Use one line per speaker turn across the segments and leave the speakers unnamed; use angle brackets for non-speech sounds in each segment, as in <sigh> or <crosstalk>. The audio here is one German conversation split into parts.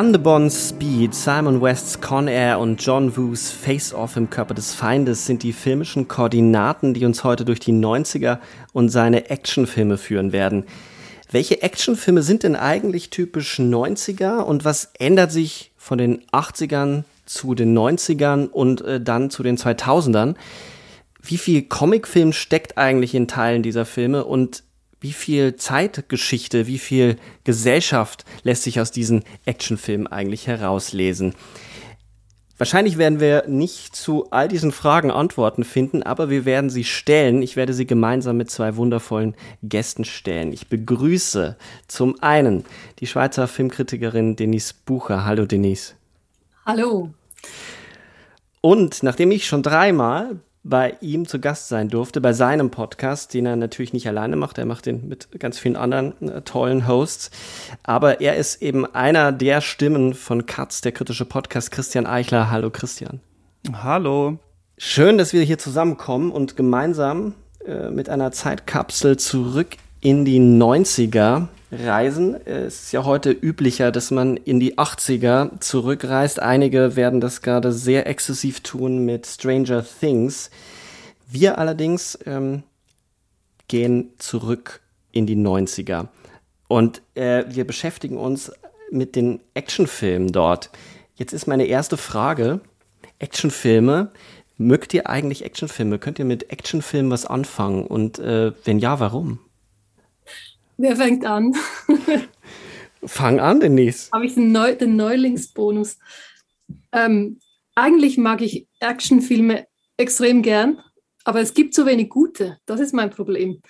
Jan de Bons Speed, Simon Wests Con Air und John Woos Face Off im Körper des Feindes sind die filmischen Koordinaten, die uns heute durch die 90er und seine Actionfilme führen werden. Welche Actionfilme sind denn eigentlich typisch 90er und was ändert sich von den 80ern zu den 90ern und äh, dann zu den 2000ern? Wie viel Comicfilm steckt eigentlich in Teilen dieser Filme und wie viel Zeitgeschichte, wie viel Gesellschaft lässt sich aus diesen Actionfilmen eigentlich herauslesen? Wahrscheinlich werden wir nicht zu all diesen Fragen Antworten finden, aber wir werden sie stellen. Ich werde sie gemeinsam mit zwei wundervollen Gästen stellen. Ich begrüße zum einen die Schweizer Filmkritikerin Denise Bucher. Hallo Denise.
Hallo.
Und nachdem ich schon dreimal bei ihm zu Gast sein durfte, bei seinem Podcast, den er natürlich nicht alleine macht. Er macht den mit ganz vielen anderen äh, tollen Hosts. Aber er ist eben einer der Stimmen von Katz, der kritische Podcast, Christian Eichler. Hallo Christian.
Hallo.
Schön, dass wir hier zusammenkommen und gemeinsam äh, mit einer Zeitkapsel zurück in die 90er reisen. Es ist ja heute üblicher, dass man in die 80er zurückreist. Einige werden das gerade sehr exzessiv tun mit Stranger Things. Wir allerdings ähm, gehen zurück in die 90er. Und äh, wir beschäftigen uns mit den Actionfilmen dort. Jetzt ist meine erste Frage. Actionfilme. Mögt ihr eigentlich Actionfilme? Könnt ihr mit Actionfilmen was anfangen? Und äh, wenn ja, warum?
Wer fängt an?
Fang an, Denise.
Habe ich den, Neu den Neulingsbonus. Ähm, eigentlich mag ich Actionfilme extrem gern, aber es gibt zu wenig gute. Das ist mein Problem.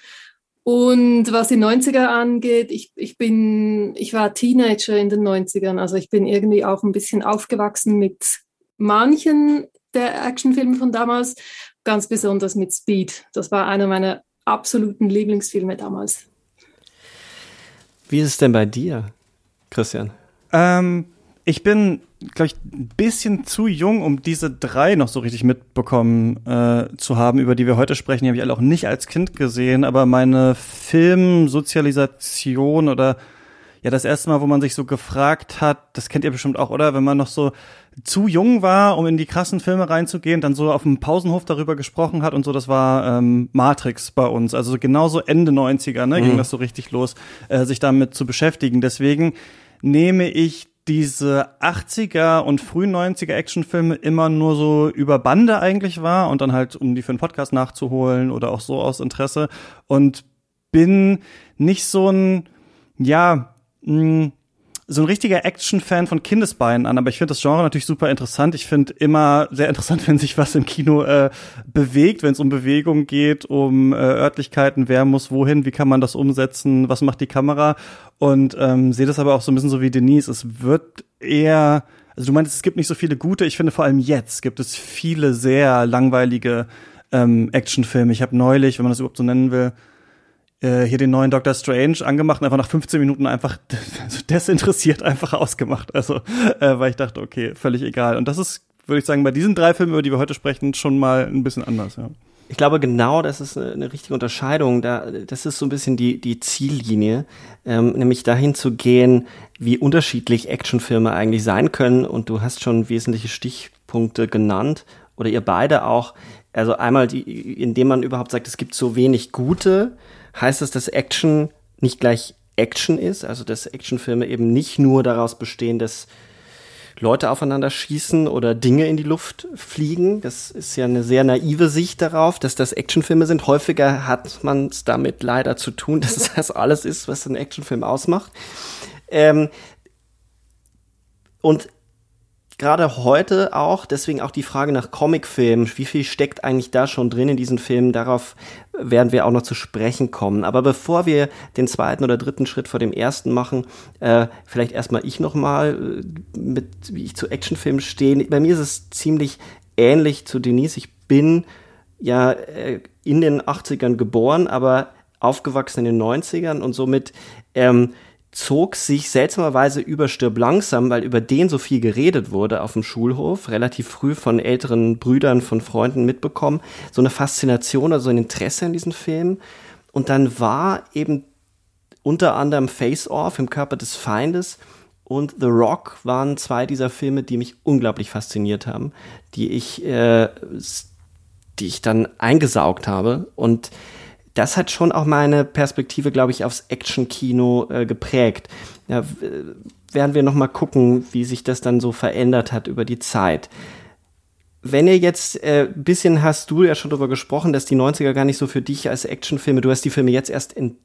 Und was die 90er angeht, ich, ich bin, ich war Teenager in den 90ern, also ich bin irgendwie auch ein bisschen aufgewachsen mit manchen der Actionfilme von damals, ganz besonders mit Speed. Das war einer meiner absoluten Lieblingsfilme damals.
Wie ist es denn bei dir, Christian?
Ähm, ich bin, glaube ich, ein bisschen zu jung, um diese drei noch so richtig mitbekommen äh, zu haben, über die wir heute sprechen. Die habe ich alle auch nicht als Kind gesehen, aber meine Filmsozialisation oder ja, das erste Mal, wo man sich so gefragt hat, das kennt ihr bestimmt auch, oder? Wenn man noch so zu jung war, um in die krassen Filme reinzugehen, dann so auf dem Pausenhof darüber gesprochen hat und so, das war ähm, Matrix bei uns. Also genauso Ende 90er, ne, mhm. ging das so richtig los, äh, sich damit zu beschäftigen. Deswegen nehme ich diese 80er und frühen 90er Actionfilme immer nur so über Bande eigentlich war und dann halt, um die für einen Podcast nachzuholen oder auch so aus Interesse und bin nicht so ein, ja, mh, so ein richtiger Action-Fan von Kindesbeinen an, aber ich finde das Genre natürlich super interessant. Ich finde immer sehr interessant, <laughs> wenn sich was im Kino äh, bewegt, wenn es um Bewegung geht, um äh, Örtlichkeiten, wer muss wohin, wie kann man das umsetzen, was macht die Kamera und ähm, sehe das aber auch so ein bisschen so wie Denise. Es wird eher, also du meinst, es gibt nicht so viele gute. Ich finde vor allem jetzt gibt es viele sehr langweilige ähm, Actionfilme. Ich habe neulich, wenn man das überhaupt so nennen will, äh, hier den neuen Doctor Strange angemacht und einfach nach 15 Minuten einfach <laughs> desinteressiert einfach ausgemacht. Also, äh, weil ich dachte, okay, völlig egal. Und das ist, würde ich sagen, bei diesen drei Filmen, über die wir heute sprechen, schon mal ein bisschen anders, ja.
Ich glaube, genau das ist eine, richtige Unterscheidung. Da, das ist so ein bisschen die, die Ziellinie, ähm, nämlich dahin zu gehen, wie unterschiedlich Actionfilme eigentlich sein können. Und du hast schon wesentliche Stich Kritikpunkte genannt oder ihr beide auch. Also einmal, die, indem man überhaupt sagt, es gibt so wenig gute, heißt es, dass Action nicht gleich Action ist, also dass Actionfilme eben nicht nur daraus bestehen, dass Leute aufeinander schießen oder Dinge in die Luft fliegen. Das ist ja eine sehr naive Sicht darauf, dass das Actionfilme sind. Häufiger hat man es damit leider zu tun, dass <laughs> das alles ist, was ein Actionfilm ausmacht. Ähm, und gerade heute auch, deswegen auch die Frage nach Comicfilmen, wie viel steckt eigentlich da schon drin in diesen Filmen, darauf werden wir auch noch zu sprechen kommen. Aber bevor wir den zweiten oder dritten Schritt vor dem ersten machen, äh, vielleicht erstmal ich nochmal, äh, wie ich zu Actionfilmen stehe. Bei mir ist es ziemlich ähnlich zu Denise. Ich bin ja äh, in den 80ern geboren, aber aufgewachsen in den 90ern und somit ähm, zog sich seltsamerweise über Stirb langsam, weil über den so viel geredet wurde auf dem Schulhof, relativ früh von älteren Brüdern, von Freunden mitbekommen, so eine Faszination oder so ein Interesse an diesen Film. Und dann war eben unter anderem Face Off im Körper des Feindes und The Rock waren zwei dieser Filme, die mich unglaublich fasziniert haben, die ich, äh, die ich dann eingesaugt habe und das hat schon auch meine Perspektive, glaube ich, aufs Action-Kino äh, geprägt. Ja, werden wir noch mal gucken, wie sich das dann so verändert hat über die Zeit. Wenn ihr jetzt äh, bisschen hast du ja schon darüber gesprochen, dass die 90er gar nicht so für dich als Actionfilme, du hast die Filme jetzt erst in,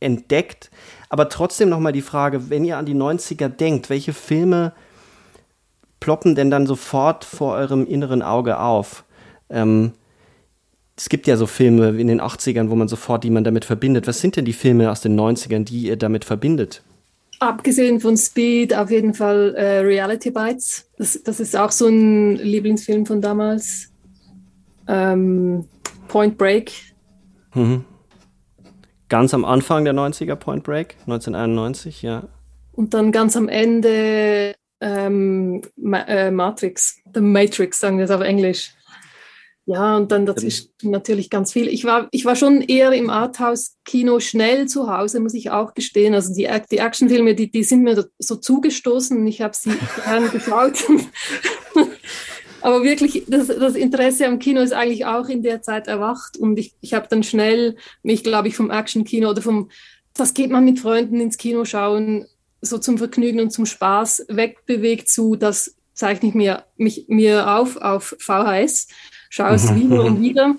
entdeckt, aber trotzdem noch mal die Frage, wenn ihr an die 90er denkt, welche Filme ploppen denn dann sofort vor eurem inneren Auge auf? Ähm, es gibt ja so Filme in den 80ern, wo man sofort die man damit verbindet. Was sind denn die Filme aus den 90ern, die ihr damit verbindet?
Abgesehen von Speed, auf jeden Fall äh, Reality Bites. Das, das, ist auch so ein Lieblingsfilm von damals. Ähm, Point Break.
Mhm. Ganz am Anfang der 90er Point Break, 1991, ja.
Und dann ganz am Ende ähm, Ma äh, Matrix, The Matrix, sagen wir es auf Englisch. Ja, und dann dazwischen natürlich ganz viel. Ich war, ich war schon eher im Arthouse-Kino schnell zu Hause, muss ich auch gestehen. Also die, die Actionfilme, die, die sind mir so zugestoßen und ich habe sie <laughs> gern geschaut. <laughs> Aber wirklich, das, das, Interesse am Kino ist eigentlich auch in der Zeit erwacht und ich, ich habe dann schnell mich, glaube ich, vom Action-Kino oder vom, das geht man mit Freunden ins Kino schauen, so zum Vergnügen und zum Spaß wegbewegt zu, das zeichne ich mir, mich, mir auf auf VHS schaue es wieder und <laughs> wieder.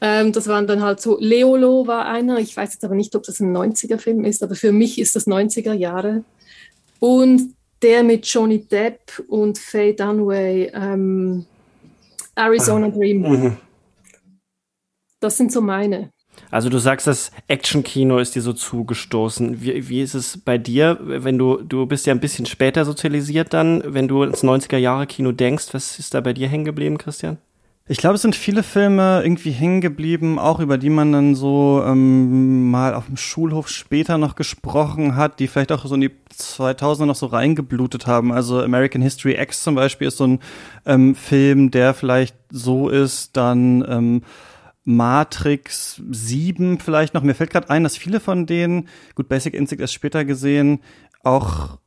Ähm, das waren dann halt so, Leolo war einer, ich weiß jetzt aber nicht, ob das ein 90er-Film ist, aber für mich ist das 90er Jahre. Und der mit Johnny Depp und Faye Dunway, ähm, Arizona Dream. Mhm. Das sind so meine.
Also du sagst, das Action-Kino ist dir so zugestoßen. Wie, wie ist es bei dir, wenn du, du bist ja ein bisschen später sozialisiert dann, wenn du ins 90er-Jahre-Kino denkst, was ist da bei dir hängen geblieben, Christian?
Ich glaube, es sind viele Filme irgendwie hängen geblieben, auch über die man dann so ähm, mal auf dem Schulhof später noch gesprochen hat, die vielleicht auch so in die 2000er noch so reingeblutet haben. Also American History X zum Beispiel ist so ein ähm, Film, der vielleicht so ist, dann ähm, Matrix 7 vielleicht noch. Mir fällt gerade ein, dass viele von denen, gut, Basic Instinct erst später gesehen, auch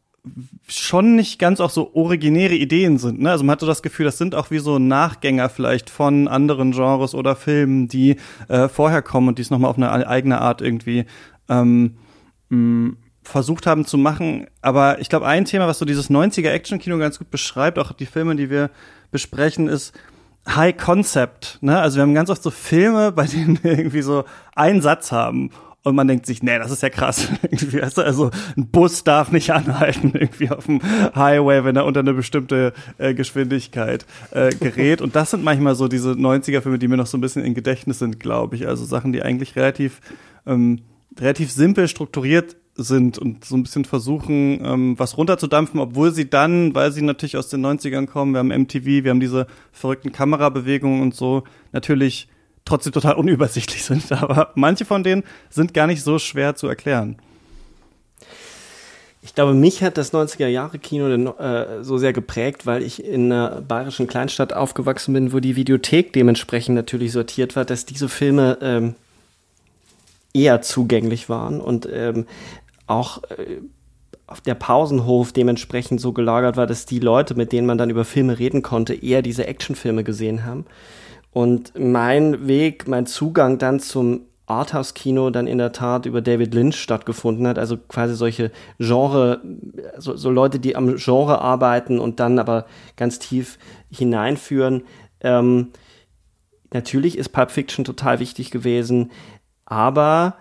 schon nicht ganz auch so originäre Ideen sind. Ne? Also man hat so das Gefühl, das sind auch wie so Nachgänger vielleicht von anderen Genres oder Filmen, die äh, vorher kommen und die es nochmal auf eine eigene Art irgendwie ähm, mh, versucht haben zu machen. Aber ich glaube, ein Thema, was so dieses 90er Action-Kino ganz gut beschreibt, auch die Filme, die wir besprechen, ist High Concept. Ne? Also wir haben ganz oft so Filme, bei denen wir irgendwie so einen Satz haben und man denkt sich, nee, das ist ja krass. <laughs> also ein Bus darf nicht anhalten irgendwie auf dem Highway, wenn er unter eine bestimmte äh, Geschwindigkeit äh, gerät. Und das sind manchmal so diese 90er-Filme, die mir noch so ein bisschen in Gedächtnis sind, glaube ich. Also Sachen, die eigentlich relativ, ähm, relativ simpel strukturiert sind und so ein bisschen versuchen, ähm, was runterzudampfen, obwohl sie dann, weil sie natürlich aus den 90ern kommen, wir haben MTV, wir haben diese verrückten Kamerabewegungen und so, natürlich trotzdem total unübersichtlich <laughs> sind. Aber manche von denen sind gar nicht so schwer zu erklären.
Ich glaube, mich hat das 90er-Jahre-Kino äh, so sehr geprägt, weil ich in einer bayerischen Kleinstadt aufgewachsen bin, wo die Videothek dementsprechend natürlich sortiert war, dass diese Filme ähm, eher zugänglich waren und ähm, auch äh, der Pausenhof dementsprechend so gelagert war, dass die Leute, mit denen man dann über Filme reden konnte, eher diese Actionfilme gesehen haben. Und mein Weg, mein Zugang dann zum Arthouse-Kino dann in der Tat über David Lynch stattgefunden hat. Also quasi solche Genre, so, so Leute, die am Genre arbeiten und dann aber ganz tief hineinführen. Ähm, natürlich ist Pulp Fiction total wichtig gewesen, aber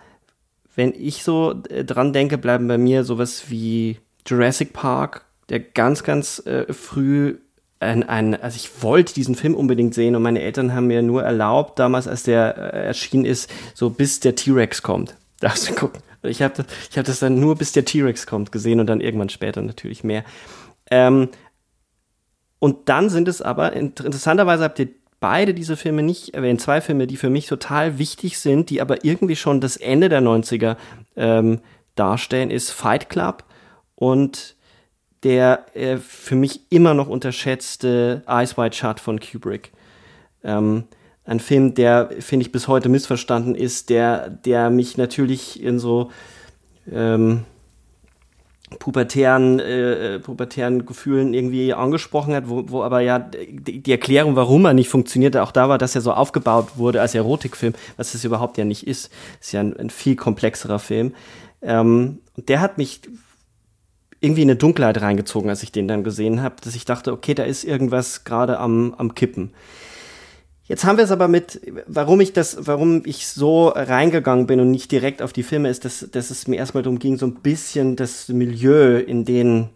wenn ich so äh, dran denke, bleiben bei mir sowas wie Jurassic Park, der ganz, ganz äh, früh ein, ein, also ich wollte diesen Film unbedingt sehen und meine Eltern haben mir nur erlaubt, damals, als der äh, erschienen ist, so bis der T-Rex kommt. <laughs> Darfst du gucken. Ich habe das, hab das dann nur bis der T-Rex kommt gesehen und dann irgendwann später natürlich mehr. Ähm, und dann sind es aber, interessanterweise habt ihr beide diese Filme nicht erwähnt, zwei Filme, die für mich total wichtig sind, die aber irgendwie schon das Ende der 90er ähm, darstellen, ist Fight Club und der äh, für mich immer noch unterschätzte Eyes Wide Shut von Kubrick. Ähm, ein Film, der, finde ich, bis heute missverstanden ist, der, der mich natürlich in so ähm, pubertären, äh, pubertären Gefühlen irgendwie angesprochen hat, wo, wo aber ja die, Erklärung, warum er nicht funktionierte, auch da war, dass er so aufgebaut wurde als Erotikfilm, was es überhaupt ja nicht ist. Ist ja ein, ein viel komplexerer Film. Ähm, der hat mich irgendwie in eine Dunkelheit reingezogen, als ich den dann gesehen habe, dass ich dachte, okay, da ist irgendwas gerade am, am Kippen. Jetzt haben wir es aber mit, warum ich das, warum ich so reingegangen bin und nicht direkt auf die Filme, ist, dass, dass es mir erstmal darum ging, so ein bisschen das Milieu, in dem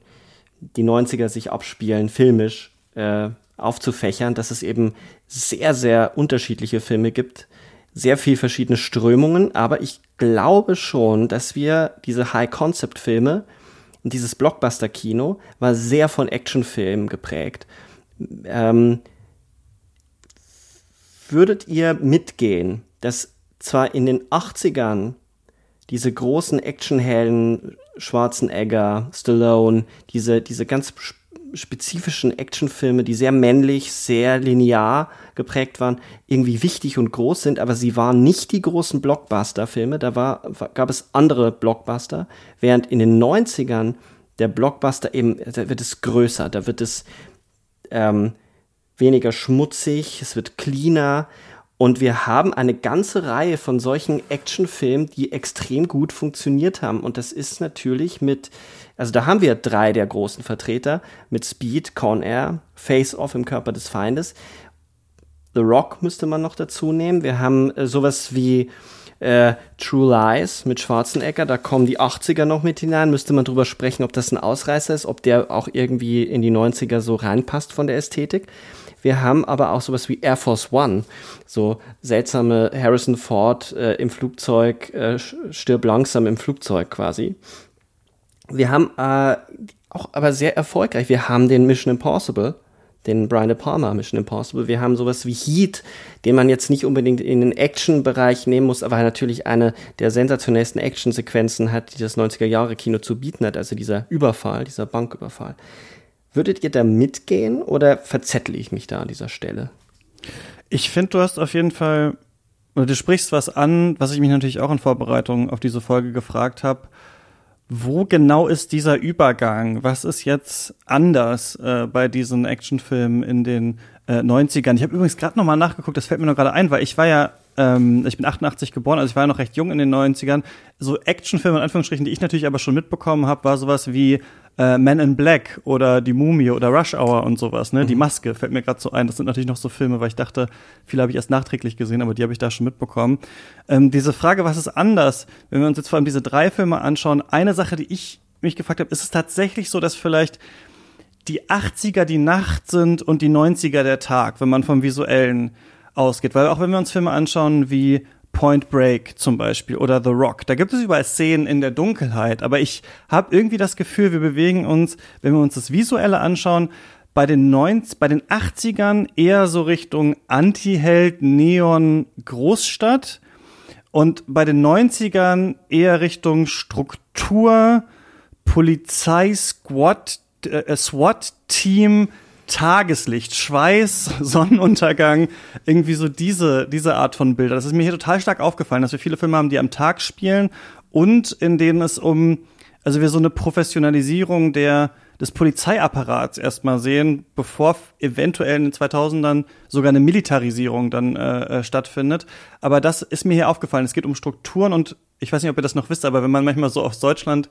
die 90er sich abspielen, filmisch, äh, aufzufächern, dass es eben sehr, sehr unterschiedliche Filme gibt, sehr viel verschiedene Strömungen, aber ich glaube schon, dass wir diese High-Concept-Filme und dieses Blockbuster-Kino war sehr von Actionfilmen geprägt. Ähm, würdet ihr mitgehen, dass zwar in den 80ern diese großen Actionhelden, Schwarzenegger, Stallone, diese, diese ganz spezifischen Actionfilme, die sehr männlich, sehr linear geprägt waren, irgendwie wichtig und groß sind, aber sie waren nicht die großen Blockbuster-Filme, da war, gab es andere Blockbuster, während in den 90ern der Blockbuster eben, da wird es größer, da wird es ähm, weniger schmutzig, es wird cleaner und wir haben eine ganze Reihe von solchen Actionfilmen, die extrem gut funktioniert haben. Und das ist natürlich mit, also da haben wir drei der großen Vertreter mit Speed, Con Air, Face Off im Körper des Feindes. The Rock müsste man noch dazu nehmen. Wir haben äh, sowas wie äh, True Lies mit Schwarzenegger, da kommen die 80er noch mit hinein. Müsste man drüber sprechen, ob das ein Ausreißer ist, ob der auch irgendwie in die 90er so reinpasst von der Ästhetik. Wir haben aber auch sowas wie Air Force One, so seltsame Harrison Ford äh, im Flugzeug, äh, stirb langsam im Flugzeug quasi. Wir haben äh, auch aber sehr erfolgreich, wir haben den Mission Impossible, den Brian De Palma Mission Impossible. Wir haben sowas wie Heat, den man jetzt nicht unbedingt in den Action-Bereich nehmen muss, aber natürlich eine der sensationellsten Action-Sequenzen hat, die das 90er-Jahre-Kino zu bieten hat, also dieser Überfall, dieser Banküberfall. Würdet ihr da mitgehen oder verzettle ich mich da an dieser Stelle?
Ich finde, du hast auf jeden Fall, oder du sprichst was an, was ich mich natürlich auch in Vorbereitung auf diese Folge gefragt habe. Wo genau ist dieser Übergang? Was ist jetzt anders äh, bei diesen Actionfilmen in den äh, 90ern? Ich habe übrigens gerade noch mal nachgeguckt, das fällt mir noch gerade ein, weil ich war ja ähm, ich bin 88 geboren, also ich war ja noch recht jung in den 90ern. So Actionfilme in Anführungsstrichen, die ich natürlich aber schon mitbekommen habe, war sowas wie äh, Men in Black oder Die Mumie oder Rush Hour und sowas, ne? Mhm. Die Maske fällt mir gerade so ein. Das sind natürlich noch so Filme, weil ich dachte, viele habe ich erst nachträglich gesehen, aber die habe ich da schon mitbekommen. Ähm, diese Frage, was ist anders, wenn wir uns jetzt vor allem diese drei Filme anschauen, eine Sache, die ich mich gefragt habe, ist es tatsächlich so, dass vielleicht die 80er die Nacht sind und die 90er der Tag, wenn man vom visuellen ausgeht. Weil auch wenn wir uns Filme anschauen wie Point Break zum Beispiel oder The Rock, da gibt es überall Szenen in der Dunkelheit, aber ich habe irgendwie das Gefühl, wir bewegen uns, wenn wir uns das Visuelle anschauen, bei den 90, bei den 80ern eher so Richtung Anti-Held, Neon, Großstadt und bei den 90ern eher Richtung Struktur, Polizei, Squad, äh, SWAT-Team, Tageslicht, Schweiß, <laughs> Sonnenuntergang, irgendwie so diese, diese Art von Bilder. Das ist mir hier total stark aufgefallen, dass wir viele Filme haben, die am Tag spielen und in denen es um also wir so eine Professionalisierung der des Polizeiapparats erstmal sehen, bevor eventuell in den 2000ern sogar eine Militarisierung dann äh, äh, stattfindet. Aber das ist mir hier aufgefallen. Es geht um Strukturen und ich weiß nicht, ob ihr das noch wisst, aber wenn man manchmal so aus Deutschland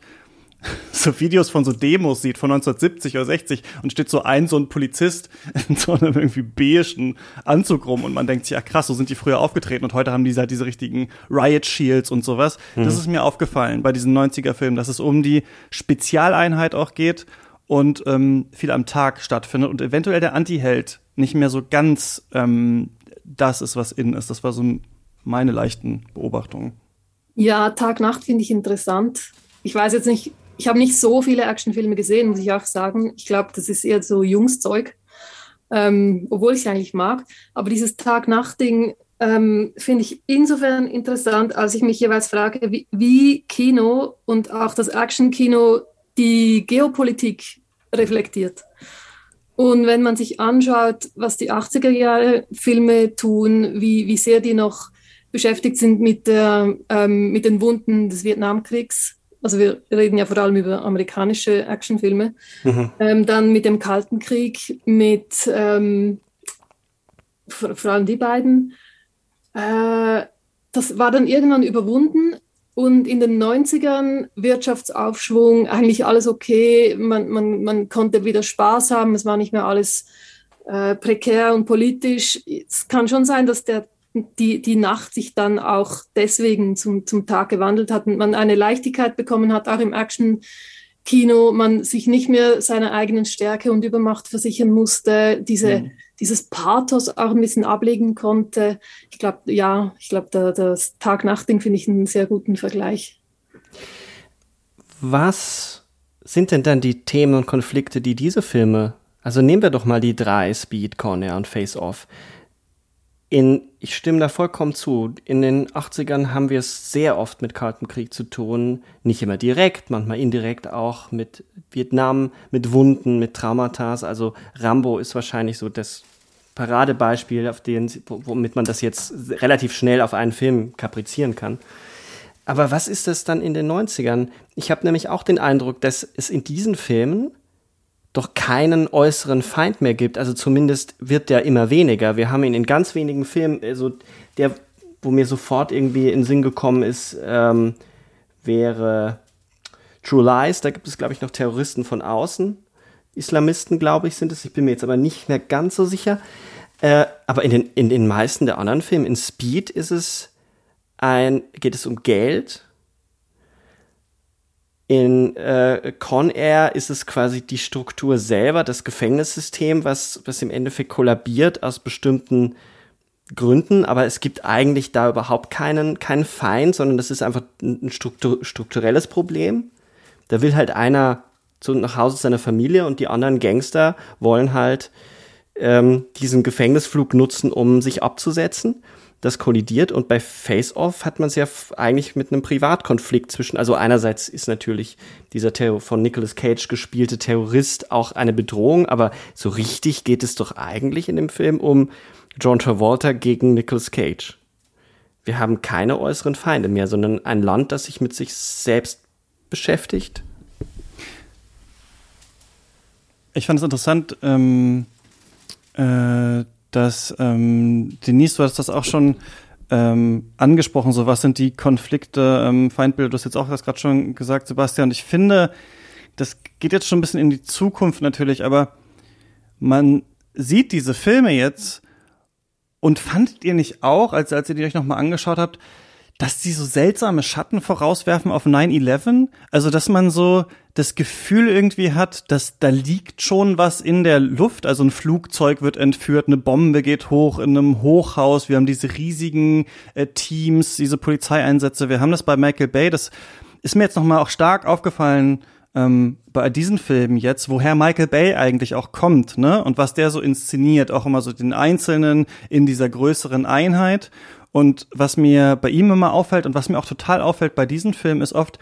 <laughs> so Videos von so Demos sieht von 1970 oder 60 und steht so ein so ein Polizist <laughs> in so einem irgendwie beigen Anzug rum und man denkt sich, ja krass, so sind die früher aufgetreten und heute haben die halt diese richtigen Riot Shields und sowas. Mhm. Das ist mir aufgefallen bei diesen 90er Filmen, dass es um die Spezialeinheit auch geht und ähm, viel am Tag stattfindet und eventuell der Anti-Held nicht mehr so ganz ähm, das ist, was innen ist. Das war so meine leichten Beobachtungen.
Ja, Tag-Nacht finde ich interessant. Ich weiß jetzt nicht, ich habe nicht so viele Actionfilme gesehen, muss ich auch sagen. Ich glaube, das ist eher so Jungszeug, ähm, obwohl ich es eigentlich mag. Aber dieses Tag-Nacht-Ding ähm, finde ich insofern interessant, als ich mich jeweils frage, wie, wie Kino und auch das Action-Kino die Geopolitik reflektiert. Und wenn man sich anschaut, was die 80er Jahre Filme tun, wie, wie sehr die noch beschäftigt sind mit, der, ähm, mit den Wunden des Vietnamkriegs, also wir reden ja vor allem über amerikanische Actionfilme, mhm. ähm, dann mit dem Kalten Krieg, mit ähm, vor, vor, allem die beiden. Äh, das war dann irgendwann überwunden und in den 90ern Wirtschaftsaufschwung, eigentlich alles okay, man, man, man konnte wieder Spaß haben, es war nicht mehr alles äh, prekär und politisch. Es kann schon sein, dass der die, die Nacht sich dann auch deswegen zum, zum Tag gewandelt hat und man eine Leichtigkeit bekommen hat, auch im Action-Kino, man sich nicht mehr seiner eigenen Stärke und Übermacht versichern musste, diese, mhm. dieses Pathos auch ein bisschen ablegen konnte. Ich glaube, ja, ich glaube, da, das Tag-Nacht-Ding finde ich einen sehr guten Vergleich.
Was sind denn dann die Themen und Konflikte, die diese Filme, also nehmen wir doch mal die drei, Speed, Corner und Face Off, in, ich stimme da vollkommen zu. In den 80ern haben wir es sehr oft mit Kalten Krieg zu tun. Nicht immer direkt, manchmal indirekt auch mit Vietnam, mit Wunden, mit Traumata. Also Rambo ist wahrscheinlich so das Paradebeispiel, auf den, womit man das jetzt relativ schnell auf einen Film kaprizieren kann. Aber was ist das dann in den 90ern? Ich habe nämlich auch den Eindruck, dass es in diesen Filmen doch keinen äußeren Feind mehr gibt. Also zumindest wird der immer weniger. Wir haben ihn in ganz wenigen Filmen, also der, wo mir sofort irgendwie in Sinn gekommen ist, ähm, wäre True Lies. Da gibt es, glaube ich, noch Terroristen von außen. Islamisten, glaube ich, sind es. Ich bin mir jetzt aber nicht mehr ganz so sicher. Äh, aber in den, in den meisten der anderen Filmen, in Speed ist es ein, geht es um Geld in äh, Con Air ist es quasi die Struktur selber, das Gefängnissystem, was, was im Endeffekt kollabiert aus bestimmten Gründen, aber es gibt eigentlich da überhaupt keinen, keinen Feind, sondern das ist einfach ein struktur strukturelles Problem. Da will halt einer zu, nach Hause seiner Familie und die anderen Gangster wollen halt ähm, diesen Gefängnisflug nutzen, um sich abzusetzen das kollidiert und bei Face Off hat man es ja eigentlich mit einem Privatkonflikt zwischen, also einerseits ist natürlich dieser Terror von Nicolas Cage gespielte Terrorist auch eine Bedrohung, aber so richtig geht es doch eigentlich in dem Film um John Travolta gegen Nicolas Cage. Wir haben keine äußeren Feinde mehr, sondern ein Land, das sich mit sich selbst beschäftigt.
Ich fand es interessant, ähm, äh, dass ähm, Denise, du hast das auch schon ähm, angesprochen, so was sind die Konflikte, ähm, Feindbilder, du hast jetzt auch das gerade schon gesagt, Sebastian. Ich finde, das geht jetzt schon ein bisschen in die Zukunft natürlich, aber man sieht diese Filme jetzt und fandet ihr nicht auch, als, als ihr die euch nochmal angeschaut habt, dass die so seltsame Schatten vorauswerfen auf 9-11? Also, dass man so das Gefühl irgendwie hat, dass da liegt schon was in der Luft. Also ein Flugzeug wird entführt, eine Bombe geht hoch in einem Hochhaus. Wir haben diese riesigen äh, Teams, diese Polizeieinsätze. Wir haben das bei Michael Bay. Das ist mir jetzt nochmal auch stark aufgefallen ähm, bei diesen Filmen jetzt, woher Michael Bay eigentlich auch kommt, ne? Und was der so inszeniert, auch immer so den Einzelnen in dieser größeren Einheit. Und was mir bei ihm immer auffällt und was mir auch total auffällt bei diesen Filmen ist oft,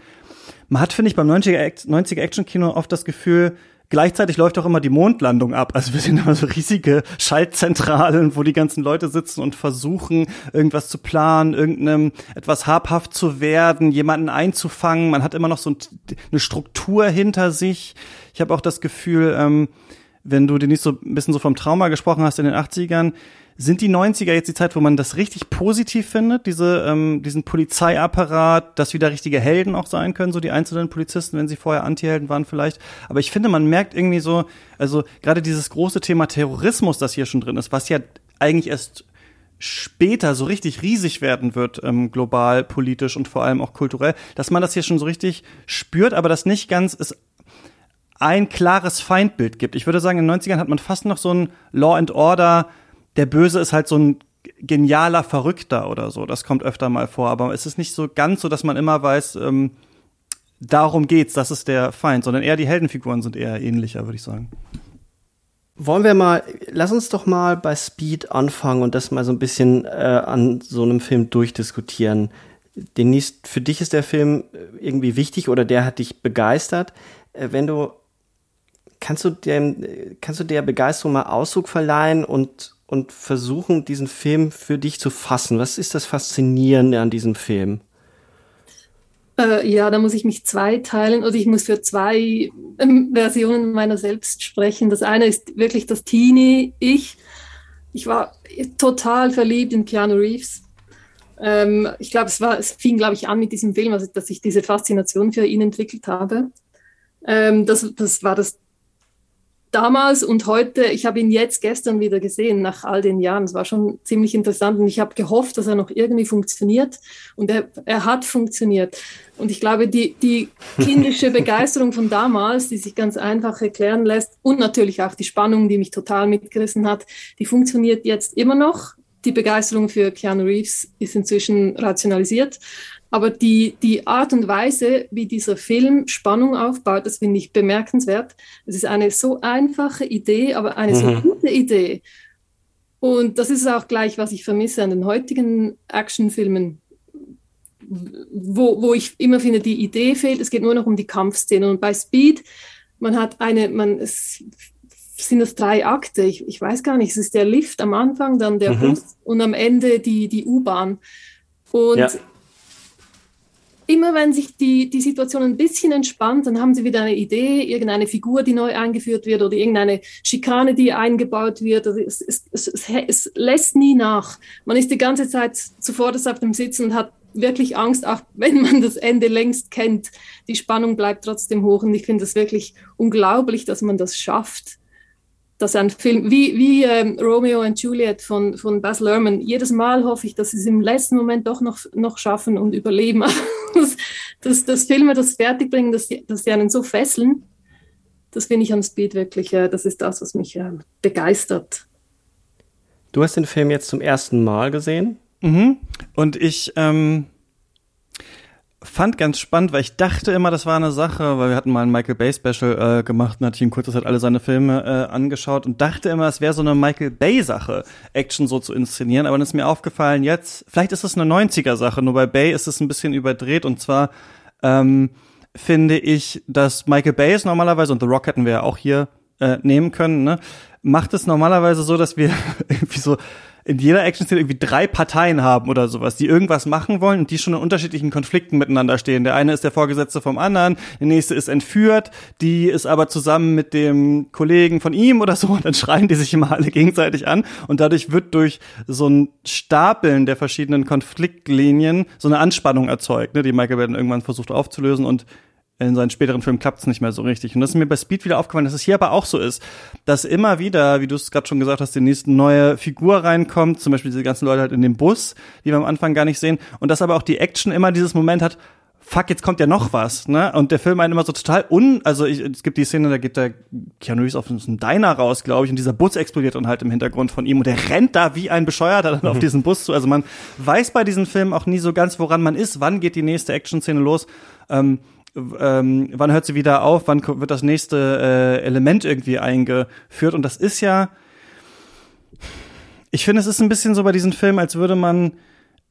man hat, finde ich, beim 90er, 90er Action-Kino oft das Gefühl, gleichzeitig läuft auch immer die Mondlandung ab. Also wir sehen immer so riesige Schaltzentralen, wo die ganzen Leute sitzen und versuchen, irgendwas zu planen, irgendeinem etwas habhaft zu werden, jemanden einzufangen. Man hat immer noch so eine Struktur hinter sich. Ich habe auch das Gefühl, ähm, wenn du dir nicht so ein bisschen so vom Trauma gesprochen hast in den 80ern, sind die 90er jetzt die Zeit, wo man das richtig positiv findet, diese, ähm, diesen Polizeiapparat, dass wieder richtige Helden auch sein können, so die einzelnen Polizisten, wenn sie vorher Antihelden waren vielleicht. Aber ich finde, man merkt irgendwie so, also gerade dieses große Thema Terrorismus, das hier schon drin ist, was ja eigentlich erst später so richtig riesig werden wird, ähm, global, politisch und vor allem auch kulturell, dass man das hier schon so richtig spürt, aber das nicht ganz ist ein klares Feindbild gibt. Ich würde sagen, in den 90ern hat man fast noch so ein Law and Order, der Böse ist halt so ein genialer Verrückter oder so. Das kommt öfter mal vor, aber es ist nicht so ganz so, dass man immer weiß, ähm, darum geht's, das ist der Feind, sondern eher die Heldenfiguren sind eher ähnlicher, würde ich sagen.
Wollen wir mal, lass uns doch mal bei Speed anfangen und das mal so ein bisschen äh, an so einem Film durchdiskutieren. Denise, für dich ist der Film irgendwie wichtig oder der hat dich begeistert. Äh, wenn du kannst du dem, kannst du der Begeisterung mal Ausdruck verleihen und, und versuchen, diesen Film für dich zu fassen? Was ist das Faszinierende an diesem Film?
Äh, ja, da muss ich mich zweiteilen oder ich muss für zwei ähm, Versionen meiner selbst sprechen. Das eine ist wirklich das Teenie-Ich. Ich war total verliebt in Keanu Reeves. Ähm, ich glaube, es, es fing, glaube ich, an mit diesem Film, also, dass ich diese Faszination für ihn entwickelt habe. Ähm, das, das war das damals und heute, ich habe ihn jetzt gestern wieder gesehen, nach all den Jahren. Es war schon ziemlich interessant und ich habe gehofft, dass er noch irgendwie funktioniert und er, er hat funktioniert. Und ich glaube, die, die <laughs> kindische Begeisterung von damals, die sich ganz einfach erklären lässt und natürlich auch die Spannung, die mich total mitgerissen hat, die funktioniert jetzt immer noch. Die Begeisterung für Keanu Reeves ist inzwischen rationalisiert. Aber die, die Art und Weise, wie dieser Film Spannung aufbaut, das finde ich bemerkenswert. Es ist eine so einfache Idee, aber eine mhm. so gute Idee. Und das ist auch gleich, was ich vermisse an den heutigen Actionfilmen, wo, wo ich immer finde, die Idee fehlt. Es geht nur noch um die Kampfszene. Und bei Speed, man hat eine, man, es sind das drei Akte. Ich, ich weiß gar nicht, es ist der Lift am Anfang, dann der mhm. Bus und am Ende die, die U-Bahn. Und ja immer wenn sich die, die Situation ein bisschen entspannt, dann haben sie wieder eine Idee, irgendeine Figur, die neu eingeführt wird oder irgendeine Schikane, die eingebaut wird. Also es, es, es, es, lässt nie nach. Man ist die ganze Zeit zuvor auf dem Sitzen und hat wirklich Angst, auch wenn man das Ende längst kennt. Die Spannung bleibt trotzdem hoch und ich finde es wirklich unglaublich, dass man das schafft dass ein Film wie, wie ähm, Romeo and Juliet von, von Baz Luhrmann, jedes Mal hoffe ich, dass sie es im letzten Moment doch noch, noch schaffen und überleben. <laughs> dass, dass, dass Filme das fertigbringen, dass sie, dass sie einen so fesseln, das finde ich am Speed wirklich, äh, das ist das, was mich äh, begeistert.
Du hast den Film jetzt zum ersten Mal gesehen?
Mhm. Und ich, ähm, fand ganz spannend, weil ich dachte immer, das war eine Sache, weil wir hatten mal ein Michael Bay Special äh, gemacht und hatte ich in kurzer Zeit alle seine Filme äh, angeschaut und dachte immer, es wäre so eine Michael Bay Sache, Action so zu inszenieren, aber dann ist mir aufgefallen, jetzt, vielleicht ist es eine 90er Sache, nur bei Bay ist es ein bisschen überdreht und zwar ähm, finde ich, dass Michael Bay ist normalerweise, und The Rock hätten wir ja auch hier äh, nehmen können, ne, macht es normalerweise so, dass wir <laughs> irgendwie so in jeder Action-Szene irgendwie drei Parteien haben oder sowas, die irgendwas machen wollen und die schon in unterschiedlichen Konflikten miteinander stehen. Der eine ist der Vorgesetzte vom anderen, der nächste ist entführt, die ist aber zusammen mit dem Kollegen von ihm oder so und dann schreien die sich immer alle gegenseitig an und dadurch wird durch so ein Stapeln der verschiedenen Konfliktlinien so eine Anspannung erzeugt, ne, die Michael Bay dann irgendwann versucht aufzulösen und in seinen späteren Filmen klappt es nicht mehr so richtig. Und das ist mir bei Speed wieder aufgefallen, dass es hier aber auch so ist, dass immer wieder, wie du es gerade schon gesagt hast, die nächste neue Figur reinkommt, zum Beispiel diese ganzen Leute halt in dem Bus, die wir am Anfang gar nicht sehen, und dass aber auch die Action immer dieses Moment hat, fuck, jetzt kommt ja noch was, ne? Und der Film einen immer so total un, also ich, es gibt die Szene, da geht der Keanu Reeves auf einen Diner raus, glaube ich, und dieser Bus explodiert dann halt im Hintergrund von ihm und der rennt da wie ein Bescheuerter dann mhm. auf diesen Bus zu. Also man weiß bei diesen Filmen auch nie so ganz, woran man ist, wann geht die nächste Action-Szene los. Ähm, ähm, wann hört sie wieder auf, wann wird das nächste äh, Element irgendwie eingeführt. Und das ist ja, ich finde, es ist ein bisschen so bei diesen Filmen, als würde man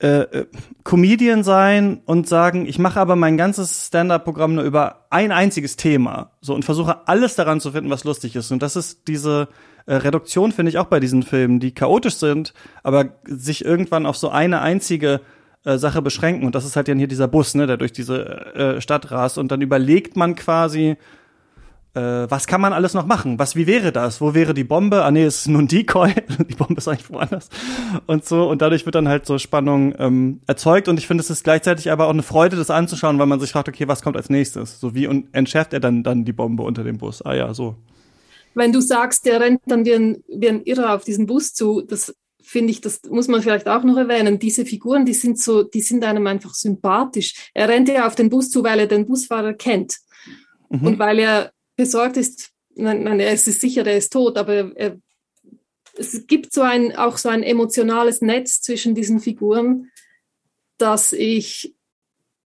äh, äh, Comedian sein und sagen, ich mache aber mein ganzes Stand-up-Programm nur über ein einziges Thema, so und versuche alles daran zu finden, was lustig ist. Und das ist diese äh, Reduktion, finde ich auch bei diesen Filmen, die chaotisch sind, aber sich irgendwann auf so eine einzige äh, Sache beschränken. Und das ist halt dann hier dieser Bus, ne, der durch diese äh, Stadt rast. Und dann überlegt man quasi, äh, was kann man alles noch machen? Was, wie wäre das? Wo wäre die Bombe? Ah nee, es ist nur ein Decoy. <laughs> die Bombe ist eigentlich woanders. Und so. Und dadurch wird dann halt so Spannung ähm, erzeugt. Und ich finde, es ist gleichzeitig aber auch eine Freude, das anzuschauen, weil man sich fragt, okay, was kommt als nächstes? So wie und entschärft er dann, dann die Bombe unter dem Bus? Ah ja, so.
Wenn du sagst, der rennt dann wie ein, wie ein Irrer auf diesen Bus zu, das finde ich, das muss man vielleicht auch noch erwähnen. Diese Figuren, die sind so, die sind einem einfach sympathisch. Er rennt ja auf den Bus zu, weil er den Busfahrer kennt. Mhm. Und weil er besorgt ist, nein, nein, er ist sicher, er ist tot, aber er, es gibt so ein, auch so ein emotionales Netz zwischen diesen Figuren, das ich,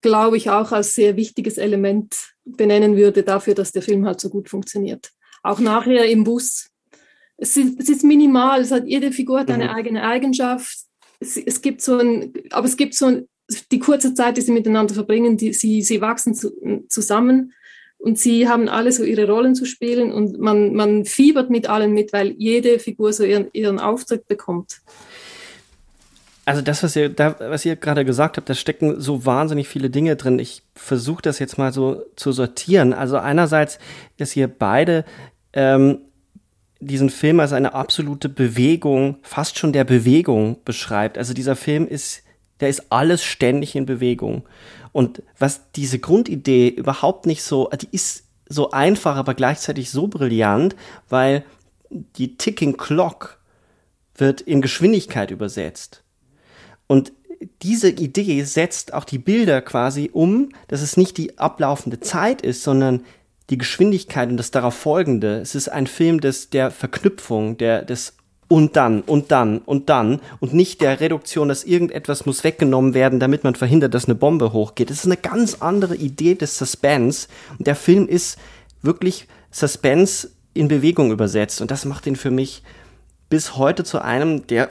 glaube ich, auch als sehr wichtiges Element benennen würde dafür, dass der Film halt so gut funktioniert. Auch nachher im Bus. Es ist, es ist minimal, es hat, jede Figur hat eine mhm. eigene Eigenschaft. Es, es, gibt so ein, aber es gibt so ein, die kurze Zeit, die sie miteinander verbringen, die, sie, sie wachsen zu, zusammen und sie haben alle so ihre Rollen zu spielen und man, man fiebert mit allen mit, weil jede Figur so ihren, ihren Auftritt bekommt.
Also das, was ihr, da, was ihr gerade gesagt habt, da stecken so wahnsinnig viele Dinge drin. Ich versuche das jetzt mal so zu sortieren. Also einerseits, dass ihr beide ähm, diesen Film als eine absolute Bewegung, fast schon der Bewegung beschreibt. Also dieser Film ist, der ist alles ständig in Bewegung. Und was diese Grundidee überhaupt nicht so, die ist so einfach, aber gleichzeitig so brillant, weil die Ticking Clock wird in Geschwindigkeit übersetzt. Und diese Idee setzt auch die Bilder quasi um, dass es nicht die ablaufende Zeit ist, sondern die Geschwindigkeit und das darauf folgende. Es ist ein Film des, der Verknüpfung, der, des und dann und dann und dann und nicht der Reduktion, dass irgendetwas muss weggenommen werden, damit man verhindert, dass eine Bombe hochgeht. Das ist eine ganz andere Idee des Suspense und der Film ist wirklich Suspense in Bewegung übersetzt und das macht ihn für mich bis heute zu einem der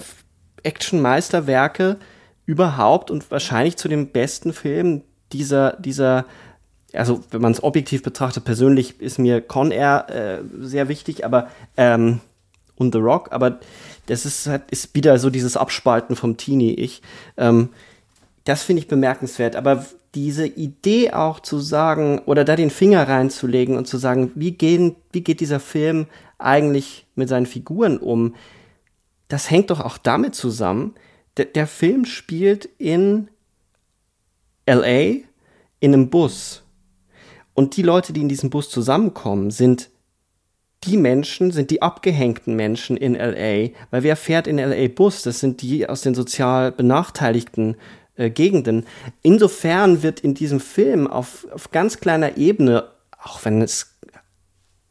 Action-Meisterwerke überhaupt und wahrscheinlich zu dem besten Film dieser, dieser, also wenn man es objektiv betrachtet, persönlich ist mir Con Air äh, sehr wichtig, aber ähm, und The Rock, aber das ist halt, ist wieder so dieses Abspalten vom Teenie-Ich. Ähm, das finde ich bemerkenswert, aber diese Idee auch zu sagen oder da den Finger reinzulegen und zu sagen, wie, gehen, wie geht dieser Film eigentlich mit seinen Figuren um, das hängt doch auch damit zusammen, der, der Film spielt in LA in einem Bus. Und die Leute, die in diesem Bus zusammenkommen, sind die Menschen sind die abgehängten Menschen in LA, weil wer fährt in LA Bus? Das sind die aus den sozial benachteiligten äh, Gegenden. Insofern wird in diesem Film auf, auf ganz kleiner Ebene, auch wenn es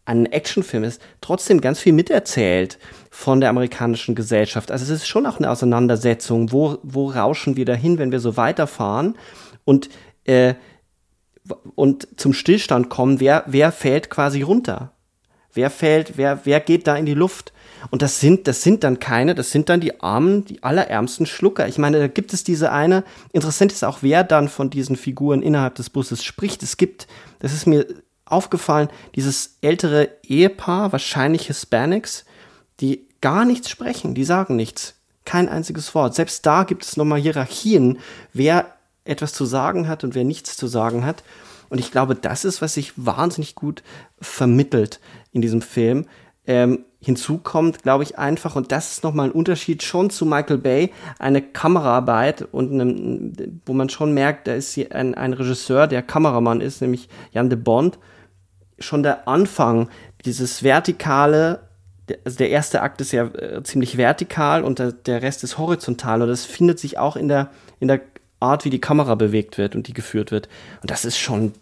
ein Actionfilm ist, trotzdem ganz viel miterzählt von der amerikanischen Gesellschaft. Also es ist schon auch eine Auseinandersetzung, wo, wo rauschen wir dahin, wenn wir so weiterfahren und, äh, und zum Stillstand kommen, wer, wer fällt quasi runter? Wer fällt, wer, wer geht da in die Luft? Und das sind, das sind dann keine, das sind dann die armen, die allerärmsten Schlucker. Ich meine, da gibt es diese eine, interessant ist auch, wer dann von diesen Figuren innerhalb des Busses spricht. Es gibt, das ist mir aufgefallen, dieses ältere Ehepaar, wahrscheinlich Hispanics, die gar nichts sprechen, die sagen nichts. Kein einziges Wort. Selbst da gibt es nochmal Hierarchien, wer etwas zu sagen hat und wer nichts zu sagen hat. Und ich glaube, das ist, was sich wahnsinnig gut vermittelt in diesem Film. Ähm, hinzu kommt, glaube ich, einfach, und das ist nochmal ein Unterschied schon zu Michael Bay, eine Kameraarbeit und einem, wo man schon merkt, da ist ein, ein Regisseur, der Kameramann ist, nämlich Jan de Bond. Schon der Anfang, dieses vertikale, also der erste Akt ist ja äh, ziemlich vertikal und der, der Rest ist horizontal und das findet sich auch in der, in der Art, wie die Kamera bewegt wird und die geführt wird. Und das ist schon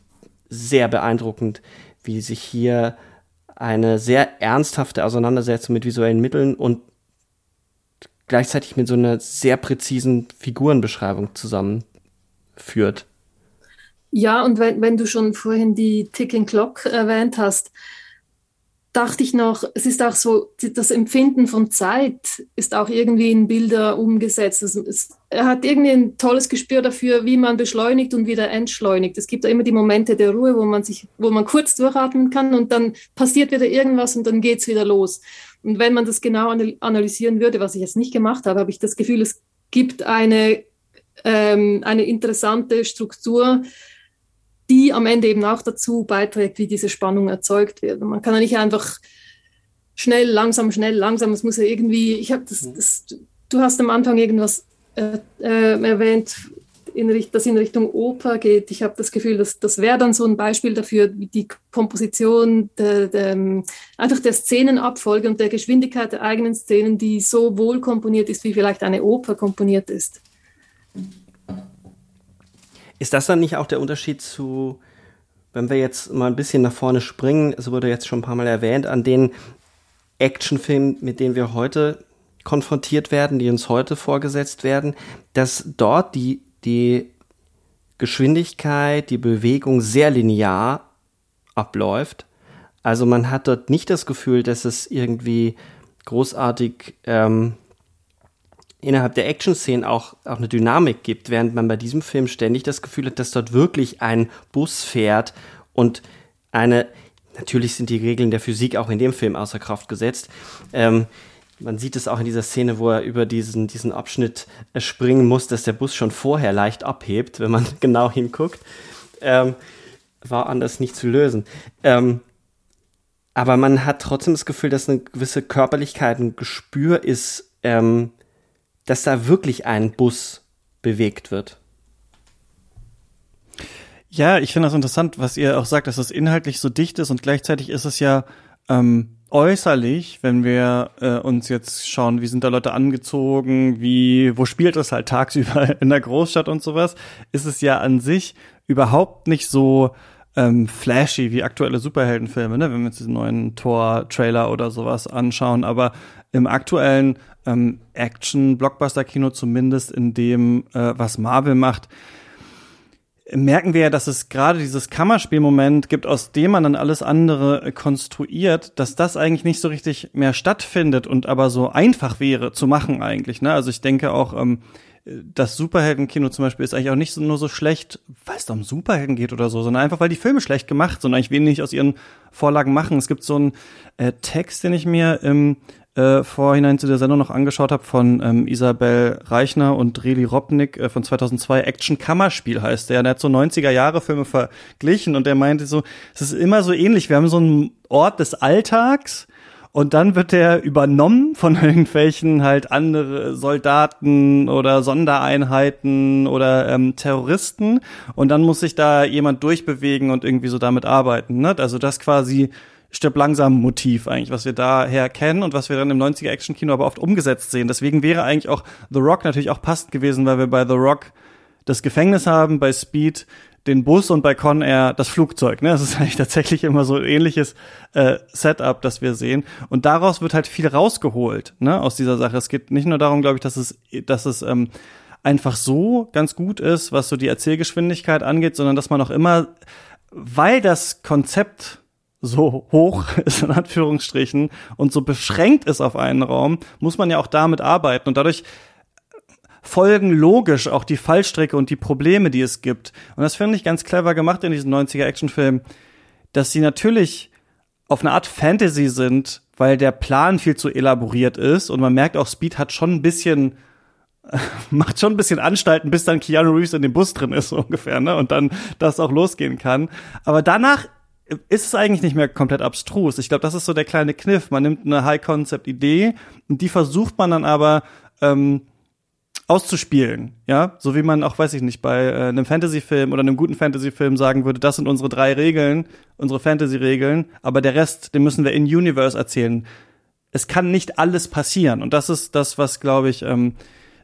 sehr beeindruckend, wie sich hier eine sehr ernsthafte Auseinandersetzung mit visuellen Mitteln und gleichzeitig mit so einer sehr präzisen Figurenbeschreibung zusammenführt.
Ja, und wenn, wenn du schon vorhin die Ticking Clock erwähnt hast, dachte ich noch, es ist auch so, das Empfinden von Zeit ist auch irgendwie in Bilder umgesetzt. Es, es, er hat irgendwie ein tolles Gespür dafür, wie man beschleunigt und wieder entschleunigt. Es gibt da immer die Momente der Ruhe, wo man sich, wo man kurz durchatmen kann und dann passiert wieder irgendwas und dann geht es wieder los. Und wenn man das genau analysieren würde, was ich jetzt nicht gemacht habe, habe ich das Gefühl, es gibt eine, ähm, eine interessante Struktur, die am Ende eben auch dazu beiträgt, wie diese Spannung erzeugt wird. Und man kann ja nicht einfach schnell, langsam, schnell, langsam. Es muss ja irgendwie, ich habe das, mhm. das, du hast am Anfang irgendwas äh, äh, erwähnt, in, das in Richtung Oper geht. Ich habe das Gefühl, dass das wäre dann so ein Beispiel dafür, wie die Komposition, der, der, einfach der Szenenabfolge und der Geschwindigkeit der eigenen Szenen, die so wohl komponiert ist, wie vielleicht eine Oper komponiert ist.
Ist das dann nicht auch der Unterschied zu, wenn wir jetzt mal ein bisschen nach vorne springen, es wurde jetzt schon ein paar Mal erwähnt, an den Actionfilmen, mit denen wir heute konfrontiert werden, die uns heute vorgesetzt werden, dass dort die, die Geschwindigkeit, die Bewegung sehr linear abläuft. Also man hat dort nicht das Gefühl, dass es irgendwie großartig ähm, innerhalb der Action-Szenen auch, auch eine Dynamik gibt, während man bei diesem Film ständig das Gefühl hat, dass dort wirklich ein Bus fährt und eine, natürlich sind die Regeln der Physik auch in dem Film außer Kraft gesetzt. Ähm, man sieht es auch in dieser Szene, wo er über diesen, diesen Abschnitt äh, springen muss, dass der Bus schon vorher leicht abhebt, wenn man <laughs> genau hinguckt. Ähm, war anders nicht zu lösen. Ähm, aber man hat trotzdem das Gefühl, dass eine gewisse Körperlichkeit, ein Gespür ist, ähm, dass da wirklich ein Bus bewegt wird.
Ja, ich finde das interessant, was ihr auch sagt, dass es inhaltlich so dicht ist und gleichzeitig ist es ja ähm, äußerlich, wenn wir äh, uns jetzt schauen, wie sind da Leute angezogen, wie, wo spielt es halt tagsüber <laughs> in der Großstadt und sowas, ist es ja an sich überhaupt nicht so ähm, flashy wie aktuelle Superheldenfilme, ne? wenn wir uns diesen neuen Tor-Trailer oder sowas anschauen. Aber im aktuellen ähm, Action-Blockbuster-Kino, zumindest in dem, äh, was Marvel macht, merken wir ja, dass es gerade dieses Kammerspielmoment gibt, aus dem man dann alles andere äh, konstruiert, dass das eigentlich nicht so richtig mehr stattfindet und aber so einfach wäre zu machen eigentlich. Ne? Also ich denke auch, ähm, das Superheldenkino zum Beispiel ist eigentlich auch nicht so, nur so schlecht, weil es da um Superhelden geht oder so, sondern einfach, weil die Filme schlecht gemacht sind und eigentlich wenig aus ihren Vorlagen machen. Es gibt so einen äh, Text, den ich mir im äh, vorhinein zu der Sendung noch angeschaut habe von ähm, Isabel Reichner und Reli Robnik äh, von 2002. Action Kammerspiel heißt der. Und er hat so 90er Jahre Filme verglichen und er meinte so, es ist immer so ähnlich. Wir haben so einen Ort des Alltags und dann wird der übernommen von <laughs> irgendwelchen halt andere Soldaten oder Sondereinheiten oder ähm, Terroristen und dann muss sich da jemand durchbewegen und irgendwie so damit arbeiten. Ne? Also das quasi stirb langsam Motiv eigentlich, was wir daher kennen und was wir dann im 90er Action Kino aber oft umgesetzt sehen. Deswegen wäre eigentlich auch The Rock natürlich auch passend gewesen, weil wir bei The Rock das Gefängnis haben, bei Speed den Bus und bei Con Air das Flugzeug. Ne? Das ist eigentlich tatsächlich immer so ein ähnliches äh, Setup, das wir sehen. Und daraus wird halt viel rausgeholt ne? aus dieser Sache. Es geht nicht nur darum, glaube ich, dass es, dass es ähm, einfach so ganz gut ist, was so die Erzählgeschwindigkeit angeht, sondern dass man auch immer, weil das Konzept so hoch <laughs> ist, in Anführungsstrichen, und so beschränkt ist auf einen Raum, muss man ja auch damit arbeiten. Und dadurch folgen logisch auch die Fallstrecke und die Probleme, die es gibt. Und das finde ich ganz clever gemacht in diesen 90er Actionfilmen, dass sie natürlich auf eine Art Fantasy sind, weil der Plan viel zu elaboriert ist und man merkt auch, Speed hat schon ein bisschen <laughs> macht schon ein bisschen Anstalten, bis dann Keanu Reeves in dem Bus drin ist, so ungefähr, ne? Und dann das auch losgehen kann. Aber danach ist es eigentlich nicht mehr komplett abstrus. Ich glaube, das ist so der kleine Kniff. Man nimmt eine High-Concept-Idee und die versucht man dann aber ähm, auszuspielen, ja, so wie man auch, weiß ich nicht, bei äh, einem Fantasy-Film oder einem guten Fantasy-Film sagen würde, das sind unsere drei Regeln, unsere Fantasy-Regeln, aber der Rest, den müssen wir in Universe erzählen. Es kann nicht alles passieren und das ist das, was, glaube ich, ähm,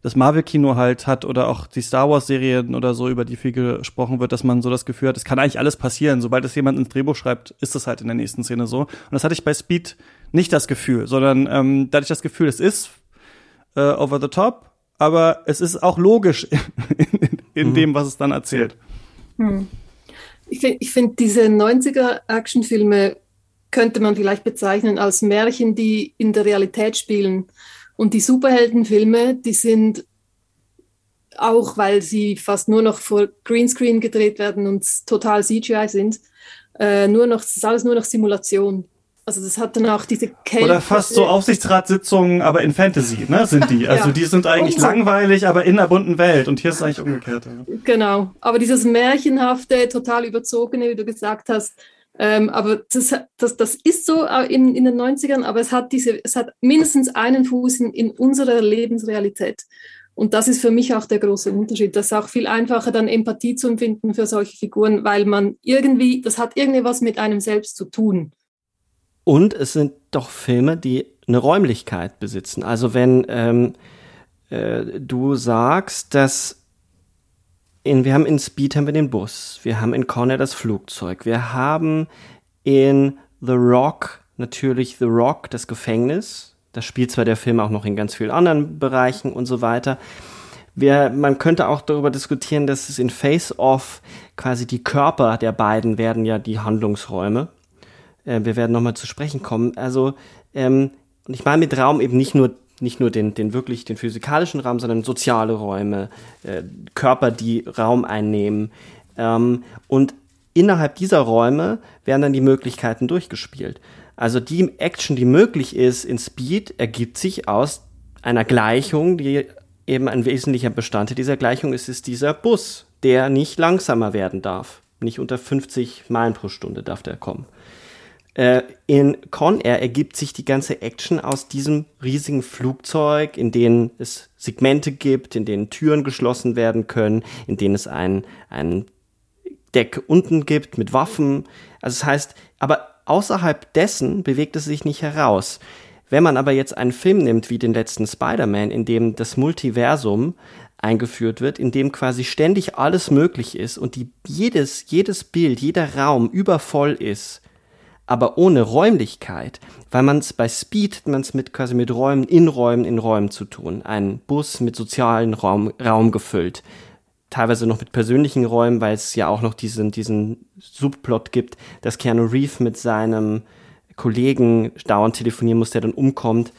das Marvel-Kino halt hat oder auch die Star Wars-Serien oder so, über die viel gesprochen wird, dass man so das Gefühl hat, es kann eigentlich alles passieren. Sobald es jemand ins Drehbuch schreibt, ist es halt in der nächsten Szene so. Und das hatte ich bei Speed nicht das Gefühl, sondern ähm, da hatte ich das Gefühl, es ist äh, over the top, aber es ist auch logisch <laughs> in, in mhm. dem, was es dann erzählt.
Hm. Ich finde ich find diese 90er Actionfilme könnte man vielleicht bezeichnen als Märchen, die in der Realität spielen. Und die Superheldenfilme, die sind auch, weil sie fast nur noch vor Greenscreen gedreht werden und total CGI sind, äh, nur noch, das ist alles nur noch Simulation. Also das hat dann auch diese
Kälte. Oder fast so Aufsichtsratssitzungen, aber in Fantasy, ne, sind die. <laughs> Also ja. die sind eigentlich so. langweilig, aber in einer bunten Welt. Und hier ist es eigentlich umgekehrt. Ja.
Genau. Aber dieses märchenhafte, total überzogene, wie du gesagt hast, ähm, aber das, das, das ist so in, in den 90ern, aber es hat, diese, es hat mindestens einen Fuß in, in unserer Lebensrealität. Und das ist für mich auch der große Unterschied. Das ist auch viel einfacher, dann Empathie zu empfinden für solche Figuren, weil man irgendwie, das hat irgendwie was mit einem selbst zu tun.
Und es sind doch Filme, die eine Räumlichkeit besitzen. Also wenn ähm, äh, du sagst, dass in, wir haben in Speed haben wir den Bus, wir haben in Corner das Flugzeug, wir haben in The Rock natürlich The Rock, das Gefängnis. Das spielt zwar der Film auch noch in ganz vielen anderen Bereichen und so weiter. Wir, man könnte auch darüber diskutieren, dass es in Face Off quasi die Körper der beiden werden ja die Handlungsräume. Äh, wir werden nochmal zu sprechen kommen. Also, ähm, und ich meine mit Raum eben nicht nur nicht nur den, den wirklich den physikalischen Raum, sondern soziale Räume, äh, Körper, die Raum einnehmen. Ähm, und innerhalb dieser Räume werden dann die Möglichkeiten durchgespielt. Also die Action, die möglich ist in Speed, ergibt sich aus einer Gleichung, die eben ein wesentlicher Bestandteil dieser Gleichung ist, ist dieser Bus, der nicht langsamer werden darf. Nicht unter 50 Meilen pro Stunde darf der kommen. Äh, in Con Air ergibt sich die ganze Action aus diesem riesigen Flugzeug, in dem es Segmente gibt, in denen Türen geschlossen werden können, in denen es ein, ein Deck unten gibt mit Waffen. Also das heißt, aber außerhalb dessen bewegt es sich nicht heraus. Wenn man aber jetzt einen Film nimmt wie den letzten Spider-Man, in dem das Multiversum eingeführt wird, in dem quasi ständig alles möglich ist und die, jedes, jedes Bild, jeder Raum übervoll ist, aber ohne Räumlichkeit, weil man es bei Speed, man es mit quasi mit Räumen, in Räumen, in Räumen zu tun. Ein Bus mit sozialen Raum, Raum gefüllt. Teilweise noch mit persönlichen Räumen, weil es ja auch noch diesen, diesen Subplot gibt, dass Keanu Reeves mit seinem Kollegen dauernd telefonieren muss, der dann umkommt,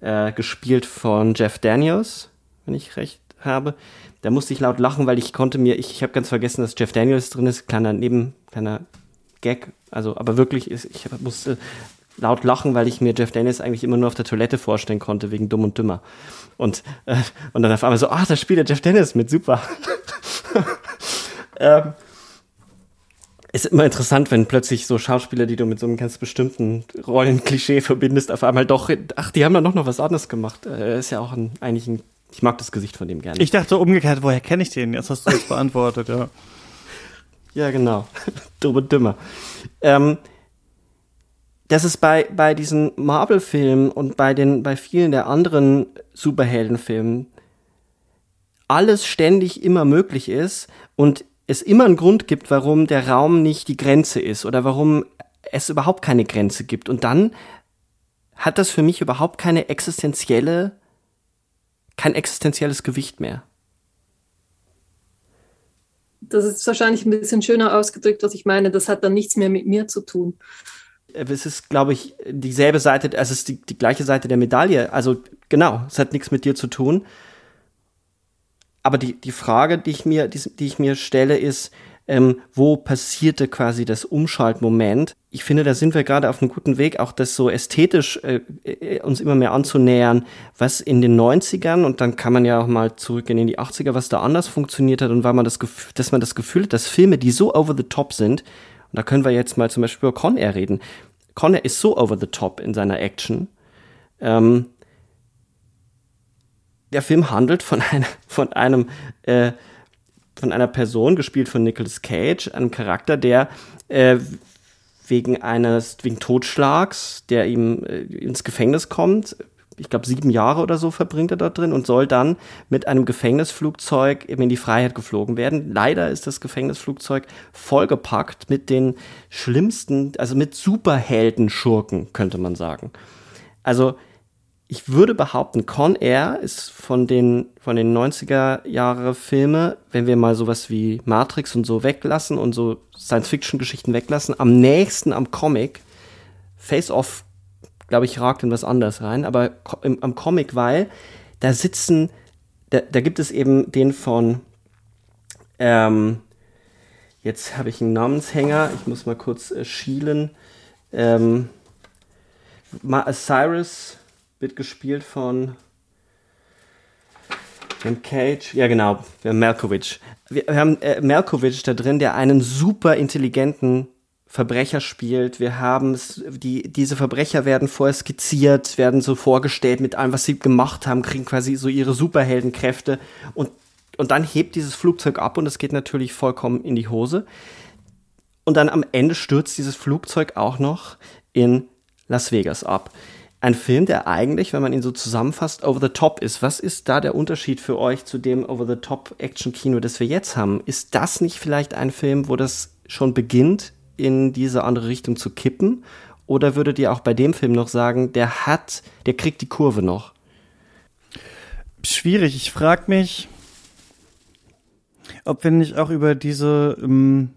äh, gespielt von Jeff Daniels, wenn ich recht habe. Da musste ich laut lachen, weil ich konnte mir, ich, ich habe ganz vergessen, dass Jeff Daniels drin ist, kleiner Neben, kleiner Gag, also aber wirklich, ich musste laut lachen, weil ich mir Jeff Daniels eigentlich immer nur auf der Toilette vorstellen konnte, wegen Dumm und Dümmer. Und, äh, und dann auf einmal so, ah, da spielt der Jeff Daniels mit, super. <laughs> ähm, ist immer interessant, wenn plötzlich so Schauspieler, die du mit so einem ganz bestimmten Rollenklischee verbindest, auf einmal doch, ach, die haben da noch, was anderes gemacht. Äh, ist ja auch ein, eigentlich ein, ich mag das Gesicht von dem gerne.
Ich dachte umgekehrt, woher kenne ich den? Jetzt hast du es beantwortet, ja.
Ja, genau. <laughs> Dumme Dümmer. Ähm, das ist bei, bei diesen Marvel-Filmen und bei, den, bei vielen der anderen Superheldenfilmen alles ständig immer möglich ist und es immer einen Grund gibt, warum der Raum nicht die Grenze ist oder warum es überhaupt keine Grenze gibt. Und dann hat das für mich überhaupt keine existenzielle, kein existenzielles Gewicht mehr
das ist wahrscheinlich ein bisschen schöner ausgedrückt, was ich meine. Das hat dann nichts mehr mit mir zu tun.
Es ist, glaube ich, dieselbe Seite, also es ist die, die gleiche Seite der Medaille. Also genau, es hat nichts mit dir zu tun. Aber die, die Frage, die ich mir, die, die ich mir stelle, ist, ähm, wo passierte quasi das Umschaltmoment. Ich finde, da sind wir gerade auf einem guten Weg, auch das so ästhetisch äh, äh uns immer mehr anzunähern, was in den 90ern und dann kann man ja auch mal zurückgehen in die 80er, was da anders funktioniert hat und weil man das Gefühl, dass man das Gefühl hat, dass Filme, die so over the top sind, und da können wir jetzt mal zum Beispiel über Con Air reden. Con Air ist so over the top in seiner Action. Ähm, der Film handelt von, <laughs> einer, von einem äh, von einer Person, gespielt von Nicolas Cage, einem Charakter, der äh, wegen eines, wegen Totschlags, der ihm äh, ins Gefängnis kommt, ich glaube sieben Jahre oder so verbringt er dort drin und soll dann mit einem Gefängnisflugzeug eben in die Freiheit geflogen werden. Leider ist das Gefängnisflugzeug vollgepackt mit den schlimmsten, also mit Superhelden-Schurken, könnte man sagen. Also ich würde behaupten, Con Air ist von den, von den 90er Jahre Filme, wenn wir mal sowas wie Matrix und so weglassen und so Science-Fiction-Geschichten weglassen, am nächsten am Comic Face Off, glaube ich, ragt in was anderes rein, aber im, am Comic, weil da sitzen, da, da gibt es eben den von, ähm, jetzt habe ich einen Namenshänger, ich muss mal kurz äh, schielen. Ähm, Cyrus wird gespielt von Jim Cage, ja genau, wir haben Malkovich. Wir, haben äh, Malkovich da drin, der einen super intelligenten Verbrecher spielt. Wir haben die, diese Verbrecher werden vorher skizziert, werden so vorgestellt mit allem, was sie gemacht haben, kriegen quasi so ihre Superheldenkräfte und, und dann hebt dieses Flugzeug ab und es geht natürlich vollkommen in die Hose. Und dann am Ende stürzt dieses Flugzeug auch noch in Las Vegas ab. Ein Film, der eigentlich, wenn man ihn so zusammenfasst, over the top ist. Was ist da der Unterschied für euch zu dem over the top Action-Kino, das wir jetzt haben? Ist das nicht vielleicht ein Film, wo das schon beginnt, in diese andere Richtung zu kippen? Oder würdet ihr auch bei dem Film noch sagen, der hat, der kriegt die Kurve noch?
Schwierig. Ich frage mich, ob wir nicht auch über diese ähm,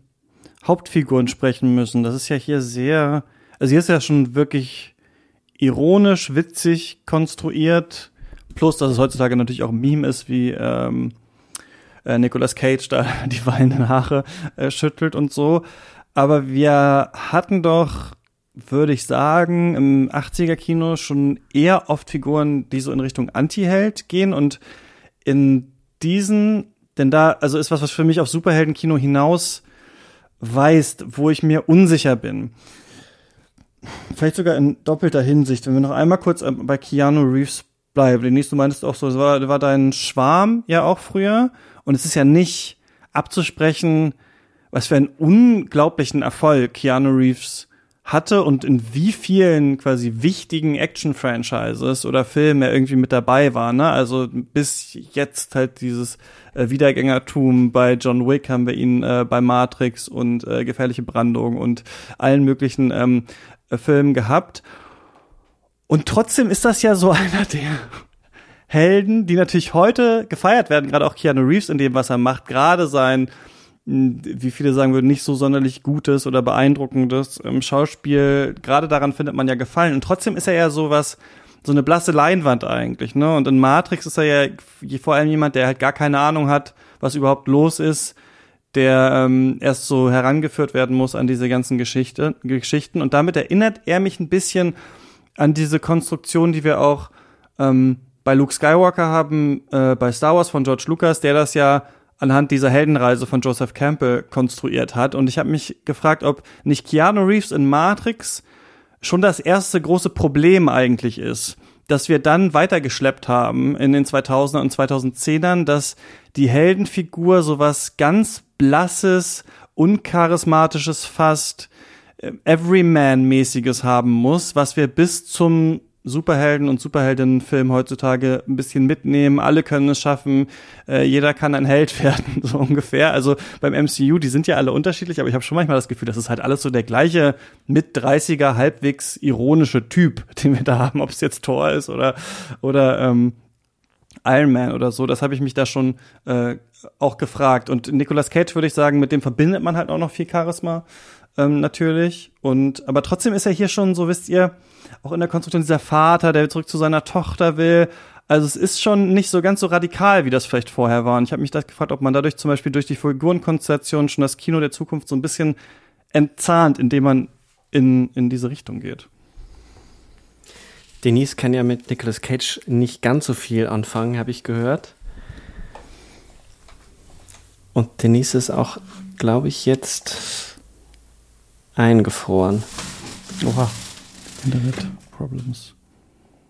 Hauptfiguren sprechen müssen. Das ist ja hier sehr, also hier ist ja schon wirklich ironisch, witzig konstruiert. Plus, dass es heutzutage natürlich auch ein Meme ist, wie ähm, äh, Nicolas Cage da <laughs> die weinenden Haare äh, schüttelt und so. Aber wir hatten doch, würde ich sagen, im 80er-Kino schon eher oft Figuren, die so in Richtung Anti-Held gehen und in diesen, denn da, also ist was, was für mich auf Superhelden-Kino hinaus weist, wo ich mir unsicher bin. Vielleicht sogar in doppelter Hinsicht. Wenn wir noch einmal kurz äh, bei Keanu Reeves bleiben. Denise, du meintest auch so, es war, war dein Schwarm ja auch früher. Und es ist ja nicht abzusprechen, was für einen unglaublichen Erfolg Keanu Reeves hatte und in wie vielen quasi wichtigen Action-Franchises oder Filmen er irgendwie mit dabei war. Ne? Also bis jetzt halt dieses äh, Wiedergängertum bei John Wick haben wir ihn äh, bei Matrix und äh, Gefährliche Brandung und allen möglichen ähm, Filmen gehabt. Und trotzdem ist das ja so <laughs> einer der Helden, die natürlich heute gefeiert werden, gerade auch Keanu Reeves in dem, was er macht, gerade sein wie viele sagen würden, nicht so sonderlich gutes oder beeindruckendes ähm, Schauspiel. Gerade daran findet man ja Gefallen. Und trotzdem ist er ja sowas, so eine blasse Leinwand eigentlich, ne? Und in Matrix ist er ja vor allem jemand, der halt gar keine Ahnung hat, was überhaupt los ist, der ähm, erst so herangeführt werden muss an diese ganzen Geschichte, Geschichten. Und damit erinnert er mich ein bisschen an diese Konstruktion, die wir auch ähm, bei Luke Skywalker haben, äh, bei Star Wars von George Lucas, der das ja anhand dieser Heldenreise von Joseph Campbell konstruiert hat. Und ich habe mich gefragt, ob nicht Keanu Reeves in Matrix schon das erste große Problem eigentlich ist, dass wir dann weitergeschleppt haben in den 2000er und 2010ern, dass die Heldenfigur sowas ganz blasses, uncharismatisches, fast äh, Everyman-mäßiges haben muss, was wir bis zum Superhelden- und Superheldinnenfilm heutzutage ein bisschen mitnehmen. Alle können es schaffen. Äh, jeder kann ein Held <laughs> werden, so ungefähr. Also beim MCU, die sind ja alle unterschiedlich, aber ich habe schon manchmal das Gefühl, das ist halt alles so der gleiche mit 30er, halbwegs ironische Typ, <laughs> den wir da haben, ob es jetzt Thor ist oder, oder ähm, Iron Man oder so. Das habe ich mich da schon äh, auch gefragt. Und Nicolas Cage würde ich sagen, mit dem verbindet man halt auch noch viel Charisma ähm, natürlich. Und aber trotzdem ist er hier schon, so wisst ihr, auch in der Konstruktion dieser Vater, der zurück zu seiner Tochter will. Also es ist schon nicht so ganz so radikal, wie das vielleicht vorher war. Und ich habe mich das gefragt, ob man dadurch zum Beispiel durch die Figurenkonstellation schon das Kino der Zukunft so ein bisschen entzahnt, indem man in, in diese Richtung geht.
Denise kann ja mit Nicolas Cage nicht ganz so viel anfangen, habe ich gehört. Und Denise ist auch, glaube ich, jetzt eingefroren.
Oha. Internet Problems.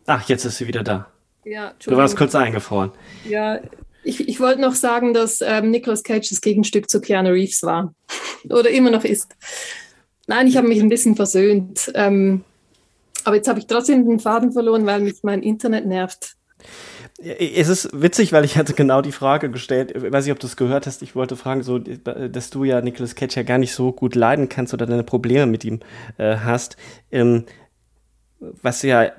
Ach, jetzt ist sie wieder da.
Ja,
du warst kurz eingefroren.
Ja, ich, ich wollte noch sagen, dass ähm, Nicolas Cage das Gegenstück zu Keanu Reeves war. <laughs> Oder immer noch ist. Nein, ich habe mich ein bisschen versöhnt. Ähm, aber jetzt habe ich trotzdem den Faden verloren, weil mich mein Internet nervt.
Es ist witzig, weil ich hatte genau die Frage gestellt, ich weiß nicht, ob du es gehört hast, ich wollte fragen, so, dass du ja Nicolas Cage ja gar nicht so gut leiden kannst oder deine Probleme mit ihm äh, hast. Ähm, was ja,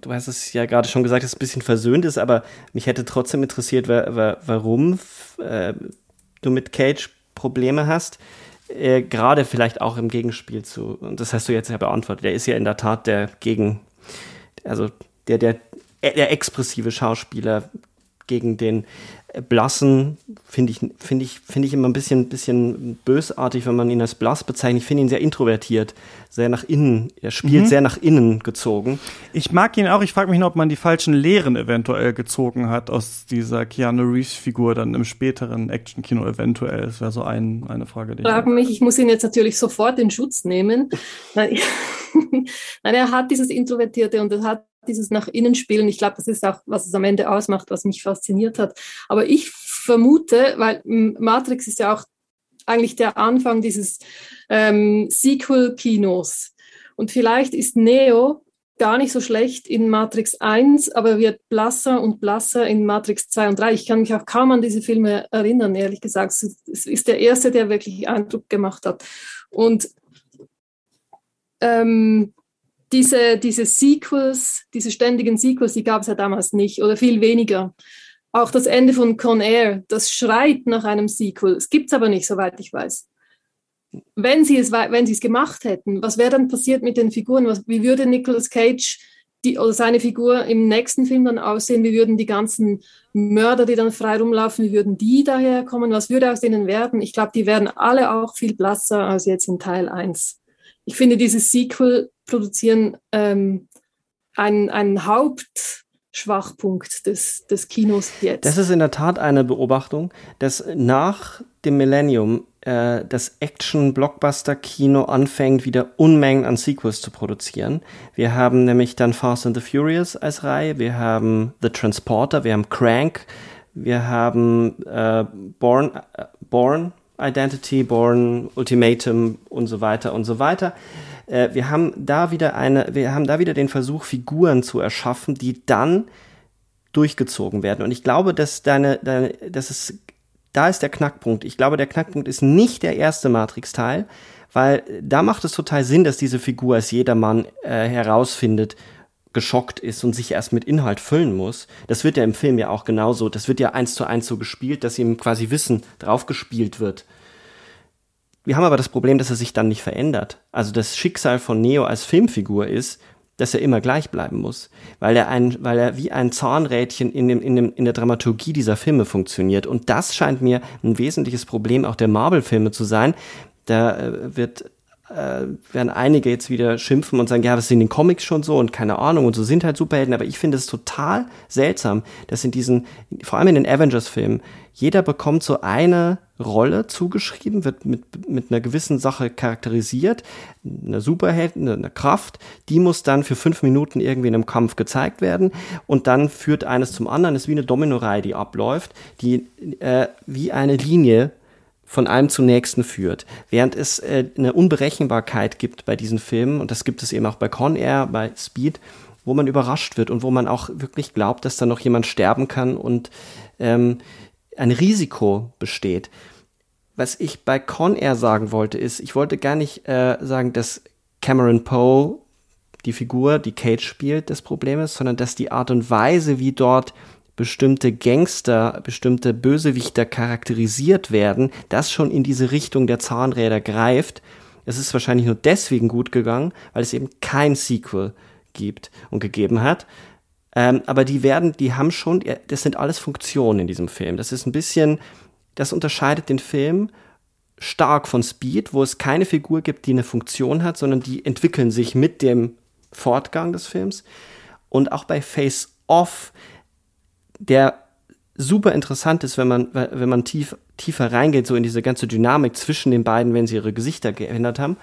du hast es ja gerade schon gesagt, dass es ein bisschen versöhnt ist, aber mich hätte trotzdem interessiert, warum äh, du mit Cage Probleme hast. äh, gerade vielleicht auch im Gegenspiel zu, und das hast du jetzt ja beantwortet, der ist ja in der Tat der Gegen, also der, der, der expressive Schauspieler gegen den blassen, finde ich, finde ich, finde ich immer ein bisschen, bisschen bösartig, wenn man ihn als blass bezeichnet. Ich finde ihn sehr introvertiert, sehr nach innen. Er spielt mhm. sehr nach innen gezogen.
Ich mag ihn auch. Ich frage mich noch, ob man die falschen Lehren eventuell gezogen hat aus dieser Keanu Reeves Figur dann im späteren Actionkino eventuell. Das wäre so ein, eine Frage.
Die Fragen mich, ich muss ihn jetzt natürlich sofort in Schutz nehmen. Nein, <laughs> er hat dieses Introvertierte und er hat dieses nach innen spielen. Ich glaube, das ist auch, was es am Ende ausmacht, was mich fasziniert hat. Aber ich vermute, weil Matrix ist ja auch eigentlich der Anfang dieses ähm, Sequel-Kinos. Und vielleicht ist Neo gar nicht so schlecht in Matrix 1, aber wird blasser und blasser in Matrix 2 und 3. Ich kann mich auch kaum an diese Filme erinnern, ehrlich gesagt. Es ist der erste, der wirklich Eindruck gemacht hat. Und ähm, diese, diese Sequels, diese ständigen Sequels, die gab es ja damals nicht oder viel weniger. Auch das Ende von Con Air, das schreit nach einem Sequel. Es gibt es aber nicht, soweit ich weiß. Wenn sie es, wenn sie es gemacht hätten, was wäre dann passiert mit den Figuren? Was, wie würde Nicolas Cage die, oder seine Figur im nächsten Film dann aussehen? Wie würden die ganzen Mörder, die dann frei rumlaufen, wie würden die daherkommen? Was würde aus denen werden? Ich glaube, die wären alle auch viel blasser als jetzt in Teil 1 ich finde dieses Sequel produzieren ähm, einen, einen Hauptschwachpunkt des, des Kinos jetzt.
Das ist in der Tat eine Beobachtung, dass nach dem Millennium äh, das Action-Blockbuster-Kino anfängt, wieder Unmengen an Sequels zu produzieren. Wir haben nämlich dann Fast and the Furious als Reihe, wir haben The Transporter, wir haben Crank, wir haben äh, Born, äh, Born Identity, Born, Ultimatum und so weiter und so weiter. Äh, wir haben da wieder eine, wir haben da wieder den Versuch, Figuren zu erschaffen, die dann durchgezogen werden. Und ich glaube, dass deine, deine, das ist, da ist der Knackpunkt. Ich glaube, der Knackpunkt ist nicht der erste Matrix-Teil, weil da macht es total Sinn, dass diese Figur als jedermann äh, herausfindet, geschockt ist und sich erst mit Inhalt füllen muss. Das wird ja im Film ja auch genauso. Das wird ja eins zu eins so gespielt, dass ihm quasi Wissen draufgespielt wird. Wir haben aber das Problem, dass er sich dann nicht verändert. Also das Schicksal von Neo als Filmfigur ist, dass er immer gleich bleiben muss, weil er ein, weil er wie ein Zahnrädchen in, dem, in, dem, in der Dramaturgie dieser Filme funktioniert. Und das scheint mir ein wesentliches Problem auch der Marvel-Filme zu sein. Da äh, wird äh, werden einige jetzt wieder schimpfen und sagen, ja, das sind in den Comics schon so und keine Ahnung und so sind halt Superhelden, aber ich finde es total seltsam, dass in diesen, vor allem in den Avengers-Filmen, jeder bekommt so eine Rolle zugeschrieben, wird mit, mit einer gewissen Sache charakterisiert, eine Superheld, eine, Kraft, die muss dann für fünf Minuten irgendwie in einem Kampf gezeigt werden und dann führt eines zum anderen, das ist wie eine Dominoreihe, die abläuft, die äh, wie eine Linie von einem zum nächsten führt. Während es äh, eine Unberechenbarkeit gibt bei diesen Filmen, und das gibt es eben auch bei Con Air, bei Speed, wo man überrascht wird und wo man auch wirklich glaubt, dass da noch jemand sterben kann und ähm, ein Risiko besteht. Was ich bei Con Air sagen wollte, ist, ich wollte gar nicht äh, sagen, dass Cameron Poe die Figur, die Cage spielt, das Problem ist, sondern dass die Art und Weise, wie dort bestimmte Gangster, bestimmte Bösewichter charakterisiert werden, das schon in diese Richtung der Zahnräder greift. Es ist wahrscheinlich nur deswegen gut gegangen, weil es eben kein Sequel gibt und gegeben hat. Ähm, aber die werden, die haben schon, das sind alles Funktionen in diesem Film. Das ist ein bisschen, das unterscheidet den Film stark von Speed, wo es keine Figur gibt, die eine Funktion hat, sondern die entwickeln sich mit dem Fortgang des Films. Und auch bei Face Off der super interessant ist, wenn man, wenn man tief, tiefer reingeht, so in diese ganze Dynamik zwischen den beiden, wenn sie ihre Gesichter geändert haben,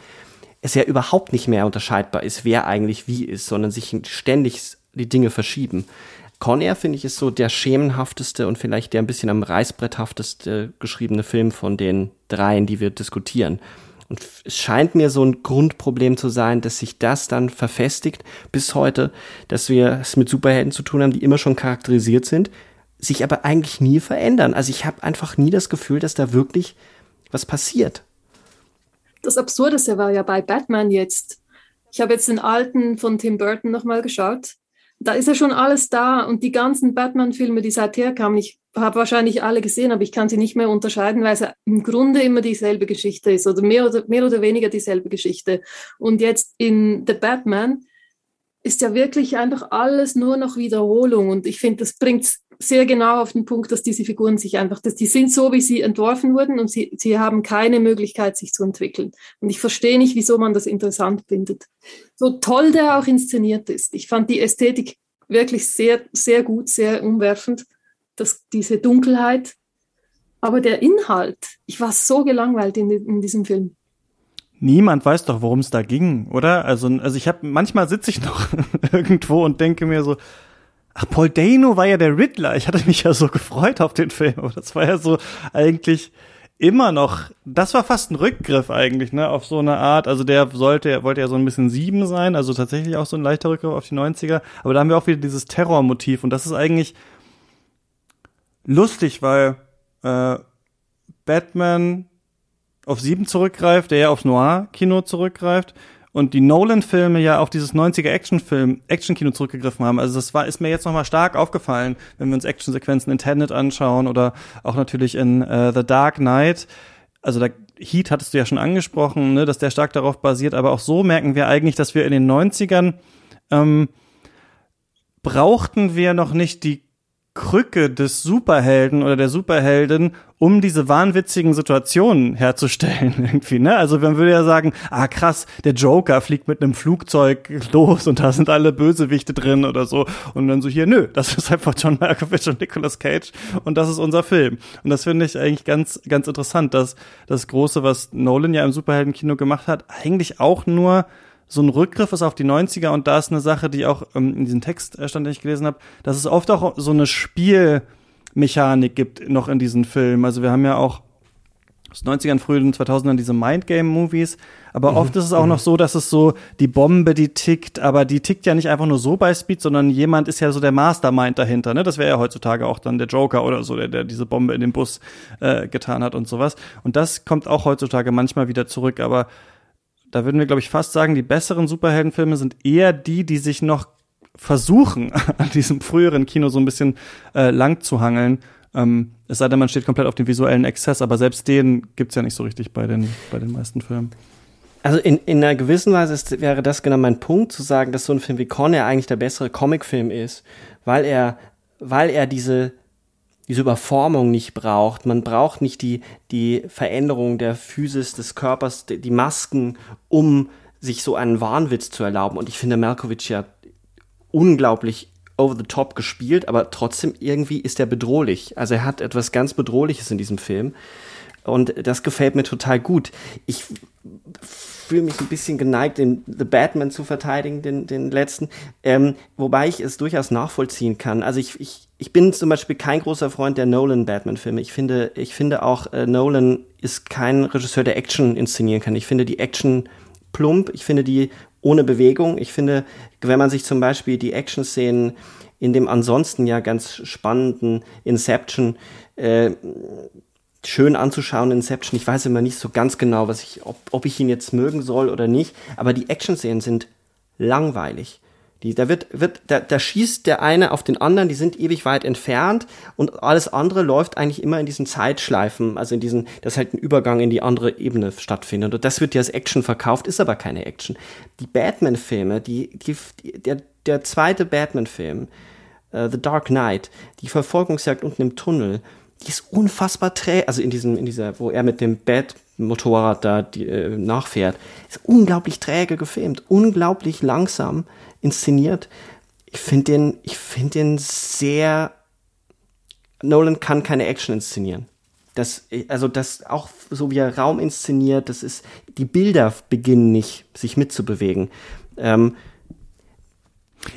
es ja überhaupt nicht mehr unterscheidbar ist, wer eigentlich wie ist, sondern sich ständig die Dinge verschieben. Conair, finde ich, ist so der schemenhafteste und vielleicht der ein bisschen am reißbretthafteste geschriebene Film von den dreien, die wir diskutieren. Und es scheint mir so ein Grundproblem zu sein, dass sich das dann verfestigt bis heute, dass wir es mit Superhelden zu tun haben, die immer schon charakterisiert sind, sich aber eigentlich nie verändern. Also ich habe einfach nie das Gefühl, dass da wirklich was passiert.
Das Absurdeste war ja bei Batman jetzt. Ich habe jetzt den alten von Tim Burton nochmal geschaut Da ist ja schon alles da und die ganzen Batman-Filme, die seither kamen, ich habe wahrscheinlich alle gesehen, aber ich kann sie nicht mehr unterscheiden, weil es im Grunde immer dieselbe Geschichte ist oder mehr oder, mehr oder weniger dieselbe Geschichte. Und jetzt in The Batman ist ja wirklich einfach alles nur noch Wiederholung und ich finde, das bringt sehr genau auf den Punkt, dass diese Figuren sich einfach, dass die sind so, wie sie entworfen wurden und sie, sie haben keine Möglichkeit, sich zu entwickeln. Und ich verstehe nicht, wieso man das interessant findet. So toll der auch inszeniert ist. Ich fand die Ästhetik wirklich sehr, sehr gut, sehr umwerfend, dass diese Dunkelheit. Aber der Inhalt, ich war so gelangweilt in, in diesem Film.
Niemand weiß doch, worum es da ging, oder? Also, also ich habe manchmal sitze ich noch <laughs> irgendwo und denke mir so, ach, Paul Dano war ja der Riddler. Ich hatte mich ja so gefreut auf den Film, aber das war ja so eigentlich immer noch, das war fast ein Rückgriff eigentlich, ne, auf so eine Art, also der sollte, wollte ja so ein bisschen sieben sein, also tatsächlich auch so ein leichter Rückgriff auf die 90er, aber da haben wir auch wieder dieses Terrormotiv und das ist eigentlich lustig, weil äh, Batman auf sieben zurückgreift, der ja aufs Noir-Kino zurückgreift und die Nolan-Filme ja auf dieses 90er Actionfilm, Action-Kino zurückgegriffen haben. Also das war, ist mir jetzt nochmal stark aufgefallen, wenn wir uns Actionsequenzen in Tenet anschauen oder auch natürlich in uh, The Dark Knight. Also da Heat hattest du ja schon angesprochen, ne, dass der stark darauf basiert, aber auch so merken wir eigentlich, dass wir in den 90ern ähm, brauchten wir noch nicht die Krücke des Superhelden oder der Superheldin, um diese wahnwitzigen Situationen herzustellen <laughs> irgendwie, ne? Also man würde ja sagen, ah krass, der Joker fliegt mit einem Flugzeug los und da sind alle Bösewichte drin oder so und dann so hier, nö, das ist einfach John Malkovich und Nicolas Cage und das ist unser Film. Und das finde ich eigentlich ganz ganz interessant, dass das große, was Nolan ja im Superheldenkino gemacht hat, eigentlich auch nur so ein Rückgriff ist auf die 90er und da ist eine Sache, die auch ähm, in diesem Text äh, stand, den ich gelesen habe, dass es oft auch so eine Spielmechanik gibt noch in diesen Filmen. Also wir haben ja auch aus 90ern, frühen 2000ern diese Mindgame-Movies, aber mhm. oft ist es auch mhm. noch so, dass es so die Bombe, die tickt, aber die tickt ja nicht einfach nur so bei Speed, sondern jemand ist ja so der Mastermind dahinter, ne? Das wäre ja heutzutage auch dann der Joker oder so, der, der diese Bombe in den Bus äh, getan hat und sowas. Und das kommt auch heutzutage manchmal wieder zurück, aber da würden wir, glaube ich, fast sagen, die besseren Superheldenfilme sind eher die, die sich noch versuchen, <laughs> an diesem früheren Kino so ein bisschen äh, lang zu hangeln. Ähm, es sei denn, man steht komplett auf den visuellen Exzess, aber selbst den gibt's ja nicht so richtig bei den, bei den meisten Filmen.
Also in, in einer gewissen Weise ist, wäre das genau mein Punkt, zu sagen, dass so ein Film wie Con eigentlich der bessere Comicfilm ist, weil er, weil er diese diese Überformung nicht braucht. Man braucht nicht die, die Veränderung der Physis des Körpers, die, die Masken, um sich so einen Wahnwitz zu erlauben. Und ich finde Malkovich ja unglaublich over the top gespielt, aber trotzdem irgendwie ist er bedrohlich. Also er hat etwas ganz Bedrohliches in diesem Film. Und das gefällt mir total gut. Ich fühle mich ein bisschen geneigt, den The Batman zu verteidigen, den, den letzten. Ähm, wobei ich es durchaus nachvollziehen kann. Also ich, ich, ich bin zum Beispiel kein großer Freund der Nolan-Batman-Filme. Ich finde, ich finde auch, äh, Nolan ist kein Regisseur, der Action inszenieren kann. Ich finde die Action plump. Ich finde die ohne Bewegung. Ich finde, wenn man sich zum Beispiel die Action-Szenen in dem ansonsten ja ganz spannenden Inception äh, schön anzuschauen, Inception. Ich weiß immer nicht so ganz genau, was ich, ob, ob ich ihn jetzt mögen soll oder nicht, aber die Action-Szenen sind langweilig. Die, da wird, wird, da, da schießt der eine auf den anderen, die sind ewig weit entfernt und alles andere läuft eigentlich immer in diesen Zeitschleifen, also in diesen, dass halt ein Übergang in die andere Ebene stattfindet. Und das wird ja als Action verkauft, ist aber keine Action. Die Batman-Filme, die, die, der, der zweite Batman-Film, uh, The Dark Knight, die Verfolgungsjagd unten im Tunnel, die ist unfassbar träge, also in diesem, in dieser, wo er mit dem Bad-Motorrad da die, äh, nachfährt, ist unglaublich träge gefilmt, unglaublich langsam inszeniert. Ich finde den, ich finde den sehr, Nolan kann keine Action inszenieren. Das, also das auch so wie er Raum inszeniert, das ist, die Bilder beginnen nicht, sich mitzubewegen. Ähm,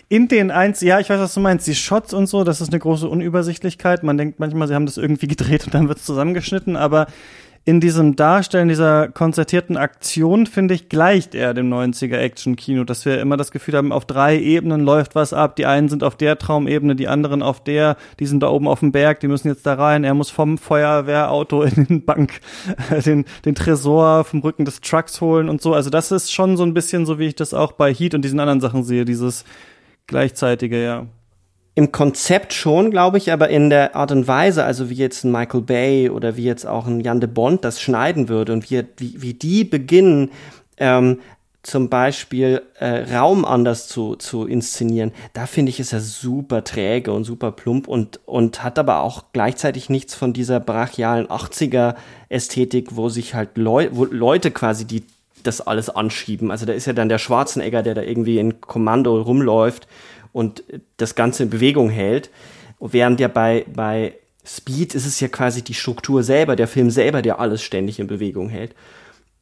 in den eins, ja, ich weiß, was du meinst, die Shots und so, das ist eine große Unübersichtlichkeit. Man denkt manchmal, sie haben das irgendwie gedreht und dann wird es zusammengeschnitten, aber in diesem Darstellen dieser konzertierten Aktion, finde ich, gleicht er dem 90er Action-Kino, dass wir immer das Gefühl haben, auf drei Ebenen läuft was ab. Die einen sind auf der Traumebene, die anderen auf der, die sind da oben auf dem Berg, die müssen jetzt da rein. Er muss vom Feuerwehrauto <laughs> in den Bank den, den Tresor vom Rücken des Trucks holen und so. Also das ist schon so ein bisschen so, wie ich das auch bei Heat und diesen anderen Sachen sehe, dieses gleichzeitige, ja.
Im Konzept schon, glaube ich, aber in der Art und Weise, also wie jetzt ein Michael Bay oder wie jetzt auch ein Jan de Bond das schneiden würde und wie, wie, wie die beginnen, ähm, zum Beispiel äh, Raum anders zu, zu inszenieren, da finde ich, ist er super träge und super plump und, und hat aber auch gleichzeitig nichts von dieser brachialen 80er-Ästhetik, wo sich halt Leu wo Leute quasi die das alles anschieben. Also da ist ja dann der Schwarzenegger, der da irgendwie in Kommando rumläuft und das Ganze in Bewegung hält. Während ja bei, bei Speed ist es ja quasi die Struktur selber, der Film selber, der alles ständig in Bewegung hält.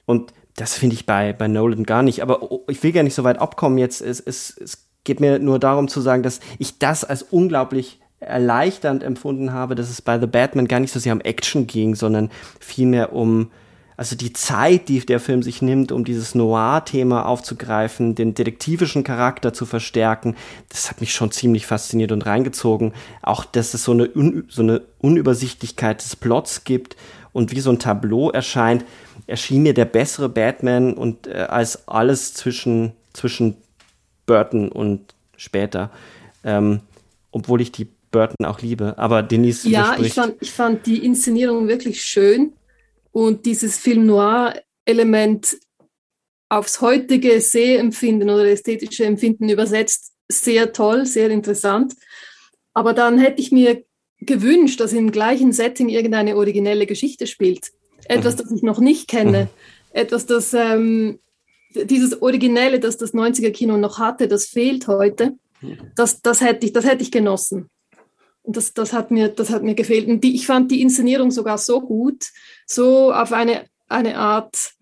Und das finde ich bei, bei Nolan gar nicht. Aber ich will gar nicht so weit abkommen jetzt. Es, es, es geht mir nur darum zu sagen, dass ich das als unglaublich erleichternd empfunden habe, dass es bei The Batman gar nicht so sehr um Action ging, sondern vielmehr um also die Zeit, die der Film sich nimmt, um dieses Noir-Thema aufzugreifen, den detektivischen Charakter zu verstärken, das hat mich schon ziemlich fasziniert und reingezogen. Auch, dass es so eine, so eine Unübersichtlichkeit des Plots gibt und wie so ein Tableau erscheint, erschien mir der bessere Batman und äh, als alles zwischen, zwischen Burton und später. Ähm, obwohl ich die Burton auch liebe. Aber Denise.
Ja, ich fand, ich fand die Inszenierung wirklich schön und dieses Film Noir-Element aufs heutige Sehempfinden oder ästhetische Empfinden übersetzt, sehr toll, sehr interessant. Aber dann hätte ich mir gewünscht, dass im gleichen Setting irgendeine originelle Geschichte spielt. Etwas, mhm. das ich noch nicht kenne. Mhm. Etwas, das ähm, dieses Originelle, das das 90er-Kino noch hatte, das fehlt heute. Das, das, hätte ich, das hätte ich genossen. Das, das, hat mir, das hat mir gefehlt. Und die, ich fand die Inszenierung sogar so gut, so auf eine, eine Art,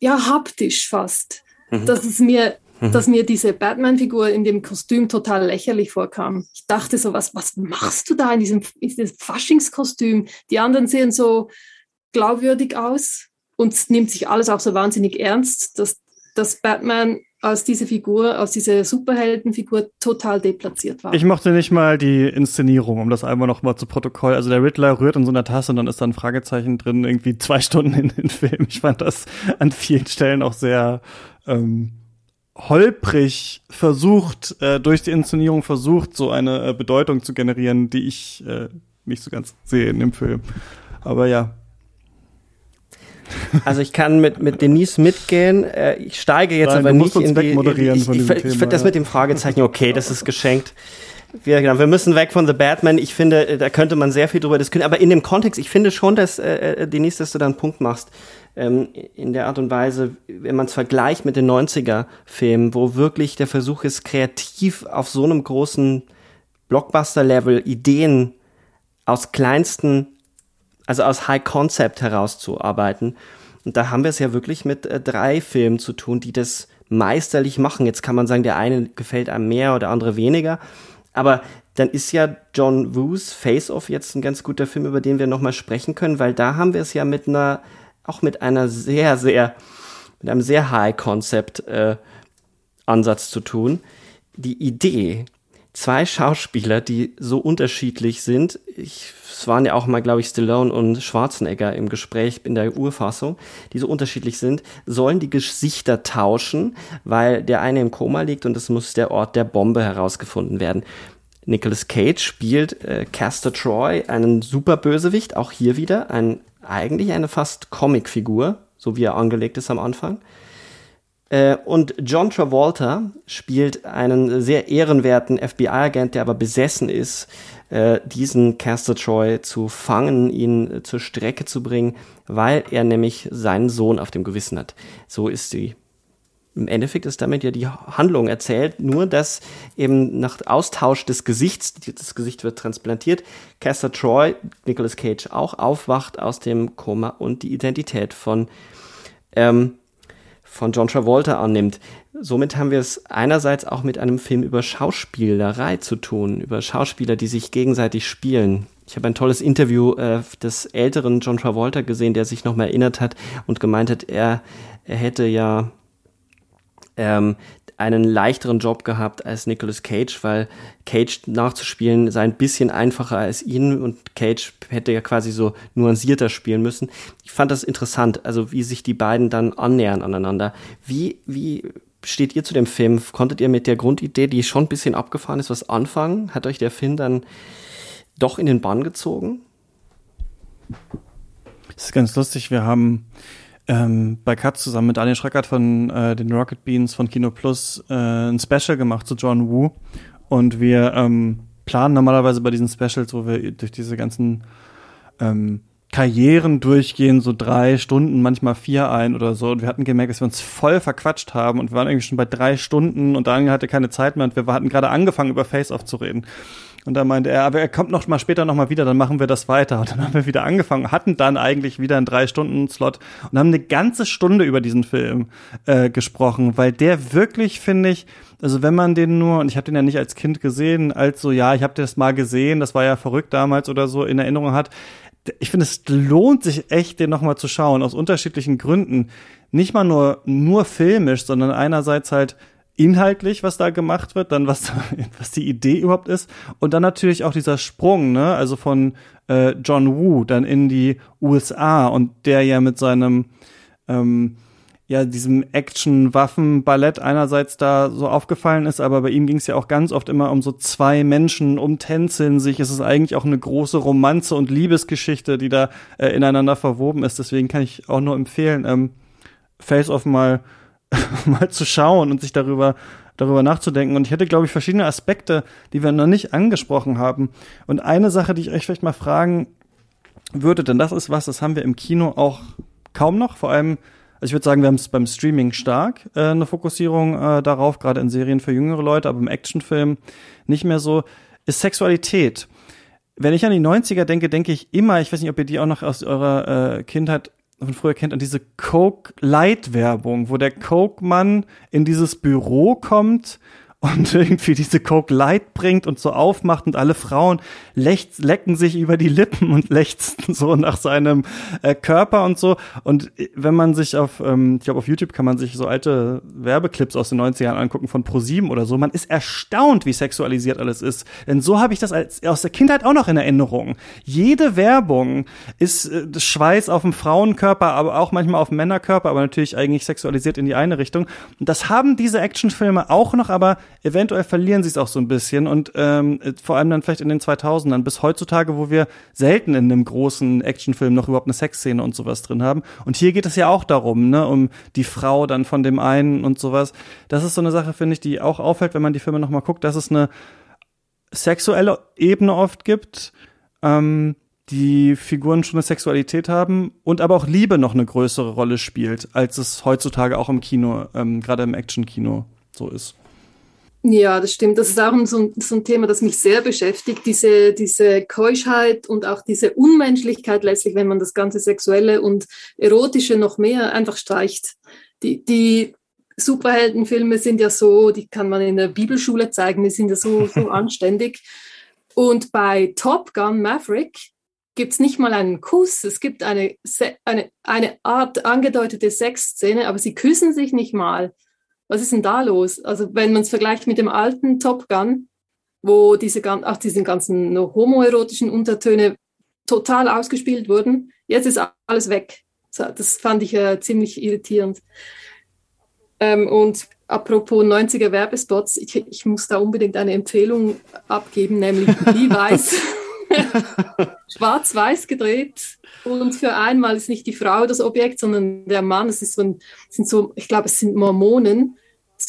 ja, haptisch fast, mhm. dass es mir, mhm. dass mir diese Batman-Figur in dem Kostüm total lächerlich vorkam. Ich dachte so, was, was machst du da in diesem, in diesem Faschingskostüm? Die anderen sehen so glaubwürdig aus und es nimmt sich alles auch so wahnsinnig ernst, dass, dass Batman aus dieser Figur, aus dieser Superheldenfigur total deplatziert war.
Ich mochte nicht mal die Inszenierung, um das einmal noch mal zu Protokoll. Also der Riddler rührt in so einer Tasse und dann ist da ein Fragezeichen drin, irgendwie zwei Stunden in den Film. Ich fand das an vielen Stellen auch sehr ähm, holprig versucht, äh, durch die Inszenierung versucht, so eine äh, Bedeutung zu generieren, die ich äh, nicht so ganz sehe in dem Film. Aber ja,
also ich kann mit, mit Denise mitgehen. Äh, ich steige jetzt Nein, aber nicht in die.
Moderieren ich,
ich, ich, ich finde das mit dem Fragezeichen okay, das ist geschenkt. Wir, genau, wir müssen weg von The Batman. Ich finde, äh, da könnte man sehr viel drüber diskutieren. Aber in dem Kontext, ich finde schon, dass, äh, äh, Denise, dass du da einen Punkt machst. Ähm, in der Art und Weise, wenn man es vergleicht mit den 90er-Filmen, wo wirklich der Versuch ist, kreativ auf so einem großen Blockbuster-Level Ideen aus kleinsten also aus High Concept herauszuarbeiten. Und da haben wir es ja wirklich mit äh, drei Filmen zu tun, die das meisterlich machen. Jetzt kann man sagen, der eine gefällt einem mehr oder andere weniger. Aber dann ist ja John Woos Face Off jetzt ein ganz guter Film, über den wir nochmal sprechen können, weil da haben wir es ja mit einer, auch mit einer sehr, sehr, mit einem sehr High Concept äh, Ansatz zu tun. Die Idee, zwei Schauspieler, die so unterschiedlich sind. Ich, es waren ja auch mal, glaube ich, Stallone und Schwarzenegger im Gespräch in der Urfassung, die so unterschiedlich sind, sollen die Gesichter tauschen, weil der eine im Koma liegt und es muss der Ort der Bombe herausgefunden werden. Nicolas Cage spielt äh, Castor Troy, einen Superbösewicht, auch hier wieder, ein, eigentlich eine fast Comicfigur, so wie er angelegt ist am Anfang. Äh, und John Travolta spielt einen sehr ehrenwerten FBI-Agent, der aber besessen ist, äh, diesen Castor Troy zu fangen, ihn zur Strecke zu bringen, weil er nämlich seinen Sohn auf dem Gewissen hat. So ist die im Endeffekt ist damit ja die Handlung erzählt, nur dass eben nach Austausch des Gesichts, das Gesicht wird transplantiert, Castor Troy, Nicolas Cage auch aufwacht aus dem Koma und die Identität von ähm, von John Travolta annimmt. Somit haben wir es einerseits auch mit einem Film über Schauspielerei zu tun, über Schauspieler, die sich gegenseitig spielen. Ich habe ein tolles Interview äh, des älteren John Travolta gesehen, der sich nochmal erinnert hat und gemeint hat, er, er hätte ja ähm, einen leichteren Job gehabt als Nicolas Cage, weil Cage nachzuspielen sei ein bisschen einfacher als ihn und Cage hätte ja quasi so nuancierter spielen müssen. Ich fand das interessant, also wie sich die beiden dann annähern aneinander. Wie, wie steht ihr zu dem Film? Konntet ihr mit der Grundidee, die schon ein bisschen abgefahren ist, was anfangen? Hat euch der Film dann doch in den Bann gezogen?
Das ist ganz lustig. Wir haben ähm, bei Katz zusammen mit Daniel Schreckert von äh, den Rocket Beans von Kino Plus äh, ein Special gemacht zu John Woo. Und wir ähm, planen normalerweise bei diesen Specials, wo wir durch diese ganzen ähm, Karrieren durchgehen, so drei Stunden, manchmal vier ein oder so. Und wir hatten gemerkt, dass wir uns voll verquatscht haben und wir waren irgendwie schon bei drei Stunden und Daniel hatte keine Zeit mehr und wir hatten gerade angefangen, über Face-Off zu reden. Und da meinte er, aber er kommt noch mal später noch mal wieder, dann machen wir das weiter. Und dann haben wir wieder angefangen, hatten dann eigentlich wieder einen drei Stunden Slot und haben eine ganze Stunde über diesen Film äh, gesprochen, weil der wirklich finde ich, also wenn man den nur und ich habe den ja nicht als Kind gesehen, als so ja, ich habe das mal gesehen, das war ja verrückt damals oder so in Erinnerung hat, ich finde, es lohnt sich echt, den nochmal zu schauen, aus unterschiedlichen Gründen. Nicht mal nur, nur filmisch, sondern einerseits halt inhaltlich, was da gemacht wird, dann was, <laughs> was die Idee überhaupt ist und dann natürlich auch dieser Sprung, ne, also von äh, John Woo dann in die USA und der ja mit seinem ähm, ja diesem Action-Waffen-Ballett einerseits da so aufgefallen ist, aber bei ihm ging es ja auch ganz oft immer um so zwei Menschen umtänzeln sich. Es ist eigentlich auch eine große Romanze und Liebesgeschichte, die da äh, ineinander verwoben ist. Deswegen kann ich auch nur empfehlen, ähm, Face Off mal <laughs> mal zu schauen und sich darüber darüber nachzudenken. Und ich hätte, glaube ich, verschiedene Aspekte, die wir noch nicht angesprochen haben. Und eine Sache, die ich euch vielleicht mal fragen würde, denn das ist was, das haben wir im Kino auch kaum noch, vor allem also ich würde sagen, wir haben es beim Streaming stark, äh, eine Fokussierung äh, darauf, gerade in Serien für jüngere Leute, aber im Actionfilm nicht mehr so, ist Sexualität. Wenn ich an die 90er denke, denke ich immer, ich weiß nicht, ob ihr die auch noch aus eurer äh, Kindheit von früher kennt, an diese Coke Light Werbung, wo der Coke Mann in dieses Büro kommt und <laughs> irgendwie diese Coke Light bringt und so aufmacht und alle Frauen lechz, lecken sich über die Lippen und <laughs> lechzen so nach seinem äh, Körper und so. Und äh, wenn man sich auf, ähm, ich glaube auf YouTube kann man sich so alte Werbeclips aus den 90ern angucken von ProSieben oder so, man ist erstaunt, wie sexualisiert alles ist. Denn so habe ich das als, aus der Kindheit auch noch in Erinnerung. Jede Werbung ist äh, Schweiß auf dem Frauenkörper, aber auch manchmal auf dem Männerkörper, aber natürlich eigentlich sexualisiert in die eine Richtung. Und das haben diese Actionfilme auch noch, aber eventuell verlieren sie es auch so ein bisschen und ähm, vor allem dann vielleicht in den 2000ern bis heutzutage, wo wir selten in einem großen Actionfilm noch überhaupt eine Sexszene und sowas drin haben. Und hier geht es ja auch darum, ne, um die Frau dann von dem einen und sowas. Das ist so eine Sache, finde ich, die auch auffällt, wenn man die Filme noch mal guckt, dass es eine sexuelle Ebene oft gibt. Ähm, die Figuren schon eine Sexualität haben und aber auch Liebe noch eine größere Rolle spielt, als es heutzutage auch im Kino, ähm, gerade im Action-Kino so ist.
Ja, das stimmt. Das ist auch so, so ein Thema, das mich sehr beschäftigt, diese, diese Keuschheit und auch diese Unmenschlichkeit letztlich, wenn man das ganze Sexuelle und Erotische noch mehr einfach streicht. Die, die Superheldenfilme sind ja so, die kann man in der Bibelschule zeigen, die sind ja so, so <laughs> anständig. Und bei Top Gun Maverick gibt es nicht mal einen Kuss, es gibt eine, eine, eine Art angedeutete Sexszene, aber sie küssen sich nicht mal was ist denn da los? Also wenn man es vergleicht mit dem alten Top Gun, wo diese, auch diese ganzen homoerotischen Untertöne total ausgespielt wurden, jetzt ist alles weg. Das fand ich äh, ziemlich irritierend. Ähm, und apropos 90er Werbespots, ich, ich, muss da unbedingt eine Empfehlung abgeben, nämlich Levi's. <laughs> Schwarz-Weiß gedreht und für einmal ist nicht die Frau das Objekt, sondern der Mann. Es ist so ein, sind so, ich glaube, es sind Mormonen,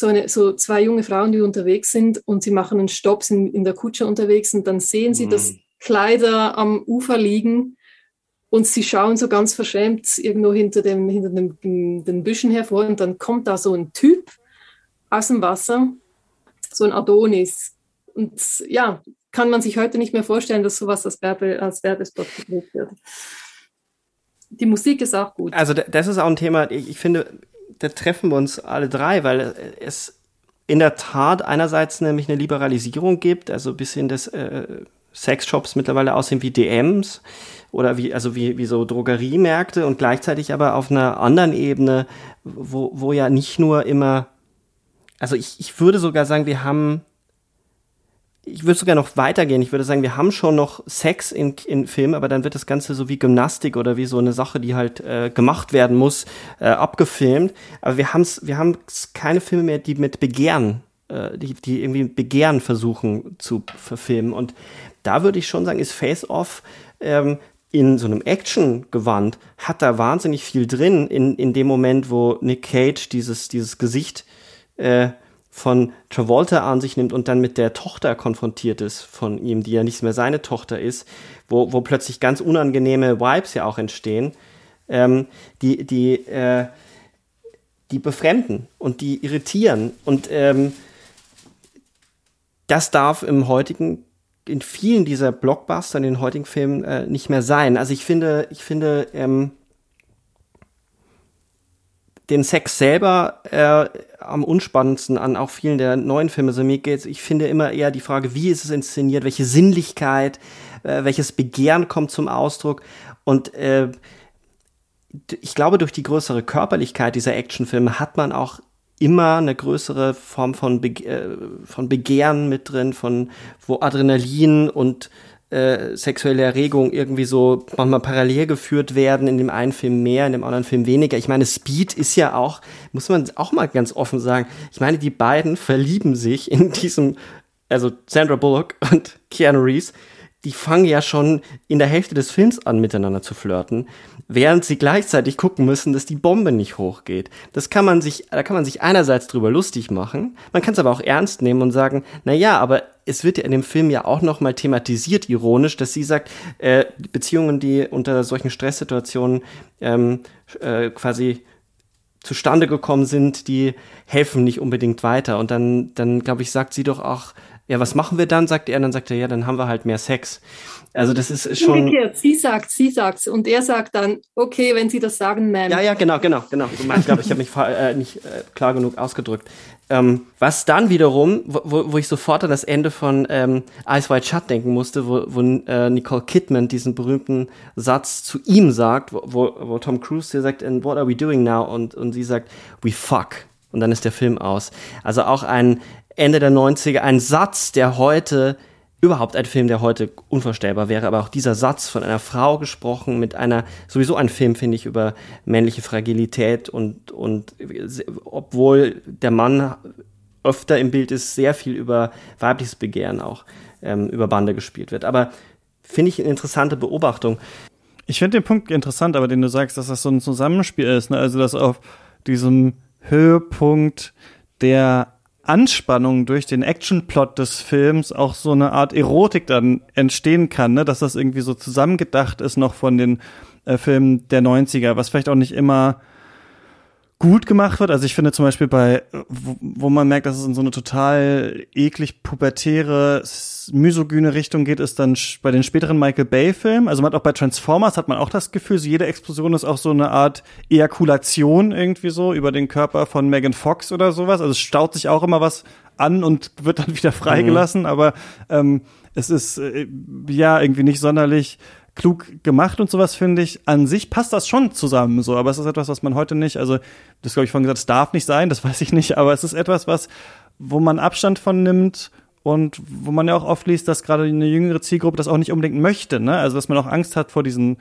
so, eine, so zwei junge Frauen, die unterwegs sind und sie machen einen Stopp, sind in der Kutsche unterwegs und dann sehen sie, mhm. dass Kleider am Ufer liegen und sie schauen so ganz verschämt irgendwo hinter, dem, hinter dem, den Büschen hervor und dann kommt da so ein Typ aus dem Wasser, so ein Adonis. Und ja, kann man sich heute nicht mehr vorstellen, dass sowas als, Werbe, als Werbespot gedreht wird. Die Musik ist auch gut.
Also das ist auch ein Thema, ich finde, da treffen wir uns alle drei, weil es in der Tat einerseits nämlich eine Liberalisierung gibt, also ein bisschen das äh, Sexshops mittlerweile aussehen wie DMs oder wie, also wie, wie so Drogeriemärkte und gleichzeitig aber auf einer anderen Ebene, wo, wo ja nicht nur immer, also ich, ich würde sogar sagen, wir haben ich würde sogar noch weitergehen. Ich würde sagen, wir haben schon noch Sex in, in Filmen, aber dann wird das Ganze so wie Gymnastik oder wie so eine Sache, die halt äh, gemacht werden muss, äh, abgefilmt. Aber wir haben es, wir haben keine Filme mehr, die mit Begehren, äh, die, die irgendwie Begehren versuchen zu verfilmen. Und da würde ich schon sagen, ist Face Off ähm, in so einem Action-Gewand hat da wahnsinnig viel drin in, in dem Moment, wo Nick Cage dieses, dieses Gesicht äh, von Travolta an sich nimmt und dann mit der Tochter konfrontiert ist von ihm, die ja nicht mehr seine Tochter ist, wo, wo plötzlich ganz unangenehme Vibes ja auch entstehen, ähm, die, die, äh, die befremden und die irritieren. Und ähm, das darf im heutigen, in vielen dieser Blockbuster, in den heutigen Filmen äh, nicht mehr sein. Also ich finde, ich finde, ähm, den Sex selber äh, am unspannendsten an auch vielen der neuen Filme. So mir geht's, ich finde immer eher die Frage, wie ist es inszeniert, welche Sinnlichkeit, äh, welches Begehren kommt zum Ausdruck und äh, ich glaube, durch die größere Körperlichkeit dieser Actionfilme hat man auch immer eine größere Form von, Bege äh, von Begehren mit drin, von wo Adrenalin und äh, sexuelle Erregung irgendwie so manchmal parallel geführt werden, in dem einen Film mehr, in dem anderen Film weniger. Ich meine, Speed ist ja auch, muss man auch mal ganz offen sagen, ich meine, die beiden verlieben sich in diesem, also Sandra Bullock und Keanu Reeves, die fangen ja schon in der Hälfte des Films an, miteinander zu flirten, während sie gleichzeitig gucken müssen, dass die Bombe nicht hochgeht. Das kann man sich, da kann man sich einerseits drüber lustig machen, man kann es aber auch ernst nehmen und sagen, na ja, aber es wird ja in dem Film ja auch noch mal thematisiert, ironisch, dass sie sagt, äh, Beziehungen, die unter solchen Stresssituationen ähm, äh, quasi zustande gekommen sind, die helfen nicht unbedingt weiter. Und dann, dann glaube ich, sagt sie doch auch, ja, was machen wir dann? Sagt er, dann sagt er, ja, dann haben wir halt mehr Sex. Also das ist schon.
Umgekehrt, sie sagt, sie sagt und er sagt dann, okay, wenn Sie das sagen, Ma'am.
Ja, ja, genau, genau, genau. Ich glaube, ich habe mich äh, nicht äh, klar genug ausgedrückt. Ähm, was dann wiederum, wo, wo ich sofort an das Ende von ähm, Eyes Wide Shut denken musste, wo, wo äh, Nicole Kidman diesen berühmten Satz zu ihm sagt, wo, wo Tom Cruise hier sagt, and what are we doing now? Und, und sie sagt, we fuck. Und dann ist der Film aus. Also auch ein Ende der 90er, ein Satz, der heute überhaupt ein Film, der heute unvorstellbar wäre, aber auch dieser Satz von einer Frau gesprochen, mit einer, sowieso ein Film, finde ich, über männliche Fragilität und, und obwohl der Mann öfter im Bild ist, sehr viel über weibliches Begehren auch ähm, über Bande gespielt wird. Aber finde ich eine interessante Beobachtung.
Ich finde den Punkt interessant, aber den du sagst, dass das so ein Zusammenspiel ist, ne? also dass auf diesem Höhepunkt der Anspannung durch den Actionplot des Films auch so eine Art Erotik dann entstehen kann, ne? dass das irgendwie so zusammengedacht ist noch von den äh, Filmen der 90er, was vielleicht auch nicht immer gut gemacht wird. Also ich finde zum Beispiel bei, wo, wo man merkt, dass es in so eine total eklig pubertäre, misogyne Richtung geht, ist dann bei den späteren Michael Bay-Filmen. Also man hat auch bei Transformers hat man auch das Gefühl, so jede Explosion ist auch so eine Art Ejakulation irgendwie so über den Körper von Megan Fox oder sowas. Also es staut sich auch immer was an und wird dann <laughs> wieder freigelassen, mhm. aber ähm, es ist äh, ja irgendwie nicht sonderlich klug gemacht und sowas, finde ich. An sich passt das schon zusammen, so, aber es ist etwas, was man heute nicht, also, das glaube ich vorhin gesagt, es darf nicht sein, das <laughs> weiß ich nicht, aber es ist etwas, was, wo man Abstand von nimmt und wo man ja auch oft liest, dass gerade eine jüngere Zielgruppe das auch nicht unbedingt möchte, ne? Also, dass man auch Angst hat vor diesen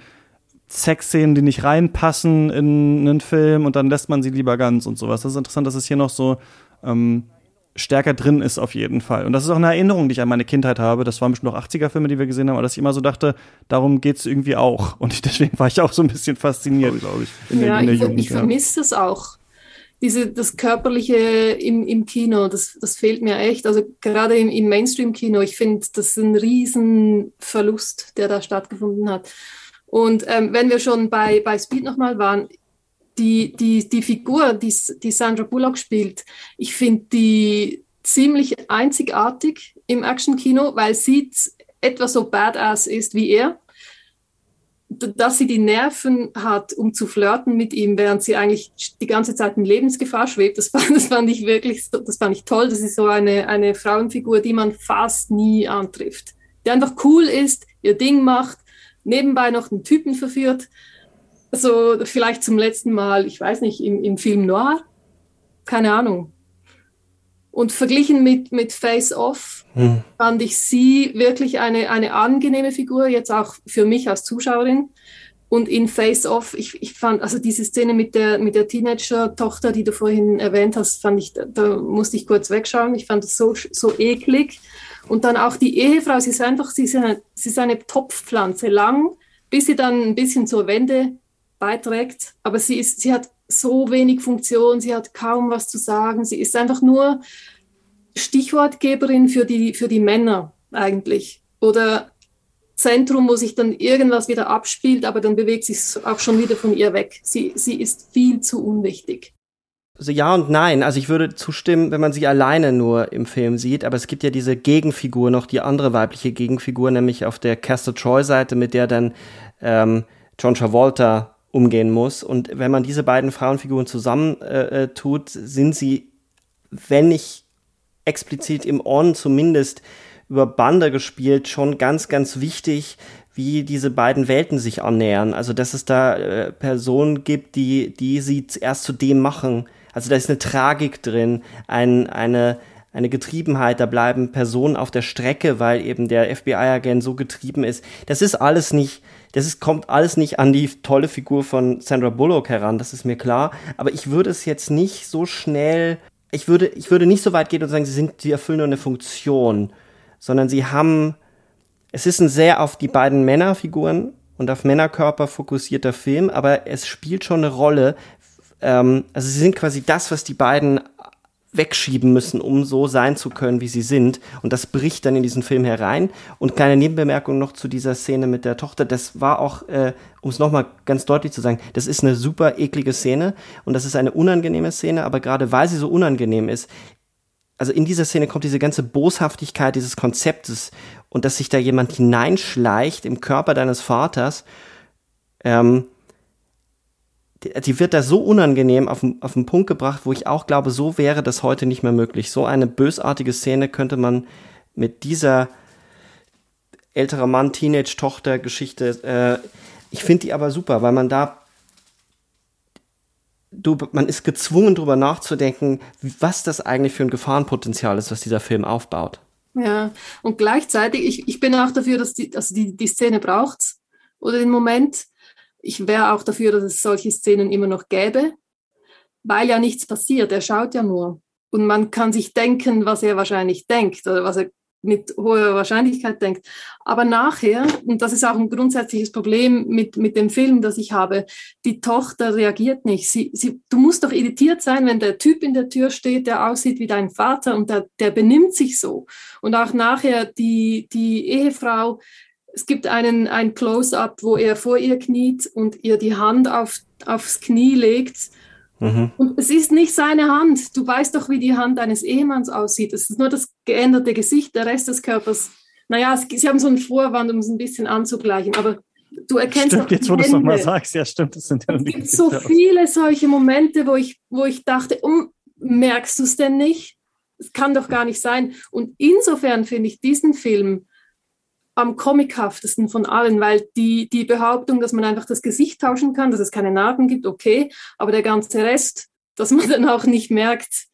Sexszenen, die nicht reinpassen in einen Film und dann lässt man sie lieber ganz und sowas. Das ist interessant, dass es hier noch so ähm, stärker drin ist auf jeden Fall. Und das ist auch eine Erinnerung, die ich an meine Kindheit habe. Das waren bestimmt noch 80er-Filme, die wir gesehen haben, aber dass ich immer so dachte, darum geht's irgendwie auch. <laughs> Und deswegen war ich auch so ein bisschen fasziniert, glaube ich.
In ja, der, in der ich, Jugend, ich vermisse das auch. Diese, das Körperliche im, im Kino, das, das fehlt mir echt. Also gerade im, im Mainstream-Kino, ich finde, das ist ein Riesenverlust, der da stattgefunden hat. Und ähm, wenn wir schon bei, bei Speed nochmal waren, die, die, die Figur, die, die Sandra Bullock spielt, ich finde die ziemlich einzigartig im Actionkino, weil sie etwa so badass ist wie er. Dass sie die Nerven hat, um zu flirten mit ihm, während sie eigentlich die ganze Zeit in Lebensgefahr schwebt, das <laughs> fand, das fand ich wirklich, das fand ich toll. Das ist so eine, eine Frauenfigur, die man fast nie antrifft. Die einfach cool ist, ihr Ding macht, nebenbei noch einen Typen verführt so vielleicht zum letzten Mal, ich weiß nicht, im, im Film Noir? Keine Ahnung. Und verglichen mit, mit Face Off hm. fand ich sie wirklich eine, eine angenehme Figur, jetzt auch für mich als Zuschauerin. Und in Face Off, ich, ich fand, also diese Szene mit der, mit der Teenager-Tochter, die du vorhin erwähnt hast, fand ich, da, da musste ich kurz wegschauen. Ich fand es so, so eklig. Und dann auch die Ehefrau, sie ist einfach, sie ist eine, sie ist eine Topfpflanze, lang, bis sie dann ein bisschen zur Wende beiträgt. Aber sie, ist, sie hat so wenig Funktion, sie hat kaum was zu sagen. Sie ist einfach nur Stichwortgeberin für die, für die Männer eigentlich. Oder Zentrum, wo sich dann irgendwas wieder abspielt, aber dann bewegt sich auch schon wieder von ihr weg. Sie, sie ist viel zu unwichtig.
Also ja und nein. Also ich würde zustimmen, wenn man sie alleine nur im Film sieht, aber es gibt ja diese Gegenfigur noch, die andere weibliche Gegenfigur, nämlich auf der Castor Troy-Seite, mit der dann ähm, John Travolta umgehen muss. Und wenn man diese beiden Frauenfiguren zusammen äh, äh tut, sind sie, wenn nicht explizit im On zumindest über Bande gespielt, schon ganz, ganz wichtig, wie diese beiden Welten sich annähern. Also, dass es da äh, Personen gibt, die, die sie erst zu dem machen. Also, da ist eine Tragik drin, ein, eine, eine Getriebenheit, da bleiben Personen auf der Strecke, weil eben der FBI-Agent so getrieben ist. Das ist alles nicht, das ist, kommt alles nicht an die tolle Figur von Sandra Bullock heran, das ist mir klar. Aber ich würde es jetzt nicht so schnell, ich würde, ich würde nicht so weit gehen und sagen, sie sind, sie erfüllen nur eine Funktion sondern sie haben, es ist ein sehr auf die beiden Männerfiguren und auf Männerkörper fokussierter Film, aber es spielt schon eine Rolle. Ähm, also sie sind quasi das, was die beiden wegschieben müssen, um so sein zu können, wie sie sind. Und das bricht dann in diesen Film herein. Und kleine Nebenbemerkung noch zu dieser Szene mit der Tochter. Das war auch, äh, um es nochmal ganz deutlich zu sagen, das ist eine super eklige Szene und das ist eine unangenehme Szene, aber gerade weil sie so unangenehm ist, also in dieser Szene kommt diese ganze Boshaftigkeit dieses Konzeptes und dass sich da jemand hineinschleicht im Körper deines Vaters, ähm, die, wird da so unangenehm auf, auf den Punkt gebracht, wo ich auch glaube, so wäre das heute nicht mehr möglich. So eine bösartige Szene könnte man mit dieser älterer Mann, Teenage-Tochter-Geschichte, äh, ich finde die aber super, weil man da du, man ist gezwungen, darüber nachzudenken, was das eigentlich für ein Gefahrenpotenzial ist, was dieser Film aufbaut.
Ja, und gleichzeitig, ich, ich bin auch dafür, dass die, also die, die Szene braucht oder den Moment. Ich wäre auch dafür, dass es solche Szenen immer noch gäbe, weil ja nichts passiert. Er schaut ja nur. Und man kann sich denken, was er wahrscheinlich denkt oder was er mit hoher Wahrscheinlichkeit denkt. Aber nachher, und das ist auch ein grundsätzliches Problem mit, mit dem Film, das ich habe, die Tochter reagiert nicht. Sie, sie, du musst doch irritiert sein, wenn der Typ in der Tür steht, der aussieht wie dein Vater und der, der benimmt sich so. Und auch nachher die, die Ehefrau, es gibt einen, ein Close-up, wo er vor ihr kniet und ihr die Hand auf, aufs Knie legt Mhm. Und es ist nicht seine Hand. Du weißt doch, wie die Hand eines Ehemanns aussieht. Es ist nur das geänderte Gesicht, der Rest des Körpers. Naja, es, sie haben so einen Vorwand, um es ein bisschen anzugleichen, aber du erkennst
stimmt, jetzt wo du es nochmal sagst, ja stimmt,
das sind ja Es gibt so viele solche Momente, wo ich, wo ich dachte, um, merkst du es denn nicht? Es kann doch gar nicht sein. Und insofern finde ich diesen Film am comichaftesten von allen, weil die, die Behauptung, dass man einfach das Gesicht tauschen kann, dass es keine Narben gibt, okay, aber der ganze Rest, dass man <laughs> dann auch nicht merkt,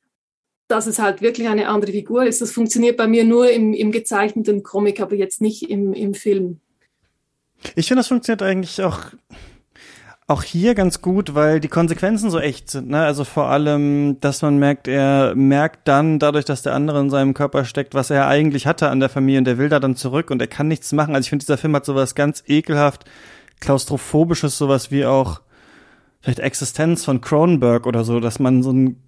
dass es halt wirklich eine andere Figur ist, das funktioniert bei mir nur im, im gezeichneten Comic, aber jetzt nicht im, im Film.
Ich finde, das funktioniert eigentlich auch auch hier ganz gut, weil die Konsequenzen so echt sind. Ne? Also vor allem, dass man merkt, er merkt dann dadurch, dass der andere in seinem Körper steckt, was er eigentlich hatte an der Familie und der will da dann zurück und er kann nichts machen. Also ich finde, dieser Film hat sowas ganz ekelhaft, klaustrophobisches, sowas wie auch vielleicht Existenz von Cronenberg oder so, dass man so ein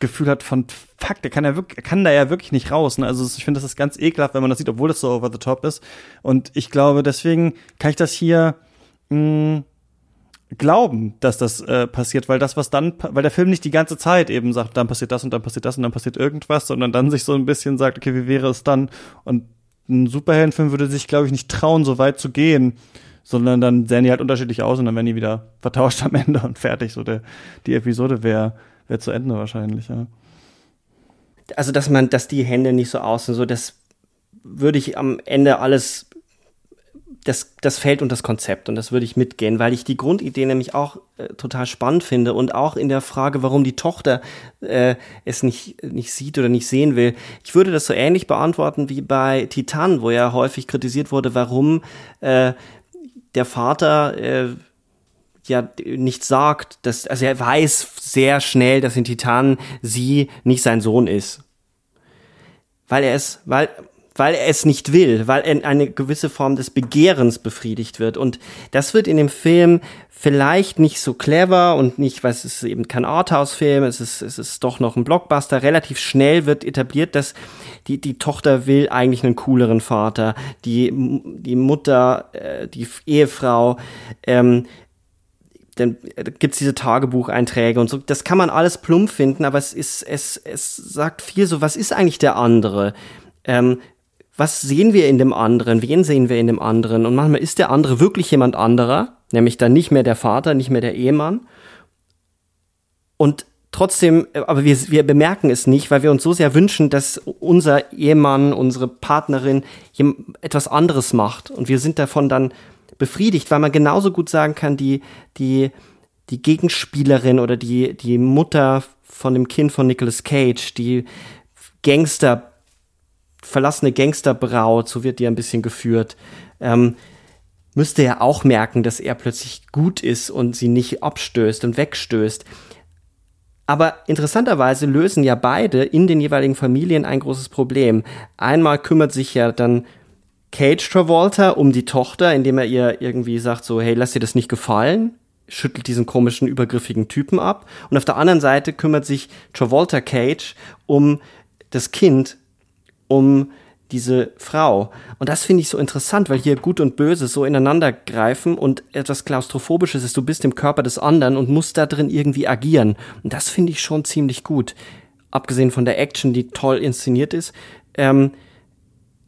Gefühl hat von fuck, der kann ja wirklich, er kann da ja wirklich nicht raus. Ne? Also ich finde, das ist ganz ekelhaft, wenn man das sieht, obwohl das so over the top ist. Und ich glaube, deswegen kann ich das hier mh, glauben, dass das äh, passiert, weil das, was dann, weil der Film nicht die ganze Zeit eben sagt, dann passiert das und dann passiert das und dann passiert irgendwas, sondern dann sich so ein bisschen sagt, okay, wie wäre es dann? Und ein Superheldenfilm würde sich, glaube ich, nicht trauen, so weit zu gehen, sondern dann sehen die halt unterschiedlich aus und dann werden die wieder vertauscht am Ende und fertig. So der, die Episode wäre wär zu Ende wahrscheinlich, ja.
Also, dass man, dass die Hände nicht so aussehen, so das würde ich am Ende alles das, das fällt unter das Konzept und das würde ich mitgehen, weil ich die Grundidee nämlich auch äh, total spannend finde und auch in der Frage, warum die Tochter äh, es nicht, nicht sieht oder nicht sehen will. Ich würde das so ähnlich beantworten wie bei Titan, wo ja häufig kritisiert wurde, warum äh, der Vater äh, ja nicht sagt, dass, also er weiß sehr schnell, dass in Titan sie nicht sein Sohn ist. Weil er es, weil, weil er es nicht will, weil eine gewisse Form des Begehrens befriedigt wird. Und das wird in dem Film vielleicht nicht so clever und nicht, weil es ist eben kein Arthouse-Film, es ist, es ist doch noch ein Blockbuster. Relativ schnell wird etabliert, dass die, die Tochter will eigentlich einen cooleren Vater. Die, die Mutter, äh, die Ehefrau, ähm, dann gibt's diese Tagebucheinträge und so. Das kann man alles plump finden, aber es ist, es, es sagt viel so, was ist eigentlich der andere? Ähm, was sehen wir in dem anderen, wen sehen wir in dem anderen. Und manchmal ist der andere wirklich jemand anderer, nämlich dann nicht mehr der Vater, nicht mehr der Ehemann. Und trotzdem, aber wir, wir bemerken es nicht, weil wir uns so sehr wünschen, dass unser Ehemann, unsere Partnerin etwas anderes macht. Und wir sind davon dann befriedigt, weil man genauso gut sagen kann, die, die, die Gegenspielerin oder die, die Mutter von dem Kind von Nicolas Cage, die Gangster verlassene Gangsterbraut, so wird die ein bisschen geführt, ähm, müsste er auch merken, dass er plötzlich gut ist und sie nicht abstößt und wegstößt. Aber interessanterweise lösen ja beide in den jeweiligen Familien ein großes Problem. Einmal kümmert sich ja dann Cage Travolta um die Tochter, indem er ihr irgendwie sagt so, hey, lass dir das nicht gefallen, schüttelt diesen komischen, übergriffigen Typen ab. Und auf der anderen Seite kümmert sich Travolta Cage um das Kind, um diese Frau. Und das finde ich so interessant, weil hier Gut und Böse so ineinander greifen und etwas Klaustrophobisches ist, du bist im Körper des anderen und musst da drin irgendwie agieren. Und das finde ich schon ziemlich gut. Abgesehen von der Action, die toll inszeniert ist. Ähm,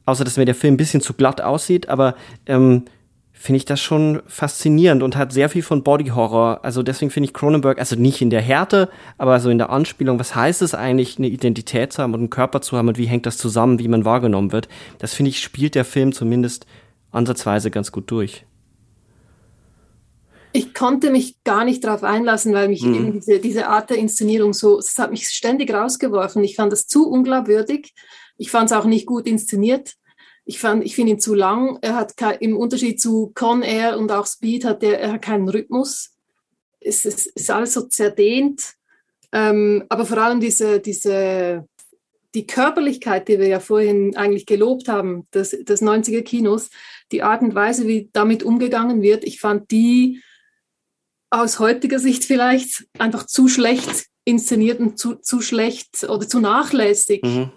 außer dass mir der Film ein bisschen zu glatt aussieht, aber ähm, finde ich das schon faszinierend und hat sehr viel von Body Horror. Also deswegen finde ich Cronenberg, also nicht in der Härte, aber so in der Anspielung, was heißt es eigentlich, eine Identität zu haben und einen Körper zu haben und wie hängt das zusammen, wie man wahrgenommen wird. Das finde ich, spielt der Film zumindest ansatzweise ganz gut durch.
Ich konnte mich gar nicht darauf einlassen, weil mich mhm. eben diese, diese Art der Inszenierung so, es hat mich ständig rausgeworfen. Ich fand das zu unglaubwürdig. Ich fand es auch nicht gut inszeniert ich ich finde ihn zu lang. Er hat kein, im Unterschied zu Con Air und auch Speed hat er, er hat keinen Rhythmus. Es ist, ist alles so zerdehnt. Ähm, aber vor allem diese, diese, die Körperlichkeit, die wir ja vorhin eigentlich gelobt haben, des, des 90er Kinos, die Art und Weise, wie damit umgegangen wird, ich fand die aus heutiger Sicht vielleicht einfach zu schlecht inszeniert und zu, zu schlecht oder zu nachlässig. Mhm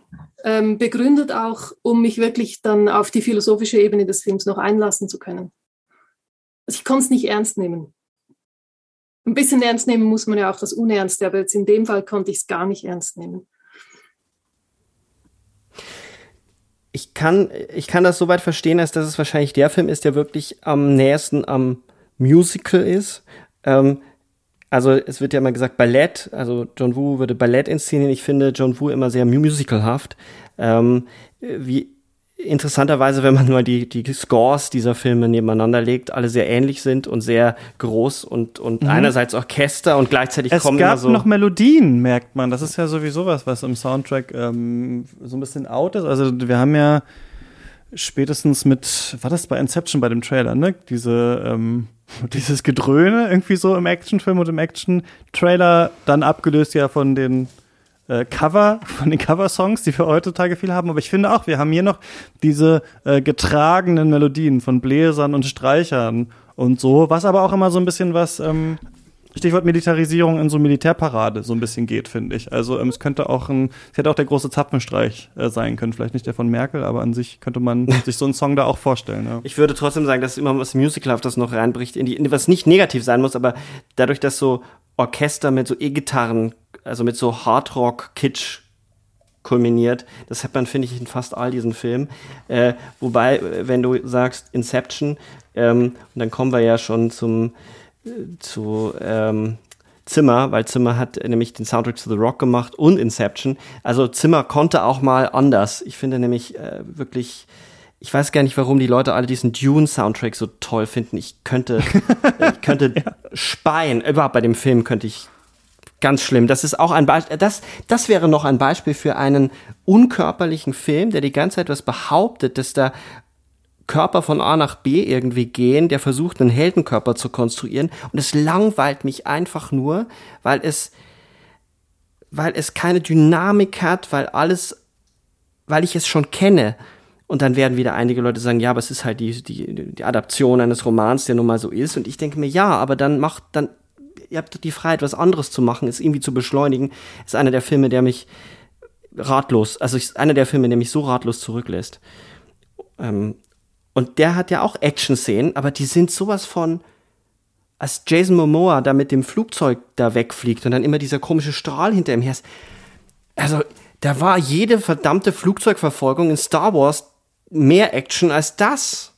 ähm, begründet auch, um mich wirklich dann auf die philosophische Ebene des Films noch einlassen zu können. Also ich konnte es nicht ernst nehmen. Ein bisschen ernst nehmen muss man ja auch das Unernste, aber jetzt in dem Fall konnte ich es gar nicht ernst nehmen.
Ich kann, ich kann das soweit verstehen, als dass es wahrscheinlich der Film ist, der wirklich am nächsten am Musical ist. Ähm, also es wird ja immer gesagt Ballett, also John Woo würde Ballett inszenieren. Ich finde John Woo immer sehr musicalhaft. Ähm, wie interessanterweise, wenn man mal die, die Scores dieser Filme nebeneinander legt, alle sehr ähnlich sind und sehr groß und, und mhm. einerseits Orchester und gleichzeitig
es
kommen
immer
so.
Es gab noch Melodien, merkt man. Das ist ja sowieso was, was im Soundtrack ähm, so ein bisschen out ist. Also wir haben ja spätestens mit, war das bei Inception bei dem Trailer, ne? Diese, ähm, <laughs> dieses Gedröhne irgendwie so im Actionfilm und im Action-Trailer, dann abgelöst ja von den äh, Cover, von den Cover-Songs, die wir heutzutage viel haben. Aber ich finde auch, wir haben hier noch diese äh, getragenen Melodien von Bläsern und Streichern und so, was aber auch immer so ein bisschen was ähm, Stichwort Militarisierung in so Militärparade so ein bisschen geht, finde ich. Also ähm, es könnte auch ein, es hätte auch der große Zapfenstreich äh, sein können, vielleicht nicht der von Merkel, aber an sich könnte man <laughs> sich so einen Song da auch vorstellen. Ja.
Ich würde trotzdem sagen, dass immer was Musicalhaftes noch reinbricht, in die, in, was nicht negativ sein muss, aber dadurch, dass so Orchester mit so E-Gitarren, also mit so Hardrock-Kitsch kulminiert. Das hat man, finde ich, in fast all diesen Filmen. Äh, wobei, wenn du sagst Inception, ähm, und dann kommen wir ja schon zum zu ähm, Zimmer, weil Zimmer hat nämlich den Soundtrack zu The Rock gemacht und Inception. Also Zimmer konnte auch mal anders. Ich finde nämlich äh, wirklich ich weiß gar nicht, warum die Leute alle diesen Dune-Soundtrack so toll finden. Ich könnte, <laughs> ich könnte ja. speien. Überhaupt bei dem Film könnte ich ganz schlimm. Das ist auch ein Beispiel, das, das wäre noch ein Beispiel für einen unkörperlichen Film, der die ganze Zeit was behauptet, dass da Körper von A nach B irgendwie gehen, der versucht, einen Heldenkörper zu konstruieren. Und es langweilt mich einfach nur, weil es, weil es keine Dynamik hat, weil alles, weil ich es schon kenne. Und dann werden wieder einige Leute sagen, ja, aber es ist halt die, die, die Adaption eines Romans, der nun mal so ist. Und ich denke mir, ja, aber dann macht, dann, ihr habt die Freiheit, was anderes zu machen, es irgendwie zu beschleunigen. Ist einer der Filme, der mich ratlos, also ist einer der Filme, der mich so ratlos zurücklässt. Ähm, und der hat ja auch Action-Szenen, aber die sind sowas von, als Jason Momoa da mit dem Flugzeug da wegfliegt und dann immer dieser komische Strahl hinter ihm her ist. Also, da war jede verdammte Flugzeugverfolgung in Star Wars mehr Action als das.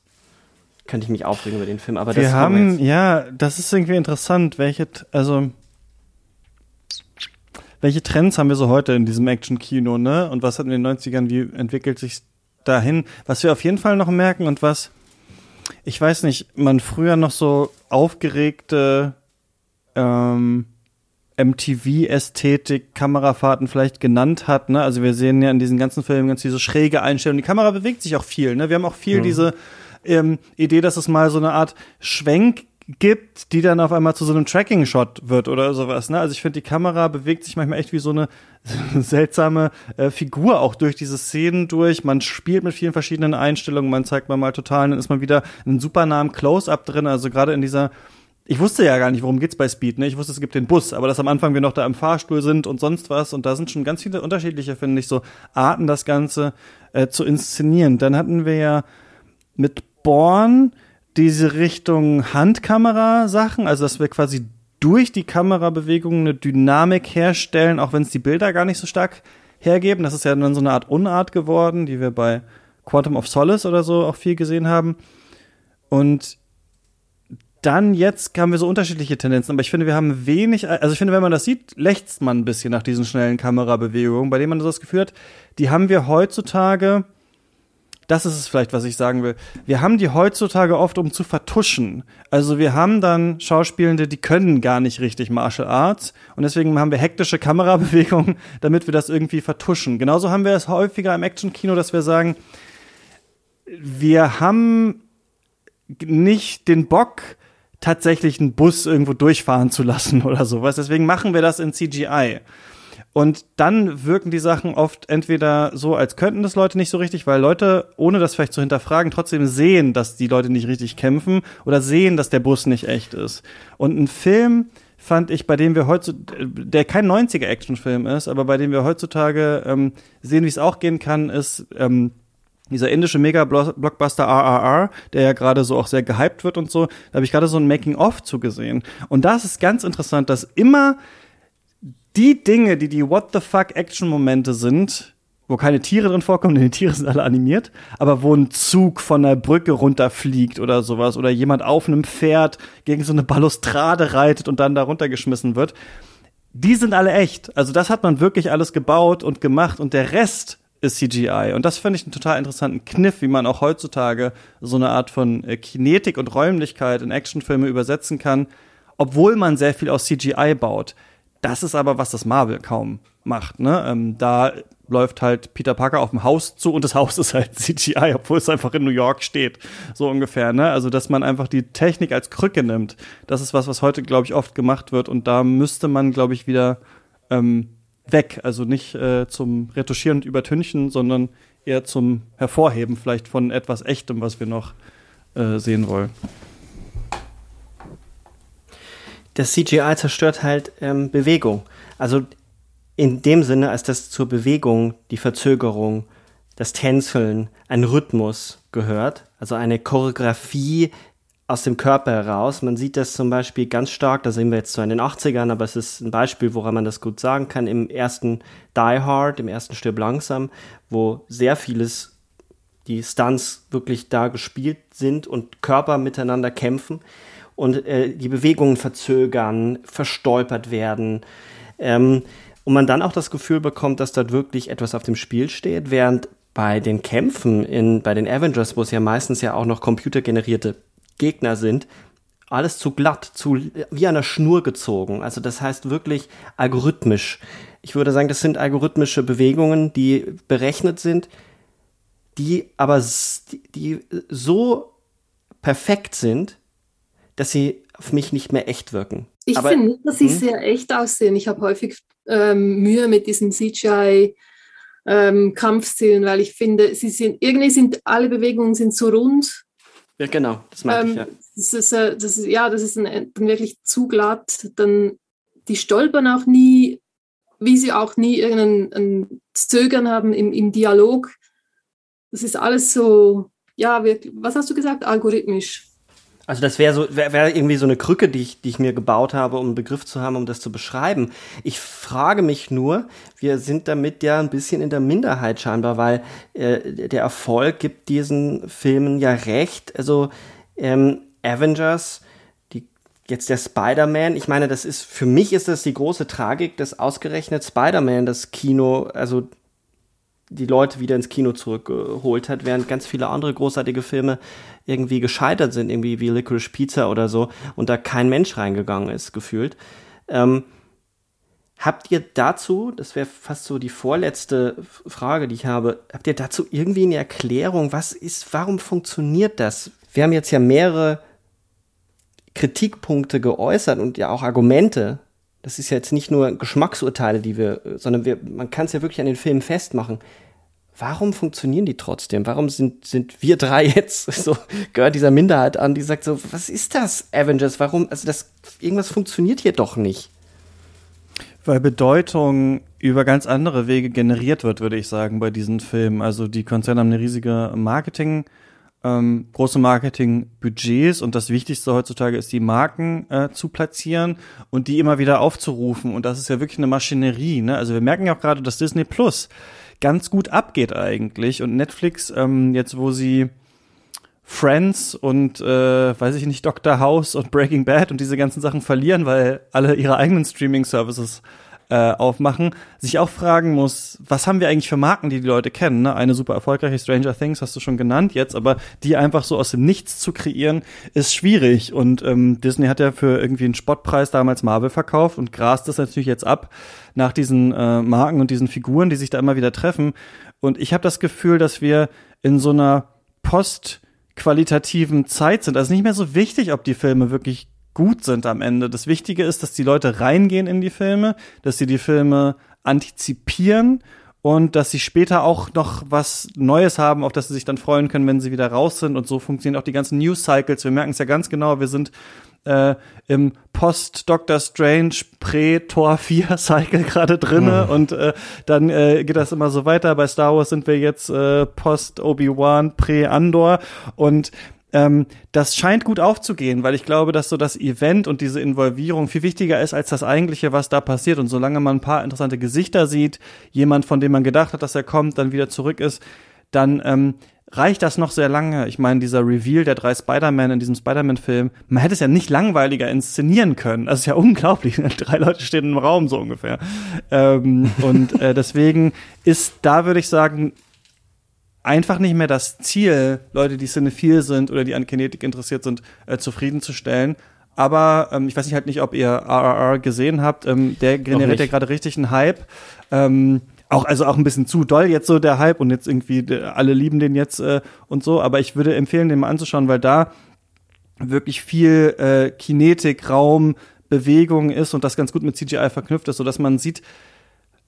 Könnte ich mich aufregen über den Film, aber
wir
das
haben, ja, das ist irgendwie interessant, welche, also, welche Trends haben wir so heute in diesem Action-Kino, ne? Und was hat in den 90ern, wie entwickelt sich dahin? Was wir auf jeden Fall noch merken und was, ich weiß nicht, man früher noch so aufgeregte, ähm, MTV-Ästhetik, Kamerafahrten vielleicht genannt hat. Ne? Also wir sehen ja in diesen ganzen Filmen ganz diese schräge Einstellung. Die Kamera bewegt sich auch viel. Ne? Wir haben auch viel mhm. diese ähm, Idee, dass es mal so eine Art Schwenk gibt, die dann auf einmal zu so einem Tracking-Shot wird oder sowas. Ne? Also ich finde, die Kamera bewegt sich manchmal echt wie so eine <laughs> seltsame äh, Figur auch durch diese Szenen durch. Man spielt mit vielen verschiedenen Einstellungen, man zeigt mal mal total, dann ist man wieder einen super nahen Close-Up drin. Also gerade in dieser ich wusste ja gar nicht, worum geht's bei Speed, ne? Ich wusste, es gibt den Bus, aber dass am Anfang wir noch da im Fahrstuhl sind und sonst was und da sind schon ganz viele unterschiedliche, finde ich, so Arten, das Ganze äh, zu inszenieren. Dann hatten wir ja mit Born diese Richtung Handkamera-Sachen, also dass wir quasi durch die Kamerabewegungen eine Dynamik herstellen, auch wenn es die Bilder gar nicht so stark hergeben. Das ist ja dann so eine Art Unart geworden, die wir bei Quantum of Solace oder so auch viel gesehen haben. Und dann jetzt haben wir so unterschiedliche Tendenzen, aber ich finde, wir haben wenig, also ich finde, wenn man das sieht, lächzt man ein bisschen nach diesen schnellen Kamerabewegungen, bei denen man so das Gefühl hat, die haben wir heutzutage, das ist es vielleicht, was ich sagen will, wir haben die heutzutage oft, um zu vertuschen. Also wir haben dann Schauspielende, die können gar nicht richtig Martial Arts und deswegen haben wir hektische Kamerabewegungen, <laughs> damit wir das irgendwie vertuschen. Genauso haben wir es häufiger im Action-Kino, dass wir sagen, wir haben nicht den Bock, tatsächlich einen Bus irgendwo durchfahren zu lassen <laughs> oder sowas. Deswegen machen wir das in CGI. Und dann wirken die Sachen oft entweder so, als könnten das Leute nicht so richtig, weil Leute, ohne das vielleicht zu hinterfragen, trotzdem sehen, dass die Leute nicht richtig kämpfen oder sehen, dass der Bus nicht echt ist. Und ein Film fand ich, bei dem wir heutzutage, der kein 90er-Actionfilm ist, aber bei dem wir heutzutage ähm, sehen, wie es auch gehen kann, ist ähm, dieser indische Mega-Blockbuster RRR, der ja gerade so auch sehr gehypt wird und so, da habe ich gerade so ein Making-of zugesehen. Und da ist es ganz interessant, dass immer die Dinge, die die What the fuck Action-Momente sind, wo keine Tiere drin vorkommen, denn die Tiere sind alle animiert, aber wo ein Zug von der Brücke runterfliegt oder sowas oder jemand auf einem Pferd gegen so eine Balustrade reitet und dann da runtergeschmissen wird, die sind alle echt. Also das hat man wirklich alles gebaut und gemacht und der Rest ist CGI. Und das finde ich einen total interessanten Kniff, wie man auch heutzutage so eine Art von äh, Kinetik und Räumlichkeit in Actionfilme übersetzen kann, obwohl man sehr viel aus CGI baut. Das ist aber, was das Marvel kaum macht. Ne? Ähm, da läuft halt Peter Parker auf dem Haus zu und das Haus <laughs> ist halt CGI, obwohl es einfach in New York steht. So ungefähr. Ne? Also, dass man einfach die Technik als Krücke nimmt. Das ist was, was heute, glaube ich, oft gemacht wird. Und da müsste man, glaube ich, wieder ähm, weg. Also nicht äh, zum Retuschieren und Übertünchen, sondern eher zum Hervorheben vielleicht von etwas Echtem, was wir noch äh, sehen wollen.
Das CGI zerstört halt ähm, Bewegung. Also in dem Sinne, als dass zur Bewegung die Verzögerung, das Tänzeln, ein Rhythmus gehört, also eine Choreografie, aus dem Körper heraus. Man sieht das zum Beispiel ganz stark, da sehen wir jetzt zwar in den 80ern, aber es ist ein Beispiel, woran man das gut sagen kann, im ersten Die Hard, im ersten Stirb langsam, wo sehr vieles, die Stunts wirklich da gespielt sind und Körper miteinander kämpfen und äh, die Bewegungen verzögern, verstolpert werden. Ähm, und man dann auch das Gefühl bekommt, dass dort wirklich etwas auf dem Spiel steht, während bei den Kämpfen in, bei den Avengers, wo es ja meistens ja auch noch computergenerierte Gegner sind, alles zu glatt, zu wie an der Schnur gezogen. Also das heißt wirklich algorithmisch. Ich würde sagen, das sind algorithmische Bewegungen, die berechnet sind, die aber die so perfekt sind, dass sie auf mich nicht mehr echt wirken.
Ich finde nicht, dass sie hm? sehr echt aussehen. Ich habe häufig ähm, Mühe mit diesen CGI ähm, Kampfszenen, weil ich finde, sie sind irgendwie sind alle Bewegungen sind so rund.
Ja, genau, das meine ähm, ich ja.
Das ist, äh, das ist, ja, das ist ein, dann wirklich zu glatt. Dann die stolpern auch nie, wie sie auch nie irgendein Zögern haben im, im Dialog. Das ist alles so, ja, wirklich, was hast du gesagt? Algorithmisch.
Also das wäre so, wäre wär irgendwie so eine Krücke, die ich, die ich mir gebaut habe, um einen Begriff zu haben, um das zu beschreiben. Ich frage mich nur, wir sind damit ja ein bisschen in der Minderheit scheinbar, weil äh, der Erfolg gibt diesen Filmen ja recht. Also ähm, Avengers, die, jetzt der Spider-Man, ich meine, das ist, für mich ist das die große Tragik, dass ausgerechnet Spider-Man das Kino, also die Leute wieder ins Kino zurückgeholt hat, während ganz viele andere großartige Filme irgendwie gescheitert sind, irgendwie wie Licorice Pizza oder so, und da kein Mensch reingegangen ist, gefühlt. Ähm, habt ihr dazu, das wäre fast so die vorletzte Frage, die ich habe, habt ihr dazu irgendwie eine Erklärung? Was ist, warum funktioniert das? Wir haben jetzt ja mehrere Kritikpunkte geäußert und ja auch Argumente. Das ist ja jetzt nicht nur Geschmacksurteile, die wir, sondern wir, man kann es ja wirklich an den Filmen festmachen warum funktionieren die trotzdem? Warum sind, sind wir drei <laughs> jetzt so, gehört dieser Minderheit an, die sagt so, was ist das, Avengers? Warum, also das, irgendwas funktioniert hier doch nicht.
Weil Bedeutung über ganz andere Wege generiert wird, würde ich sagen, bei diesen Filmen. Also die Konzerne haben eine riesige Marketing, ähm, große Marketingbudgets und das Wichtigste heutzutage ist, die Marken äh, zu platzieren und die immer wieder aufzurufen. Und das ist ja wirklich eine Maschinerie. Ne? Also wir merken ja auch gerade, dass Disney Plus ganz gut abgeht eigentlich. Und Netflix, ähm, jetzt wo sie Friends und äh, weiß ich nicht, Doctor House und Breaking Bad und diese ganzen Sachen verlieren, weil alle ihre eigenen Streaming-Services äh, aufmachen, sich auch fragen muss, was haben wir eigentlich für Marken, die die Leute kennen? Ne? Eine super erfolgreiche Stranger Things hast du schon genannt jetzt, aber die einfach so aus dem Nichts zu kreieren, ist schwierig. Und ähm, Disney hat ja für irgendwie einen Spottpreis damals Marvel verkauft und grast das natürlich jetzt ab nach diesen äh, Marken und diesen Figuren, die sich da immer wieder treffen. Und ich habe das Gefühl, dass wir in so einer postqualitativen Zeit sind. Also nicht mehr so wichtig, ob die Filme wirklich gut sind am Ende. Das Wichtige ist, dass die Leute reingehen in die Filme, dass sie die Filme antizipieren und dass sie später auch noch was Neues haben, auf das sie sich dann freuen können, wenn sie wieder raus sind. Und so funktionieren auch die ganzen News-Cycles. Wir merken es ja ganz genau, wir sind äh, im Post-Doctor Strange Prä-Tor 4 Cycle gerade drinne mhm. und äh, dann äh, geht das immer so weiter. Bei Star Wars sind wir jetzt äh, Post-Obi-Wan Prä-Andor und ähm, das scheint gut aufzugehen, weil ich glaube, dass so das Event und diese Involvierung viel wichtiger ist als das eigentliche, was da passiert. Und solange man ein paar interessante Gesichter sieht, jemand, von dem man gedacht hat, dass er kommt, dann wieder zurück ist, dann ähm, reicht das noch sehr lange. Ich meine, dieser Reveal der drei Spider-Man in diesem Spider-Man-Film, man hätte es ja nicht langweiliger inszenieren können. Das ist ja <laughs> unglaublich. Drei Leute stehen im Raum so ungefähr. Ähm, und äh, deswegen ist da, würde ich sagen, einfach nicht mehr das Ziel, Leute, die cinephil sind oder die an Kinetik interessiert sind, äh, zufriedenzustellen. Aber ähm, ich weiß nicht halt nicht, ob ihr RRR gesehen habt. Ähm, der generiert ja gerade richtig einen Hype. Ähm, auch also auch ein bisschen zu doll jetzt so der Hype und jetzt irgendwie alle lieben den jetzt äh, und so. Aber ich würde empfehlen, den mal anzuschauen, weil da wirklich viel äh, Kinetik, Raum, Bewegung ist und das ganz gut mit CGI verknüpft ist, so dass man sieht,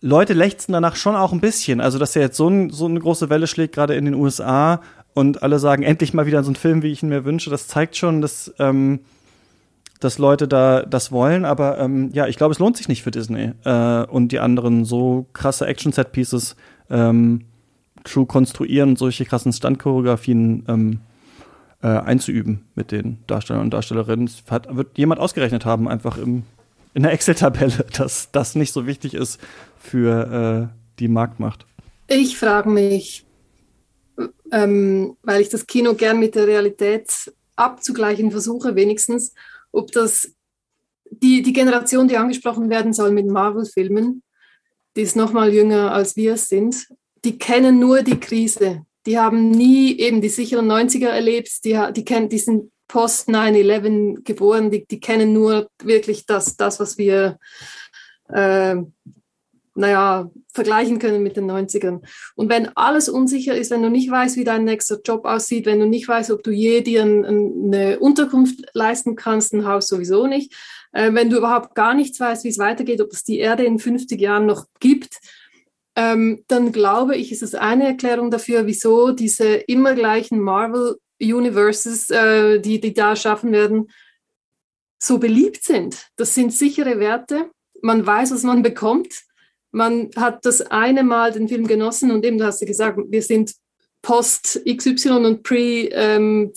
Leute lechzen danach schon auch ein bisschen. Also, dass er jetzt so, ein, so eine große Welle schlägt, gerade in den USA, und alle sagen, endlich mal wieder so ein Film, wie ich ihn mir wünsche, das zeigt schon, dass, ähm, dass Leute da das wollen. Aber ähm, ja, ich glaube, es lohnt sich nicht für Disney äh, und die anderen so krasse Action-Set-Pieces ähm, zu konstruieren und solche krassen Standchoreografien ähm, äh, einzuüben mit den Darstellern und Darstellerinnen. Das hat, wird jemand ausgerechnet haben, einfach im in der Excel-Tabelle, <laughs> dass das nicht so wichtig ist für äh, die Marktmacht.
Ich frage mich, ähm, weil ich das Kino gern mit der Realität abzugleichen versuche, wenigstens, ob das die, die Generation, die angesprochen werden soll mit Marvel-Filmen, die ist noch mal jünger als wir sind, die kennen nur die Krise. Die haben nie eben die sicheren 90er erlebt, die, die, kennen, die sind post 9-11 geboren, die, die kennen nur wirklich das, das was wir äh, naja, vergleichen können mit den 90ern. Und wenn alles unsicher ist, wenn du nicht weißt, wie dein nächster Job aussieht, wenn du nicht weißt, ob du je dir ein, eine Unterkunft leisten kannst, ein Haus sowieso nicht, äh, wenn du überhaupt gar nichts weißt, wie es weitergeht, ob es die Erde in 50 Jahren noch gibt, ähm, dann glaube ich, ist es eine Erklärung dafür, wieso diese immer gleichen Marvel-Universes, äh, die, die da schaffen werden, so beliebt sind. Das sind sichere Werte. Man weiß, was man bekommt man hat das eine Mal den Film genossen und eben, du hast ja gesagt, wir sind Post XY und Pre-Z. Ähm,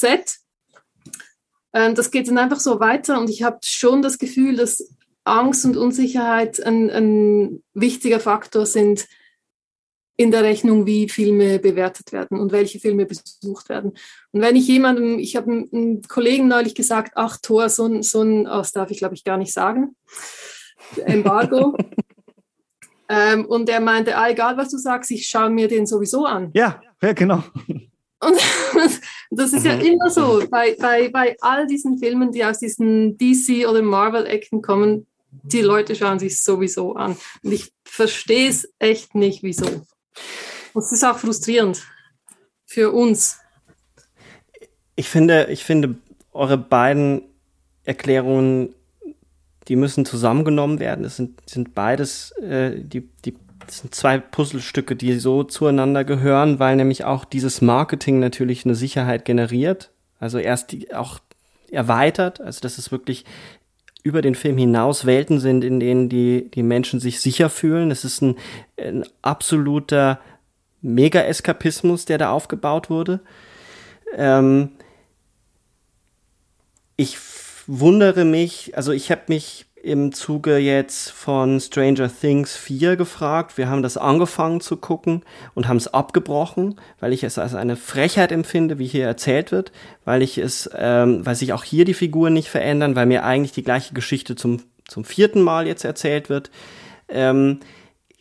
ähm, das geht dann einfach so weiter und ich habe schon das Gefühl, dass Angst und Unsicherheit ein, ein wichtiger Faktor sind in der Rechnung, wie Filme bewertet werden und welche Filme besucht werden. Und wenn ich jemandem, ich habe einem Kollegen neulich gesagt, ach Thor, so ein, so ein, oh, das darf ich glaube ich gar nicht sagen, Embargo. <laughs> Ähm, und er meinte, ah, egal was du sagst, ich schaue mir den sowieso an.
Ja, ja genau.
Und <laughs> das ist ja mhm. immer so, bei, bei, bei all diesen Filmen, die aus diesen DC- oder Marvel-Ecken kommen, die Leute schauen sich sowieso an. Und ich verstehe es echt nicht, wieso. Und es ist auch frustrierend für uns.
Ich finde, ich finde eure beiden Erklärungen die müssen zusammengenommen werden. Es sind, sind beides, äh, die, die das sind zwei Puzzlestücke, die so zueinander gehören, weil nämlich auch dieses Marketing natürlich eine Sicherheit generiert. Also erst die auch erweitert, also dass es wirklich über den Film hinaus Welten sind, in denen die, die Menschen sich sicher fühlen. Es ist ein, ein absoluter Mega-Eskapismus, der da aufgebaut wurde. Ähm, ich wundere mich, also ich habe mich im Zuge jetzt von Stranger Things 4 gefragt. Wir haben das angefangen zu gucken und haben es abgebrochen, weil ich es als eine Frechheit empfinde, wie hier erzählt wird, weil ich es, ähm, weil sich auch hier die Figuren nicht verändern, weil mir eigentlich die gleiche Geschichte zum, zum vierten Mal jetzt erzählt wird. Ähm,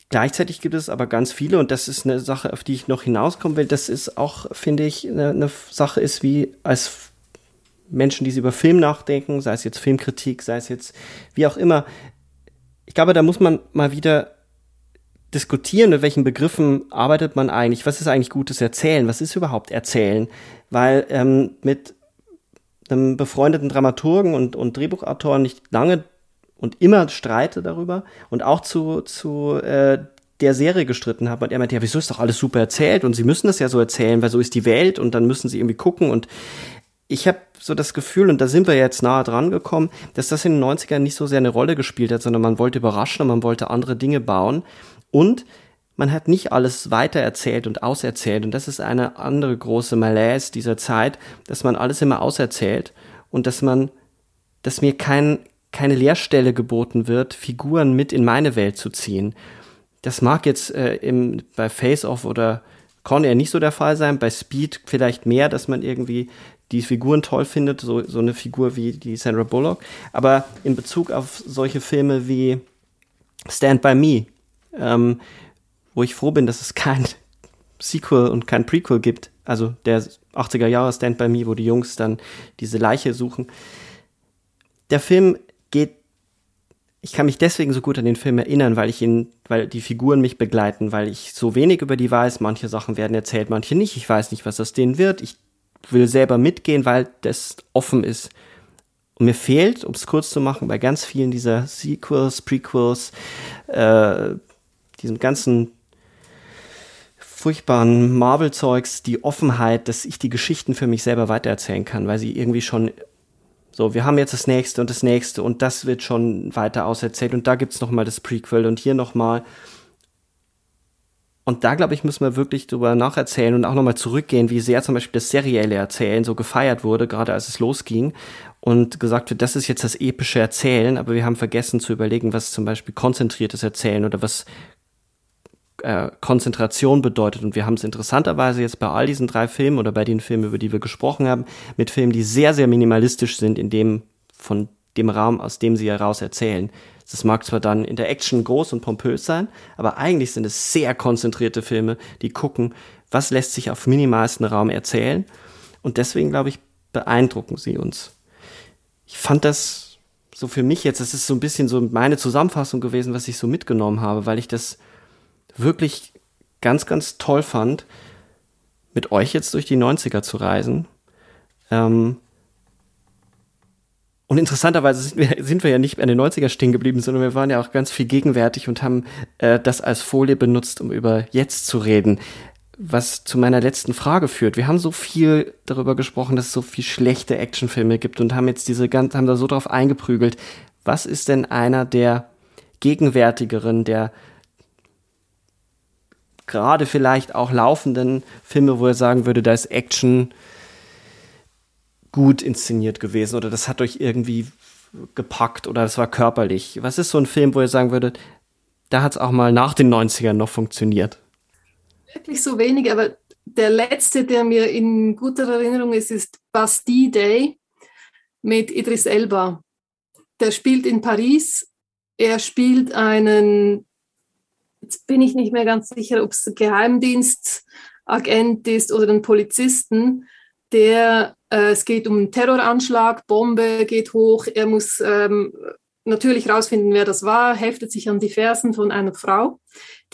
Gleichzeitig gibt es aber ganz viele, und das ist eine Sache, auf die ich noch hinauskommen will, das ist auch, finde ich, eine, eine Sache ist, wie als Menschen, die über Film nachdenken, sei es jetzt Filmkritik, sei es jetzt wie auch immer. Ich glaube, da muss man mal wieder diskutieren, mit welchen Begriffen arbeitet man eigentlich, was ist eigentlich gutes Erzählen, was ist überhaupt Erzählen, weil ähm, mit einem befreundeten Dramaturgen und, und Drehbuchautoren nicht lange und immer streite darüber und auch zu, zu äh, der Serie gestritten habe und er meinte, ja, wieso ist doch alles super erzählt und sie müssen das ja so erzählen, weil so ist die Welt und dann müssen sie irgendwie gucken und ich habe so das Gefühl, und da sind wir jetzt nahe dran gekommen, dass das in den 90ern nicht so sehr eine Rolle gespielt hat, sondern man wollte überraschen und man wollte andere Dinge bauen. Und man hat nicht alles weitererzählt und auserzählt. Und das ist eine andere große Malaise dieser Zeit, dass man alles immer auserzählt und dass man, dass mir kein, keine Leerstelle geboten wird, Figuren mit in meine Welt zu ziehen. Das mag jetzt äh, im, bei Face Off oder Con Air nicht so der Fall sein, bei Speed vielleicht mehr, dass man irgendwie die Figuren toll findet, so, so eine Figur wie die Sandra Bullock. Aber in Bezug auf solche Filme wie Stand By Me, ähm, wo ich froh bin, dass es kein <laughs> Sequel und kein Prequel gibt, also der 80er Jahre Stand By Me, wo die Jungs dann diese Leiche suchen. Der Film geht ich kann mich deswegen so gut an den Film erinnern, weil ich ihn, weil die Figuren mich begleiten, weil ich so wenig über die weiß. Manche Sachen werden erzählt, manche nicht. Ich weiß nicht, was aus denen wird. Ich will selber mitgehen, weil das offen ist. Und mir fehlt, um es kurz zu machen, bei ganz vielen dieser Sequels, Prequels, äh, diesem ganzen furchtbaren Marvel-Zeugs die Offenheit, dass ich die Geschichten für mich selber weitererzählen kann, weil sie irgendwie schon so, wir haben jetzt das nächste und das nächste und das wird schon weiter auserzählt und da gibt's noch mal das Prequel und hier noch mal und da, glaube ich, müssen wir wirklich drüber nacherzählen und auch nochmal zurückgehen, wie sehr zum Beispiel das serielle Erzählen so gefeiert wurde, gerade als es losging. Und gesagt wird, das ist jetzt das epische Erzählen, aber wir haben vergessen zu überlegen, was zum Beispiel konzentriertes Erzählen oder was äh, Konzentration bedeutet. Und wir haben es interessanterweise jetzt bei all diesen drei Filmen oder bei den Filmen, über die wir gesprochen haben, mit Filmen, die sehr, sehr minimalistisch sind, in dem von dem Raum, aus dem sie heraus erzählen. Das mag zwar dann in der Action groß und pompös sein, aber eigentlich sind es sehr konzentrierte Filme, die gucken, was lässt sich auf minimalsten Raum erzählen. Und deswegen, glaube ich, beeindrucken sie uns. Ich fand das so für mich jetzt, das ist so ein bisschen so meine Zusammenfassung gewesen, was ich so mitgenommen habe, weil ich das wirklich ganz, ganz toll fand, mit euch jetzt durch die 90er zu reisen. Ähm, und interessanterweise sind wir, sind wir ja nicht an den 90er stehen geblieben, sondern wir waren ja auch ganz viel gegenwärtig und haben äh, das als Folie benutzt, um über jetzt zu reden. Was zu meiner letzten Frage führt. Wir haben so viel darüber gesprochen, dass es so viel schlechte Actionfilme gibt und haben jetzt diese ganz, haben da so drauf eingeprügelt. Was ist denn einer der gegenwärtigeren, der gerade vielleicht auch laufenden Filme, wo er sagen würde, da ist Action gut inszeniert gewesen oder das hat euch irgendwie gepackt oder das war körperlich. Was ist so ein Film, wo ihr sagen würdet, da hat es auch mal nach den 90ern noch funktioniert?
Wirklich so wenig, aber der letzte, der mir in guter Erinnerung ist, ist Bastille Day mit Idris Elba. Der spielt in Paris. Er spielt einen, jetzt bin ich nicht mehr ganz sicher, ob es Geheimdienstagent ist oder ein Polizisten, der es geht um einen Terroranschlag, Bombe geht hoch. Er muss ähm, natürlich herausfinden, wer das war, heftet sich an die Fersen von einer Frau,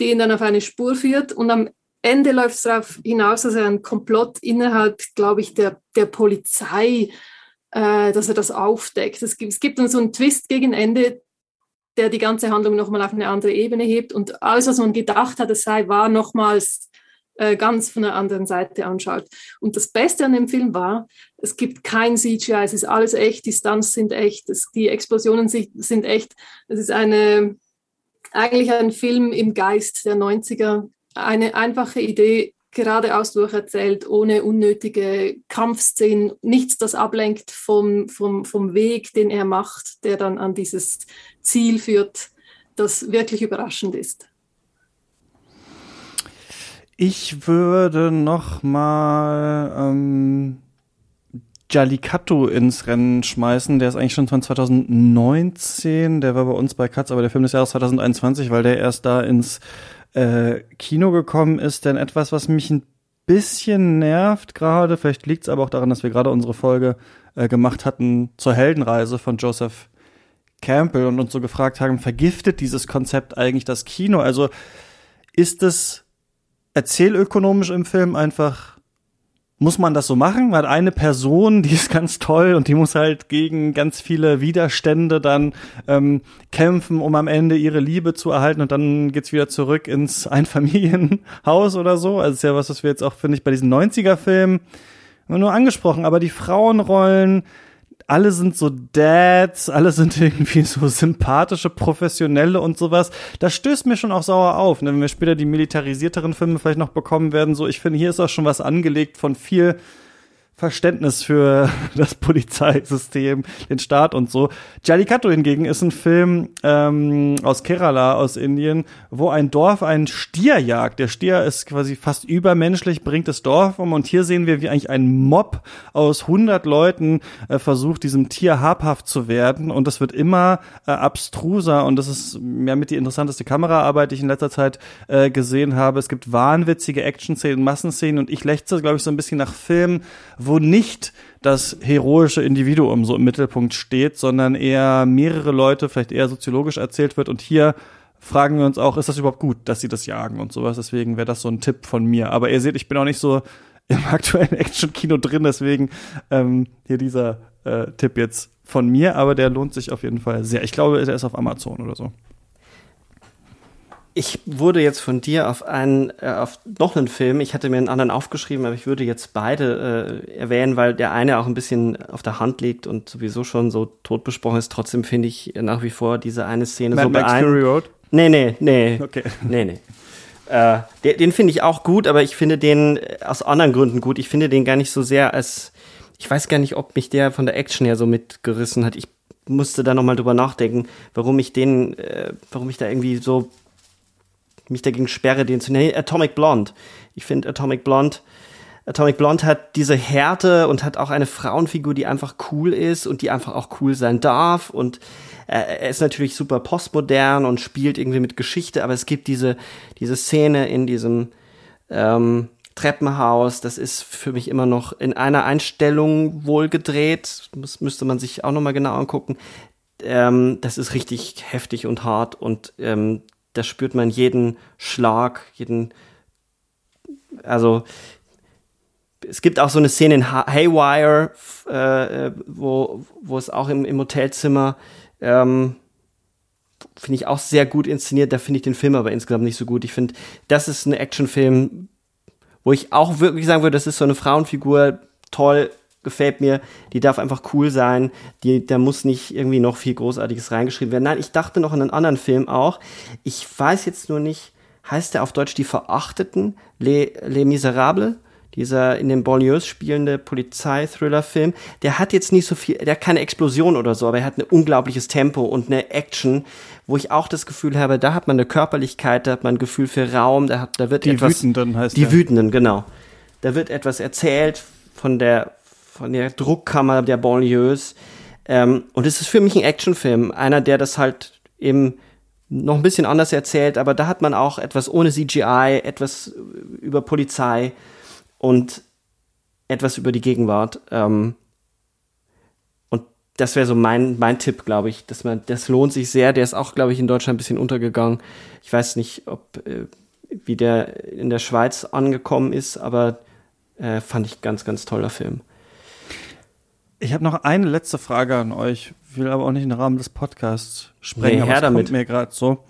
die ihn dann auf eine Spur führt. Und am Ende läuft es darauf hinaus, dass er einen Komplott innerhalb, glaube ich, der, der Polizei, äh, dass er das aufdeckt. Es gibt, es gibt dann so einen Twist gegen Ende, der die ganze Handlung nochmal auf eine andere Ebene hebt. Und alles, was man gedacht hat, es sei, war nochmals äh, ganz von der anderen Seite anschaut. Und das Beste an dem Film war, es gibt kein CGI, es ist alles echt, die Stunts sind echt, es, die Explosionen sind echt. Es ist eine, eigentlich ein Film im Geist der 90er, eine einfache Idee, geradeaus durcherzählt, ohne unnötige Kampfszenen, nichts, das ablenkt vom, vom, vom Weg, den er macht, der dann an dieses Ziel führt, das wirklich überraschend ist.
Ich würde noch mal ähm, Jallikattu ins Rennen schmeißen. Der ist eigentlich schon von 2019. Der war bei uns bei Katz, aber der Film des Jahres 2021, weil der erst da ins äh, Kino gekommen ist. Denn etwas, was mich ein bisschen nervt gerade, vielleicht liegt es aber auch daran, dass wir gerade unsere Folge äh, gemacht hatten zur Heldenreise von Joseph Campbell und uns so gefragt haben, vergiftet dieses Konzept eigentlich das Kino? Also ist es erzählökonomisch im Film einfach muss man das so machen? Hat eine Person, die ist ganz toll und die muss halt gegen ganz viele Widerstände dann ähm, kämpfen, um am Ende ihre Liebe zu erhalten und dann geht's wieder zurück ins <laughs> Einfamilienhaus oder so. Also ist ja was, was wir jetzt auch, finde ich, bei diesen 90er-Filmen nur angesprochen, aber die Frauenrollen, alle sind so Dads, alle sind irgendwie so sympathische Professionelle und sowas. Das stößt mir schon auch sauer auf, ne? wenn wir später die militarisierteren Filme vielleicht noch bekommen werden. So, ich finde, hier ist auch schon was angelegt von viel Verständnis für <laughs> das Polizeisystem, den Staat und so. Jallikattu hingegen ist ein Film ähm, aus Kerala, aus Indien, wo ein Dorf einen Stier jagt. Der Stier ist quasi fast übermenschlich, bringt das Dorf um und hier sehen wir, wie eigentlich ein Mob aus 100 Leuten äh, versucht, diesem Tier habhaft zu werden und das wird immer äh, abstruser und das ist ja mit die interessanteste Kameraarbeit, die ich in letzter Zeit äh, gesehen habe. Es gibt wahnwitzige Action-Szenen, Massenszenen und ich lechze, glaube ich, so ein bisschen nach Filmen, wo nicht das heroische Individuum so im Mittelpunkt steht, sondern eher mehrere Leute, vielleicht eher soziologisch erzählt wird. Und hier fragen wir uns auch, ist das überhaupt gut, dass sie das jagen und sowas. Deswegen wäre das so ein Tipp von mir. Aber ihr seht, ich bin auch nicht so im <laughs> aktuellen Action-Kino drin, deswegen ähm, hier dieser äh, Tipp jetzt von mir, aber der lohnt sich auf jeden Fall sehr. Ich glaube, der ist auf Amazon oder so.
Ich wurde jetzt von dir auf einen, äh, auf noch einen Film, ich hatte mir einen anderen aufgeschrieben, aber ich würde jetzt beide äh, erwähnen, weil der eine auch ein bisschen auf der Hand liegt und sowieso schon so tot besprochen ist. Trotzdem finde ich nach wie vor diese eine Szene
Mad
so
Max Fury Road?
Nee, nee, nee.
Okay.
Nee, nee. Äh, den den finde ich auch gut, aber ich finde den aus anderen Gründen gut. Ich finde den gar nicht so sehr als, ich weiß gar nicht, ob mich der von der Action her so mitgerissen hat. Ich musste da nochmal drüber nachdenken, warum ich den, äh, warum ich da irgendwie so mich dagegen sperre, den zu nennen. Atomic Blonde. Ich finde Atomic Blonde Atomic Blonde hat diese Härte und hat auch eine Frauenfigur, die einfach cool ist und die einfach auch cool sein darf und er ist natürlich super postmodern und spielt irgendwie mit Geschichte, aber es gibt diese, diese Szene in diesem ähm, Treppenhaus, das ist für mich immer noch in einer Einstellung wohl gedreht, das müsste man sich auch nochmal genau angucken. Ähm, das ist richtig heftig und hart und ähm, da spürt man jeden Schlag, jeden, also es gibt auch so eine Szene in Haywire, äh, äh, wo, wo es auch im, im Hotelzimmer ähm, finde ich auch sehr gut inszeniert. Da finde ich den Film aber insgesamt nicht so gut. Ich finde, das ist ein Actionfilm, wo ich auch wirklich sagen würde, das ist so eine Frauenfigur, toll, gefällt mir, die darf einfach cool sein, die, da muss nicht irgendwie noch viel Großartiges reingeschrieben werden. Nein, ich dachte noch an einen anderen Film auch. Ich weiß jetzt nur nicht, heißt der auf Deutsch Die Verachteten, Les, Les Miserables? dieser in den Banlieues spielende Polizeithriller-Film, der hat jetzt nicht so viel, der hat keine Explosion oder so, aber er hat ein unglaubliches Tempo und eine Action, wo ich auch das Gefühl habe, da hat man eine Körperlichkeit, da hat man ein Gefühl für Raum, da, hat, da wird
die
etwas.
Die Wütenden heißt
Die
der.
Wütenden, genau. Da wird etwas erzählt von der, von der Druckkammer der Banlieues. Ähm, und es ist für mich ein Actionfilm, einer, der das halt eben noch ein bisschen anders erzählt, aber da hat man auch etwas ohne CGI, etwas über Polizei und etwas über die Gegenwart. Ähm, und das wäre so mein, mein Tipp, glaube ich, dass man, das lohnt sich sehr. Der ist auch, glaube ich, in Deutschland ein bisschen untergegangen. Ich weiß nicht, ob äh, wie der in der Schweiz angekommen ist, aber äh, fand ich ganz, ganz toller Film.
Ich habe noch eine letzte Frage an euch, will aber auch nicht im Rahmen des Podcasts sprechen,
nee,
aber
her
es
damit.
kommt mir gerade so.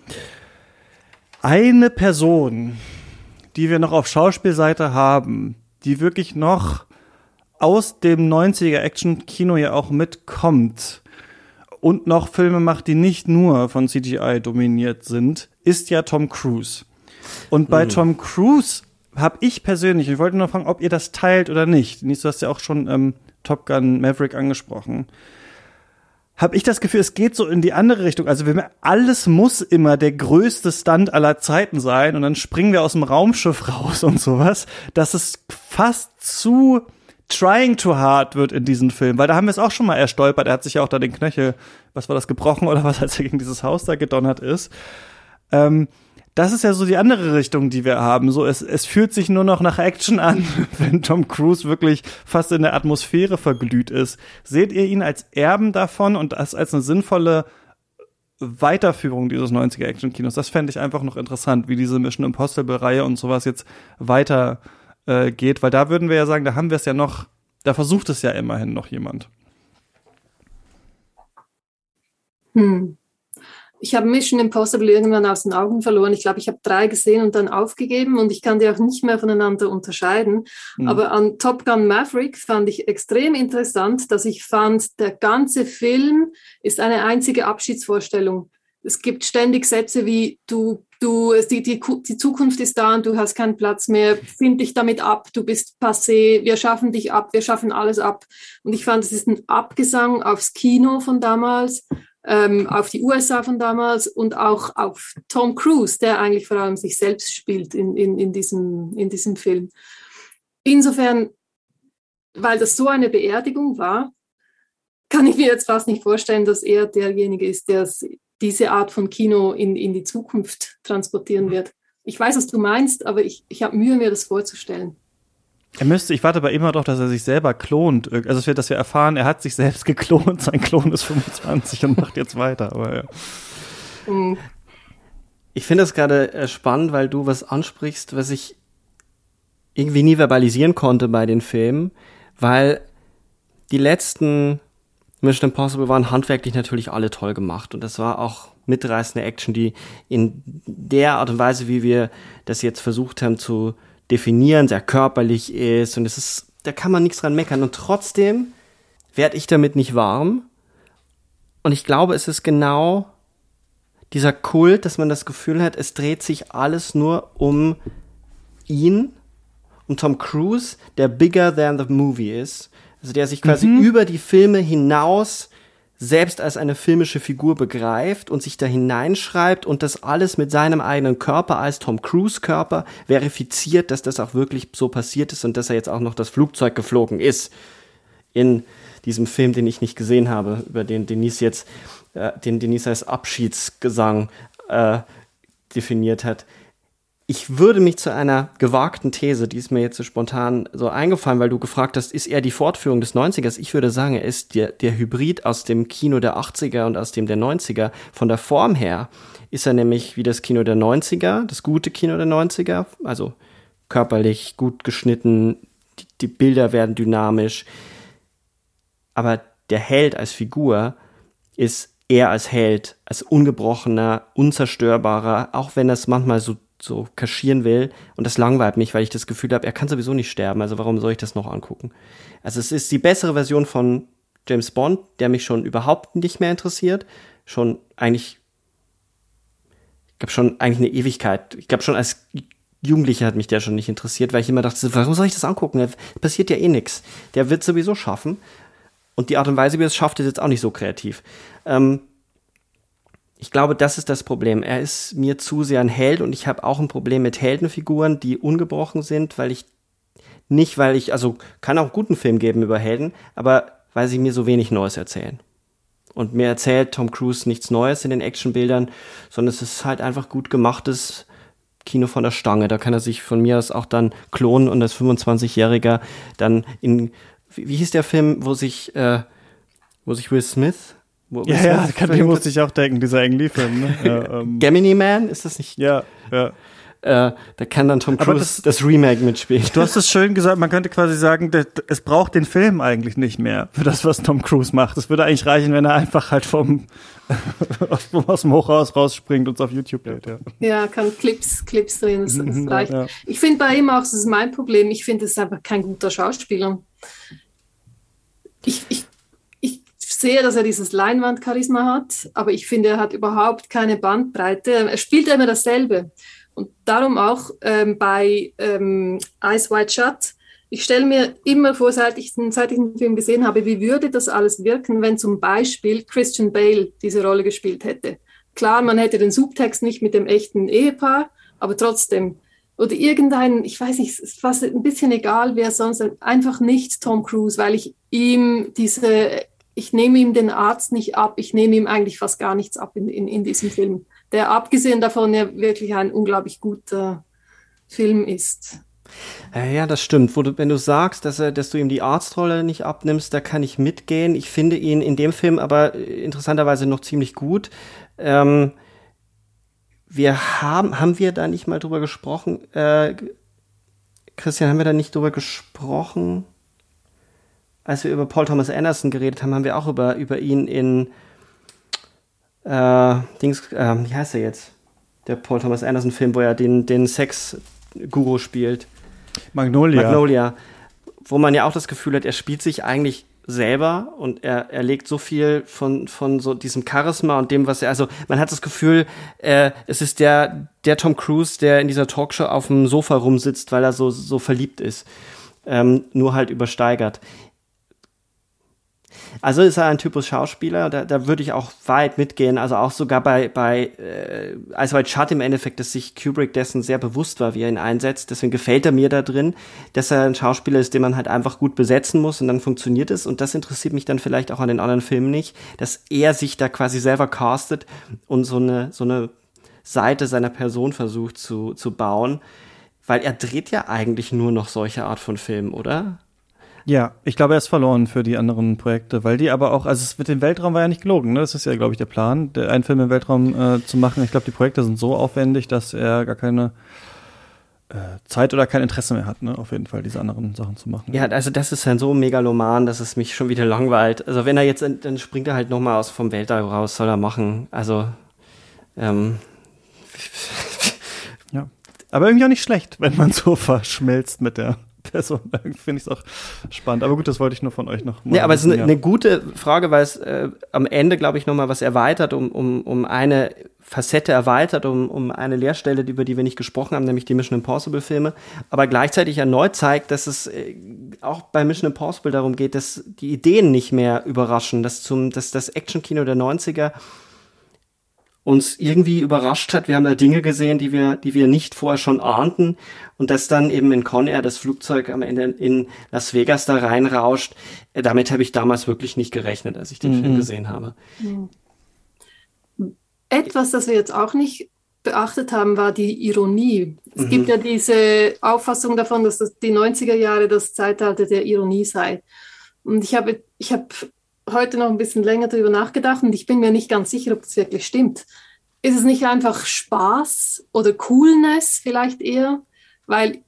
Eine Person, die wir noch auf Schauspielseite haben, die wirklich noch aus dem 90er Action-Kino ja auch mitkommt und noch Filme macht, die nicht nur von CGI dominiert sind, ist ja Tom Cruise. Und bei
Mhm.
Tom Cruise habe ich persönlich, ich wollte nur fragen, ob ihr das teilt oder nicht. Nils, du hast ja auch schon ähm, Top Gun Maverick angesprochen. Habe ich das Gefühl, es geht so in die andere Richtung. Also wir, alles muss immer der größte Stunt aller Zeiten sein und dann springen wir aus dem Raumschiff <laughs> raus und sowas, dass es fast zu trying too hard wird in diesem Film, weil da haben wir es auch schon mal erstolpert. Er hat sich ja auch da den Knöchel, was war das, gebrochen oder was, <laughs> als er gegen dieses Haus da gedonnert ist. Ähm, das ist ja so die andere Richtung, die wir haben. So, es, es fühlt sich nur noch nach Action an, <laughs> wenn Tom Cruise wirklich fast in der Atmosphäre verglüht ist. Seht ihr ihn als Erben davon und als, als eine sinnvolle Weiterführung dieses 90er Action-Kinos? Das fände ich einfach noch interessant, wie diese Mission Impossible-Reihe und sowas jetzt weiter äh, geht, weil da würden wir ja sagen, da haben wir es ja noch, da versucht es ja immerhin noch jemand.
Hm. Ich habe Mission Impossible irgendwann aus den Augen verloren. Ich glaube, ich habe drei gesehen und dann aufgegeben und ich kann die auch nicht mehr voneinander unterscheiden.
Hm.
Aber an Top Gun Maverick fand ich extrem interessant, dass ich fand, der ganze Film ist eine einzige Abschiedsvorstellung. Es gibt ständig Sätze wie du, du, die, die, die Zukunft ist da und du hast keinen Platz mehr, find dich damit ab, du bist passé, wir schaffen dich ab, wir schaffen alles ab. Und ich fand, es ist ein Abgesang aufs Kino von damals ähm, auf die USA von damals und auch auf Tom Cruise, der eigentlich vor allem sich selbst spielt in, in, in, diesem, in diesem Film. Insofern, weil das so eine Beerdigung war, kann ich mir jetzt fast nicht vorstellen, dass er derjenige ist, der diese Art von Kino in, in die Zukunft transportieren wird. Ich weiß, was du meinst, aber ich, ich habe Mühe, mir das vorzustellen.
Er müsste, ich warte aber immer darauf, dass er sich selber klont. Also, dass wir erfahren, er hat sich selbst geklont, <laughs> sein Klon ist 25 und macht jetzt weiter, aber ja.
Mhm.
Ich finde es gerade äh, spannend, weil du was ansprichst, was ich irgendwie nie verbalisieren konnte bei den Filmen, weil die letzten Mission Impossible waren handwerklich natürlich alle toll gemacht und das war auch mitreißende Action, die in der Art und Weise, wie wir das jetzt versucht haben zu definieren, sehr körperlich ist und es ist, da kann man nichts dran meckern und trotzdem werde ich damit nicht warm und ich glaube, es ist genau dieser Kult, dass man das Gefühl hat, es dreht sich alles nur um ihn, um Tom Cruise, der bigger than the movie ist. Also der sich quasi
Mhm.
über die Filme hinaus selbst als eine filmische Figur begreift und sich da hineinschreibt und das alles mit seinem eigenen Körper als Tom Cruise Körper verifiziert, dass das auch wirklich so passiert ist und dass er jetzt auch noch das Flugzeug geflogen ist in diesem Film, den ich nicht gesehen habe, über den Denise jetzt, äh, den Denise als Abschiedsgesang äh, definiert hat. Ich würde mich zu einer gewagten These, die ist mir jetzt so spontan so eingefallen, weil du gefragt hast, ist er die Fortführung des 90ers? Ich würde sagen, er ist der, der Hybrid aus dem Kino der 80er und aus dem der 90er. Von der Form her ist er nämlich wie das Kino der 90er, das gute Kino der 90er, also körperlich gut geschnitten, die, die Bilder werden dynamisch, aber der Held als Figur ist er als Held, als ungebrochener, unzerstörbarer, auch wenn es manchmal so, so kaschieren will. Und das langweilt mich, weil ich das Gefühl habe, er kann sowieso nicht sterben. Also warum soll ich das noch angucken? Also es ist die bessere Version von James Bond, der mich schon überhaupt nicht mehr interessiert. Schon eigentlich, ich glaube schon eigentlich eine Ewigkeit. Ich glaube schon als Jugendlicher hat mich der schon nicht interessiert, weil ich immer dachte, warum soll ich das angucken? Da passiert ja eh nichts. Der wird sowieso schaffen. Und die Art und Weise, wie er es schafft, ist jetzt auch nicht so kreativ. Ähm, ich glaube, das ist das Problem. Er ist mir zu sehr ein Held und ich habe auch ein Problem mit Heldenfiguren, die ungebrochen sind, weil ich nicht, weil ich, also kann auch guten Film geben über Helden, aber weil sie mir so wenig Neues erzählen. Und mir erzählt Tom Cruise nichts Neues in den Actionbildern, sondern es ist halt einfach gut gemachtes Kino von der Stange. Da kann er sich von mir aus auch dann klonen und als 25-Jähriger dann in wie, wie hieß der Film, wo sich, äh, wo sich Will Smith
ja, ja, kann, den musste ich auch denken, dieser Ang Lee-Film. Ne? <laughs>
ja, ähm. Gemini Man, ist das nicht?
Ja, ja.
Äh, da kann dann Tom Cruise das, das, Remake mitspielen.
Du hast es schön gesagt, man könnte quasi sagen, es braucht den Film eigentlich nicht mehr für das, was Tom Cruise macht. Es würde eigentlich reichen, wenn er einfach halt vom <laughs> aus dem Hochhaus rausspringt und es auf YouTube lädt. Ja.
ja, kann Clips, Clips drehen, das, das mhm, reicht. Ja. Ich finde bei ihm auch, das ist mein Problem, ich finde, es ist einfach kein guter Schauspieler. Ich, ich, sehe, dass er dieses Leinwand-Charisma hat, aber ich finde, er hat überhaupt keine Bandbreite. Er spielt immer dasselbe. Und darum auch ähm, bei ähm, Eyes Wide Shut. Ich stelle mir immer vor, seit ich, seit ich den Film gesehen habe, wie würde das alles wirken, wenn zum Beispiel Christian Bale diese Rolle gespielt hätte. Klar, man hätte den Subtext nicht mit dem echten Ehepaar, aber trotzdem, oder irgendein, ich weiß nicht, ist fast ein bisschen egal, wer sonst, einfach nicht Tom Cruise, weil ich ihm diese, ich nehme ihm den Arzt nicht ab, ich nehme ihm eigentlich fast gar nichts ab in, in, in diesem Film, der abgesehen davon ja wirklich ein unglaublich guter Film ist.
Ja, das stimmt. Du, wenn du sagst, dass, er, dass du ihm die Arztrolle nicht abnimmst, da kann ich mitgehen. Ich finde ihn in dem Film aber interessanterweise noch ziemlich gut. Ähm, wir haben, haben wir da nicht mal drüber gesprochen? Äh, Christian, haben wir da nicht drüber gesprochen? Als wir über Paul Thomas Anderson geredet haben, haben wir auch über, über ihn in äh, Dings, äh, wie heißt er jetzt? Der Paul Thomas Anderson-Film, wo er den, den Sex-Guru spielt.
Magnolia.
Magnolia. Wo man ja auch das Gefühl hat, er spielt sich eigentlich selber und er, er legt so viel von, von so diesem Charisma und dem, was er, also man hat das Gefühl, äh, es ist der, der Tom Cruise, der in dieser Talkshow auf dem Sofa rumsitzt, weil er so, so verliebt ist. Ähm, nur halt übersteigert. Also ist er ein Typus Schauspieler, da, da würde ich auch weit mitgehen. Also auch sogar bei, bei äh, also bei Chart im Endeffekt, dass sich Kubrick dessen sehr bewusst war, wie er ihn einsetzt. Deswegen gefällt er mir da drin, dass er ein Schauspieler ist, den man halt einfach gut besetzen muss und dann funktioniert es. Und das interessiert mich dann vielleicht auch an den anderen Filmen nicht, dass er sich da quasi selber castet und so eine, so eine Seite seiner Person versucht zu, zu bauen. Weil er dreht ja eigentlich nur noch solche Art von Filmen, oder?
Ja, ich glaube, er ist verloren für die anderen Projekte, weil die aber auch, also es mit dem Weltraum war ja nicht gelogen, ne? Das ist ja, glaube ich, der Plan, der, einen Film im Weltraum äh, zu machen. Ich glaube, die Projekte sind so aufwendig, dass er gar keine äh, Zeit oder kein Interesse mehr hat, ne? Auf jeden Fall diese anderen Sachen zu machen.
Ja, also das ist dann so megaloman, dass es mich schon wieder langweilt. Also wenn er jetzt, dann springt er halt noch mal aus vom Weltall raus, soll er machen. Also ähm, <laughs>
ja, aber irgendwie auch nicht schlecht, wenn man so <laughs> verschmilzt mit der Person. <laughs> Finde ich es auch spannend. Aber gut, das wollte ich nur von euch noch
mal. Ja, aber es ist eine, ja. eine gute Frage, weil es äh, am Ende, glaube ich, nochmal was erweitert um, um, um eine Facette erweitert um, um eine Lehrstelle, über die wir nicht gesprochen haben, nämlich die Mission Impossible Filme, aber gleichzeitig erneut zeigt, dass es äh, auch bei Mission Impossible darum geht, dass die Ideen nicht mehr überraschen, dass zum, dass das Actionkino der 90er uns irgendwie überrascht hat. Wir haben da Dinge gesehen, die wir, die wir nicht vorher schon ahnten. Und dass dann eben in Con Air das Flugzeug am Ende in Las Vegas da reinrauscht. Äh, damit habe ich damals wirklich nicht gerechnet, als ich den mhm. Film gesehen habe. Mhm.
Etwas, das wir jetzt auch nicht beachtet haben, war die Ironie. Es mhm. gibt ja diese Auffassung davon, dass das die 90er Jahre das Zeitalter der Ironie sei. Und ich habe, ich habe heute noch ein bisschen länger darüber nachgedacht und ich bin mir nicht ganz sicher, ob das wirklich stimmt. Ist es nicht einfach Spaß oder Coolness vielleicht eher? Weil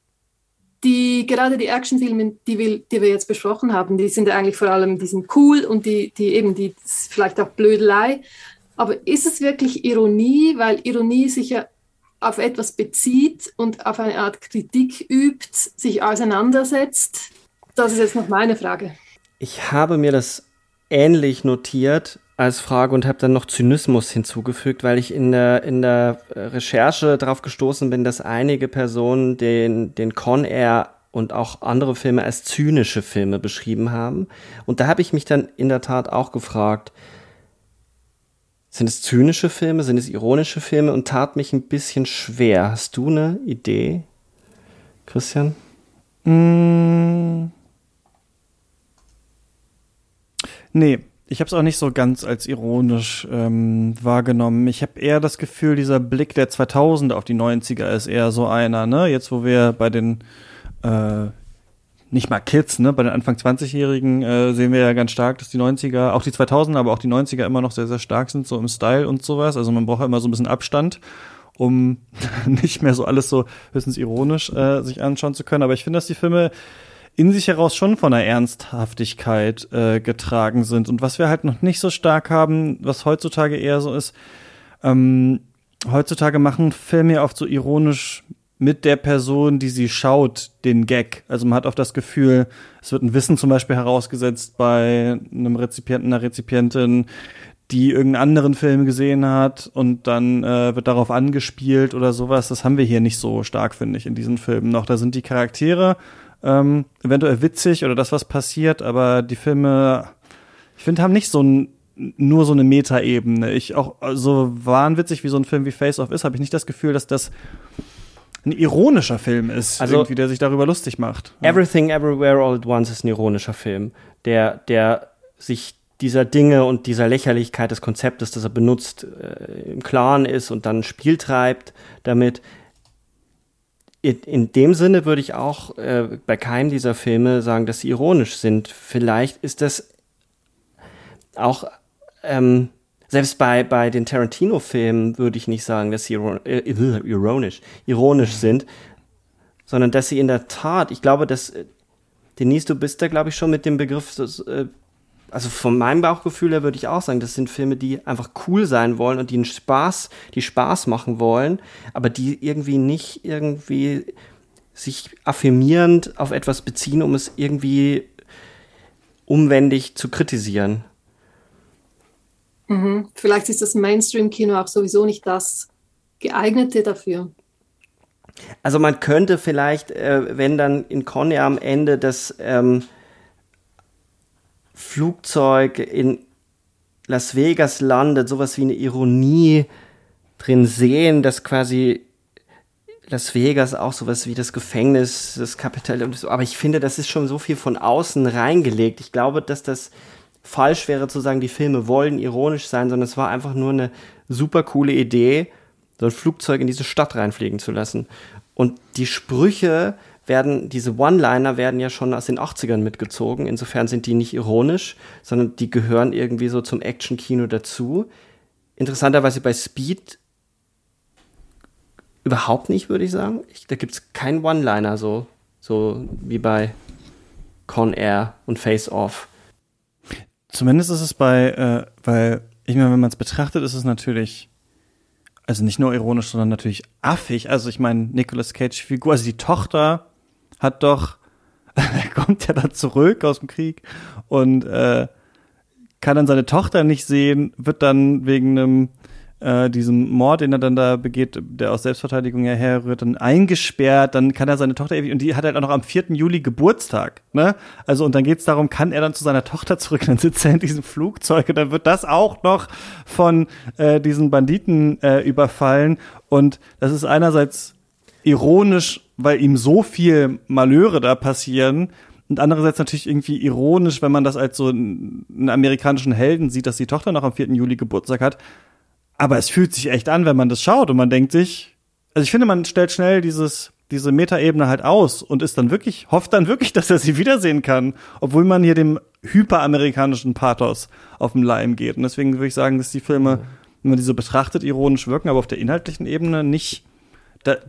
die, gerade die Actionfilme, die die wir jetzt besprochen haben, die sind eigentlich vor allem, die cool und die, die eben, die vielleicht auch Blödelei. Aber ist es wirklich Ironie, weil Ironie sich ja auf etwas bezieht und auf eine Art Kritik übt, sich auseinandersetzt? Das ist jetzt noch meine Frage.
Ich habe mir das ähnlich notiert als Frage und habe dann noch Zynismus hinzugefügt, weil ich in der, in der Recherche darauf gestoßen bin, dass einige Personen den, den Con Air und auch andere Filme als zynische Filme beschrieben haben. Und da habe ich mich dann in der Tat auch gefragt, sind es zynische Filme, sind es ironische Filme und tat mich ein bisschen schwer. Hast du eine Idee, Christian?
Mm. Nee, ich habe es auch nicht so ganz als ironisch ähm, wahrgenommen. Ich habe eher das Gefühl, dieser Blick der 2000 auf die 90er ist eher so einer, ne? Jetzt, wo wir bei den äh, nicht mal Kids, ne? Bei den Anfang 20-Jährigen äh, sehen wir ja ganz stark, dass die 90er, auch die 2000er, aber auch die 90er immer noch sehr, sehr stark sind, so im Style und sowas. Also man braucht ja immer so ein bisschen Abstand, um <laughs> nicht mehr so alles so höchstens ironisch äh, sich anschauen zu können. Aber ich finde, dass die Filme in sich heraus schon von einer Ernsthaftigkeit äh, getragen sind. Und was wir halt noch nicht so stark haben, was heutzutage eher so ist, ähm, heutzutage machen Filme ja oft so ironisch mit der Person, die sie schaut, den Gag. Also man hat oft das Gefühl, es wird ein Wissen zum Beispiel herausgesetzt bei einem Rezipienten, einer Rezipientin, die irgendeinen anderen Film gesehen hat und dann äh, wird darauf angespielt oder sowas. Das haben wir hier nicht so stark, finde ich, in diesen Filmen noch. Da sind die Charaktere ähm, eventuell witzig oder das, was passiert, aber die Filme, ich finde, haben nicht so ein nur so eine Metaebene. Ich auch so wahnwitzig wie so ein Film wie Face Off ist, habe ich nicht das Gefühl, dass das ein ironischer Film ist, also, irgendwie, der sich darüber lustig macht.
Everything Everywhere All at Once ist ein ironischer Film, der, der sich dieser Dinge und dieser Lächerlichkeit des Konzeptes, das er benutzt, äh, im Klaren ist und dann Spiel treibt damit. In, dem Sinne würde ich auch äh, bei keinem dieser Filme sagen, dass sie ironisch sind. Vielleicht ist das auch ähm, selbst bei, bei den Tarantino-Filmen würde ich nicht sagen, dass sie äh, ironisch, ironisch sind, sondern dass sie in der Tat, ich glaube, dass, äh, Denise, du bist da, glaube ich, schon mit dem Begriff, dass, äh, also von meinem Bauchgefühl her würde ich auch sagen, das sind Filme, die einfach cool sein wollen und die einen Spaß, die Spaß machen wollen, aber die irgendwie nicht irgendwie sich affirmierend auf etwas beziehen, um es irgendwie umwendig zu kritisieren.
Mhm. Vielleicht ist das Mainstream-Kino auch sowieso nicht das geeignete dafür.
Also man könnte vielleicht, äh, wenn dann in Conny am Ende das ähm, Flugzeug in Las Vegas landet, sowas wie eine Ironie drin sehen, dass quasi Las Vegas auch sowas wie das Gefängnis, das Kapital und so. Aber ich finde, das ist schon so viel von außen reingelegt. Ich glaube, dass das falsch wäre zu sagen, die Filme wollen ironisch sein, sondern es war einfach nur eine super coole Idee, so ein Flugzeug in diese Stadt reinfliegen zu lassen. Und die Sprüche werden, diese One-Liner werden ja schon aus den 80ern mitgezogen. Insofern sind die nicht ironisch, sondern die gehören irgendwie so zum Action-Kino dazu. Interessanterweise bei Speed überhaupt nicht, würde ich sagen. Ich, da gibt es keinen One-Liner so, so wie bei Con Air und Face Off.
Zumindest ist es bei, äh, weil, ich meine, wenn man es betrachtet, ist es natürlich, also nicht nur ironisch, sondern natürlich affig. Also ich meine, Nicolas Cage Figur, also die Tochter hat doch, <laughs> er kommt ja dann zurück aus dem Krieg und äh, kann dann seine Tochter nicht sehen, wird dann wegen einem äh, diesem Mord, den er dann da begeht, der aus Selbstverteidigung herrührt, dann eingesperrt, dann kann er seine Tochter ewig, und die hat halt auch noch am 4. Juli Geburtstag, ne? Also, und dann geht's darum, kann er dann zu seiner Tochter zurück, dann sitzt er in diesem Flugzeug und dann wird das auch noch von äh, diesen Banditen äh, überfallen und das ist einerseits ironisch, weil ihm so viel Malheure da passieren, und andererseits natürlich irgendwie ironisch, wenn man das als so einen amerikanischen Helden sieht, dass die Tochter noch am 4. Juli Geburtstag hat. Aber es fühlt sich echt an, wenn man das schaut und man denkt sich, also ich finde, man stellt schnell dieses, diese Metaebene halt aus und ist dann wirklich, hofft dann wirklich, <laughs> dass er sie wiedersehen kann, obwohl man hier dem hyperamerikanischen Pathos auf den Leim geht. Und deswegen würde ich sagen, dass die Filme, wenn man die so betrachtet, ironisch wirken, aber auf der inhaltlichen Ebene nicht,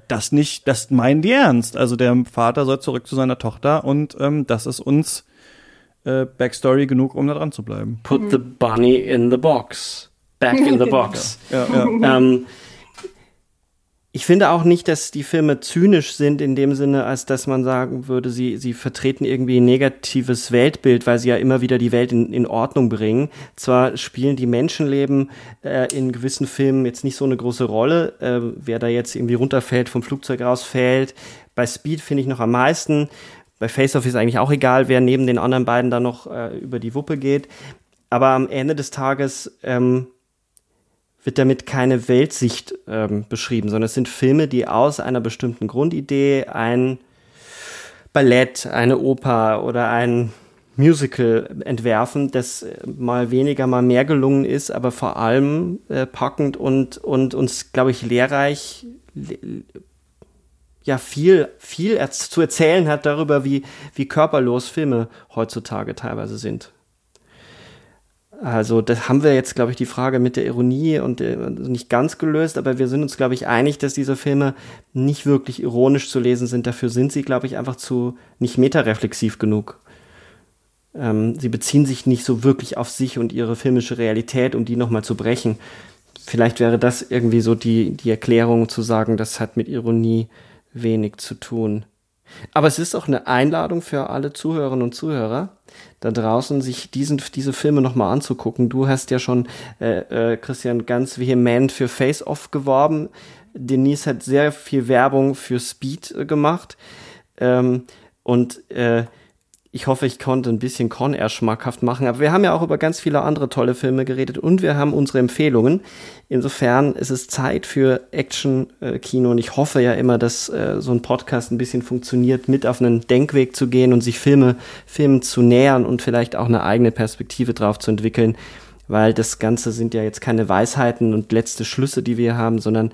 das nicht, das meinen die ernst. Also der Vater soll zurück zu seiner Tochter und ähm, das ist uns äh, Backstory genug, um da dran zu bleiben.
Put the bunny in the box back in the <laughs> box. Ja, ja. Ähm, ich finde auch nicht, dass die Filme zynisch sind in dem Sinne, als dass man sagen würde, sie, sie vertreten irgendwie ein negatives Weltbild, weil sie ja immer wieder die Welt in, in Ordnung bringen. Zwar spielen die Menschenleben äh, in gewissen Filmen jetzt nicht so eine große Rolle, äh, wer da jetzt irgendwie runterfällt, vom Flugzeug rausfällt. Bei Speed finde ich noch am meisten. Bei Face Off ist eigentlich auch egal, wer neben den anderen beiden da noch äh, über die Wuppe geht. Aber am Ende des Tages ähm, wird damit keine Weltsicht ähm, beschrieben, sondern es sind Filme, die aus einer bestimmten Grundidee ein Ballett, eine Oper oder ein Musical entwerfen, das mal weniger, mal mehr gelungen ist, aber vor allem äh, packend und, und uns, glaube ich, lehrreich ja viel, viel zu erzählen hat darüber, wie, wie körperlos Filme heutzutage teilweise sind. Also das haben wir jetzt, glaube ich, die Frage mit der Ironie und äh, nicht ganz gelöst, aber wir sind uns, glaube ich, einig, dass diese Filme nicht wirklich ironisch zu lesen sind. Dafür sind sie, glaube ich, einfach zu nicht metareflexiv genug. Ähm, sie beziehen sich nicht so wirklich auf sich und ihre filmische Realität, um die nochmal zu brechen. Vielleicht wäre das irgendwie so die, die Erklärung zu sagen, das hat mit Ironie wenig zu tun. Aber es ist auch eine Einladung für alle Zuhörerinnen und Zuhörer da draußen, sich diesen, diese Filme nochmal anzugucken. Du hast ja schon, äh, äh, Christian, ganz vehement für Face Off geworben. Denise hat sehr viel Werbung für Speed äh, gemacht. Ähm, und äh, ich hoffe, ich konnte ein bisschen Con Air schmackhaft machen. Aber wir haben ja auch über ganz viele andere tolle Filme geredet und wir haben unsere Empfehlungen. Insofern ist es Zeit für Action-Kino und ich hoffe ja immer, dass äh, so ein Podcast ein bisschen funktioniert, mit auf einen Denkweg zu gehen und sich Filme, Filmen zu nähern und vielleicht auch eine eigene Perspektive drauf zu entwickeln. Weil das Ganze sind ja jetzt keine Weisheiten und letzte Schlüsse, die wir haben, sondern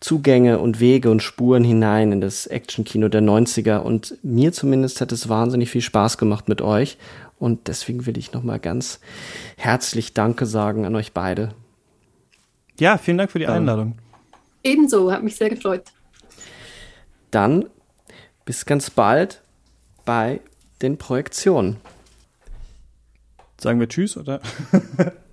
Zugänge und Wege und Spuren hinein in das Actionkino der 90er. Und mir zumindest hat es wahnsinnig viel Spaß gemacht mit euch. Und deswegen will ich nochmal ganz herzlich Danke sagen an euch beide.
Ja, vielen Dank für die Einladung.
Ebenso, hat mich sehr gefreut.
Dann bis ganz bald bei den Projektionen.
Sagen wir Tschüss, oder? <laughs>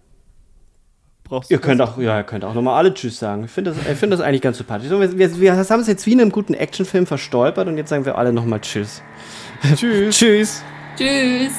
brauchst ihr könnt auch, ja, ihr könnt auch nochmal alle Tschüss sagen. Ich finde das, find das eigentlich ganz sympathisch. wir, wir, wir haben es jetzt wie in einem guten Actionfilm verstolpert und jetzt sagen wir alle nochmal Tschüss.
Tschüss. <laughs>
Tschüss.
Tschüss.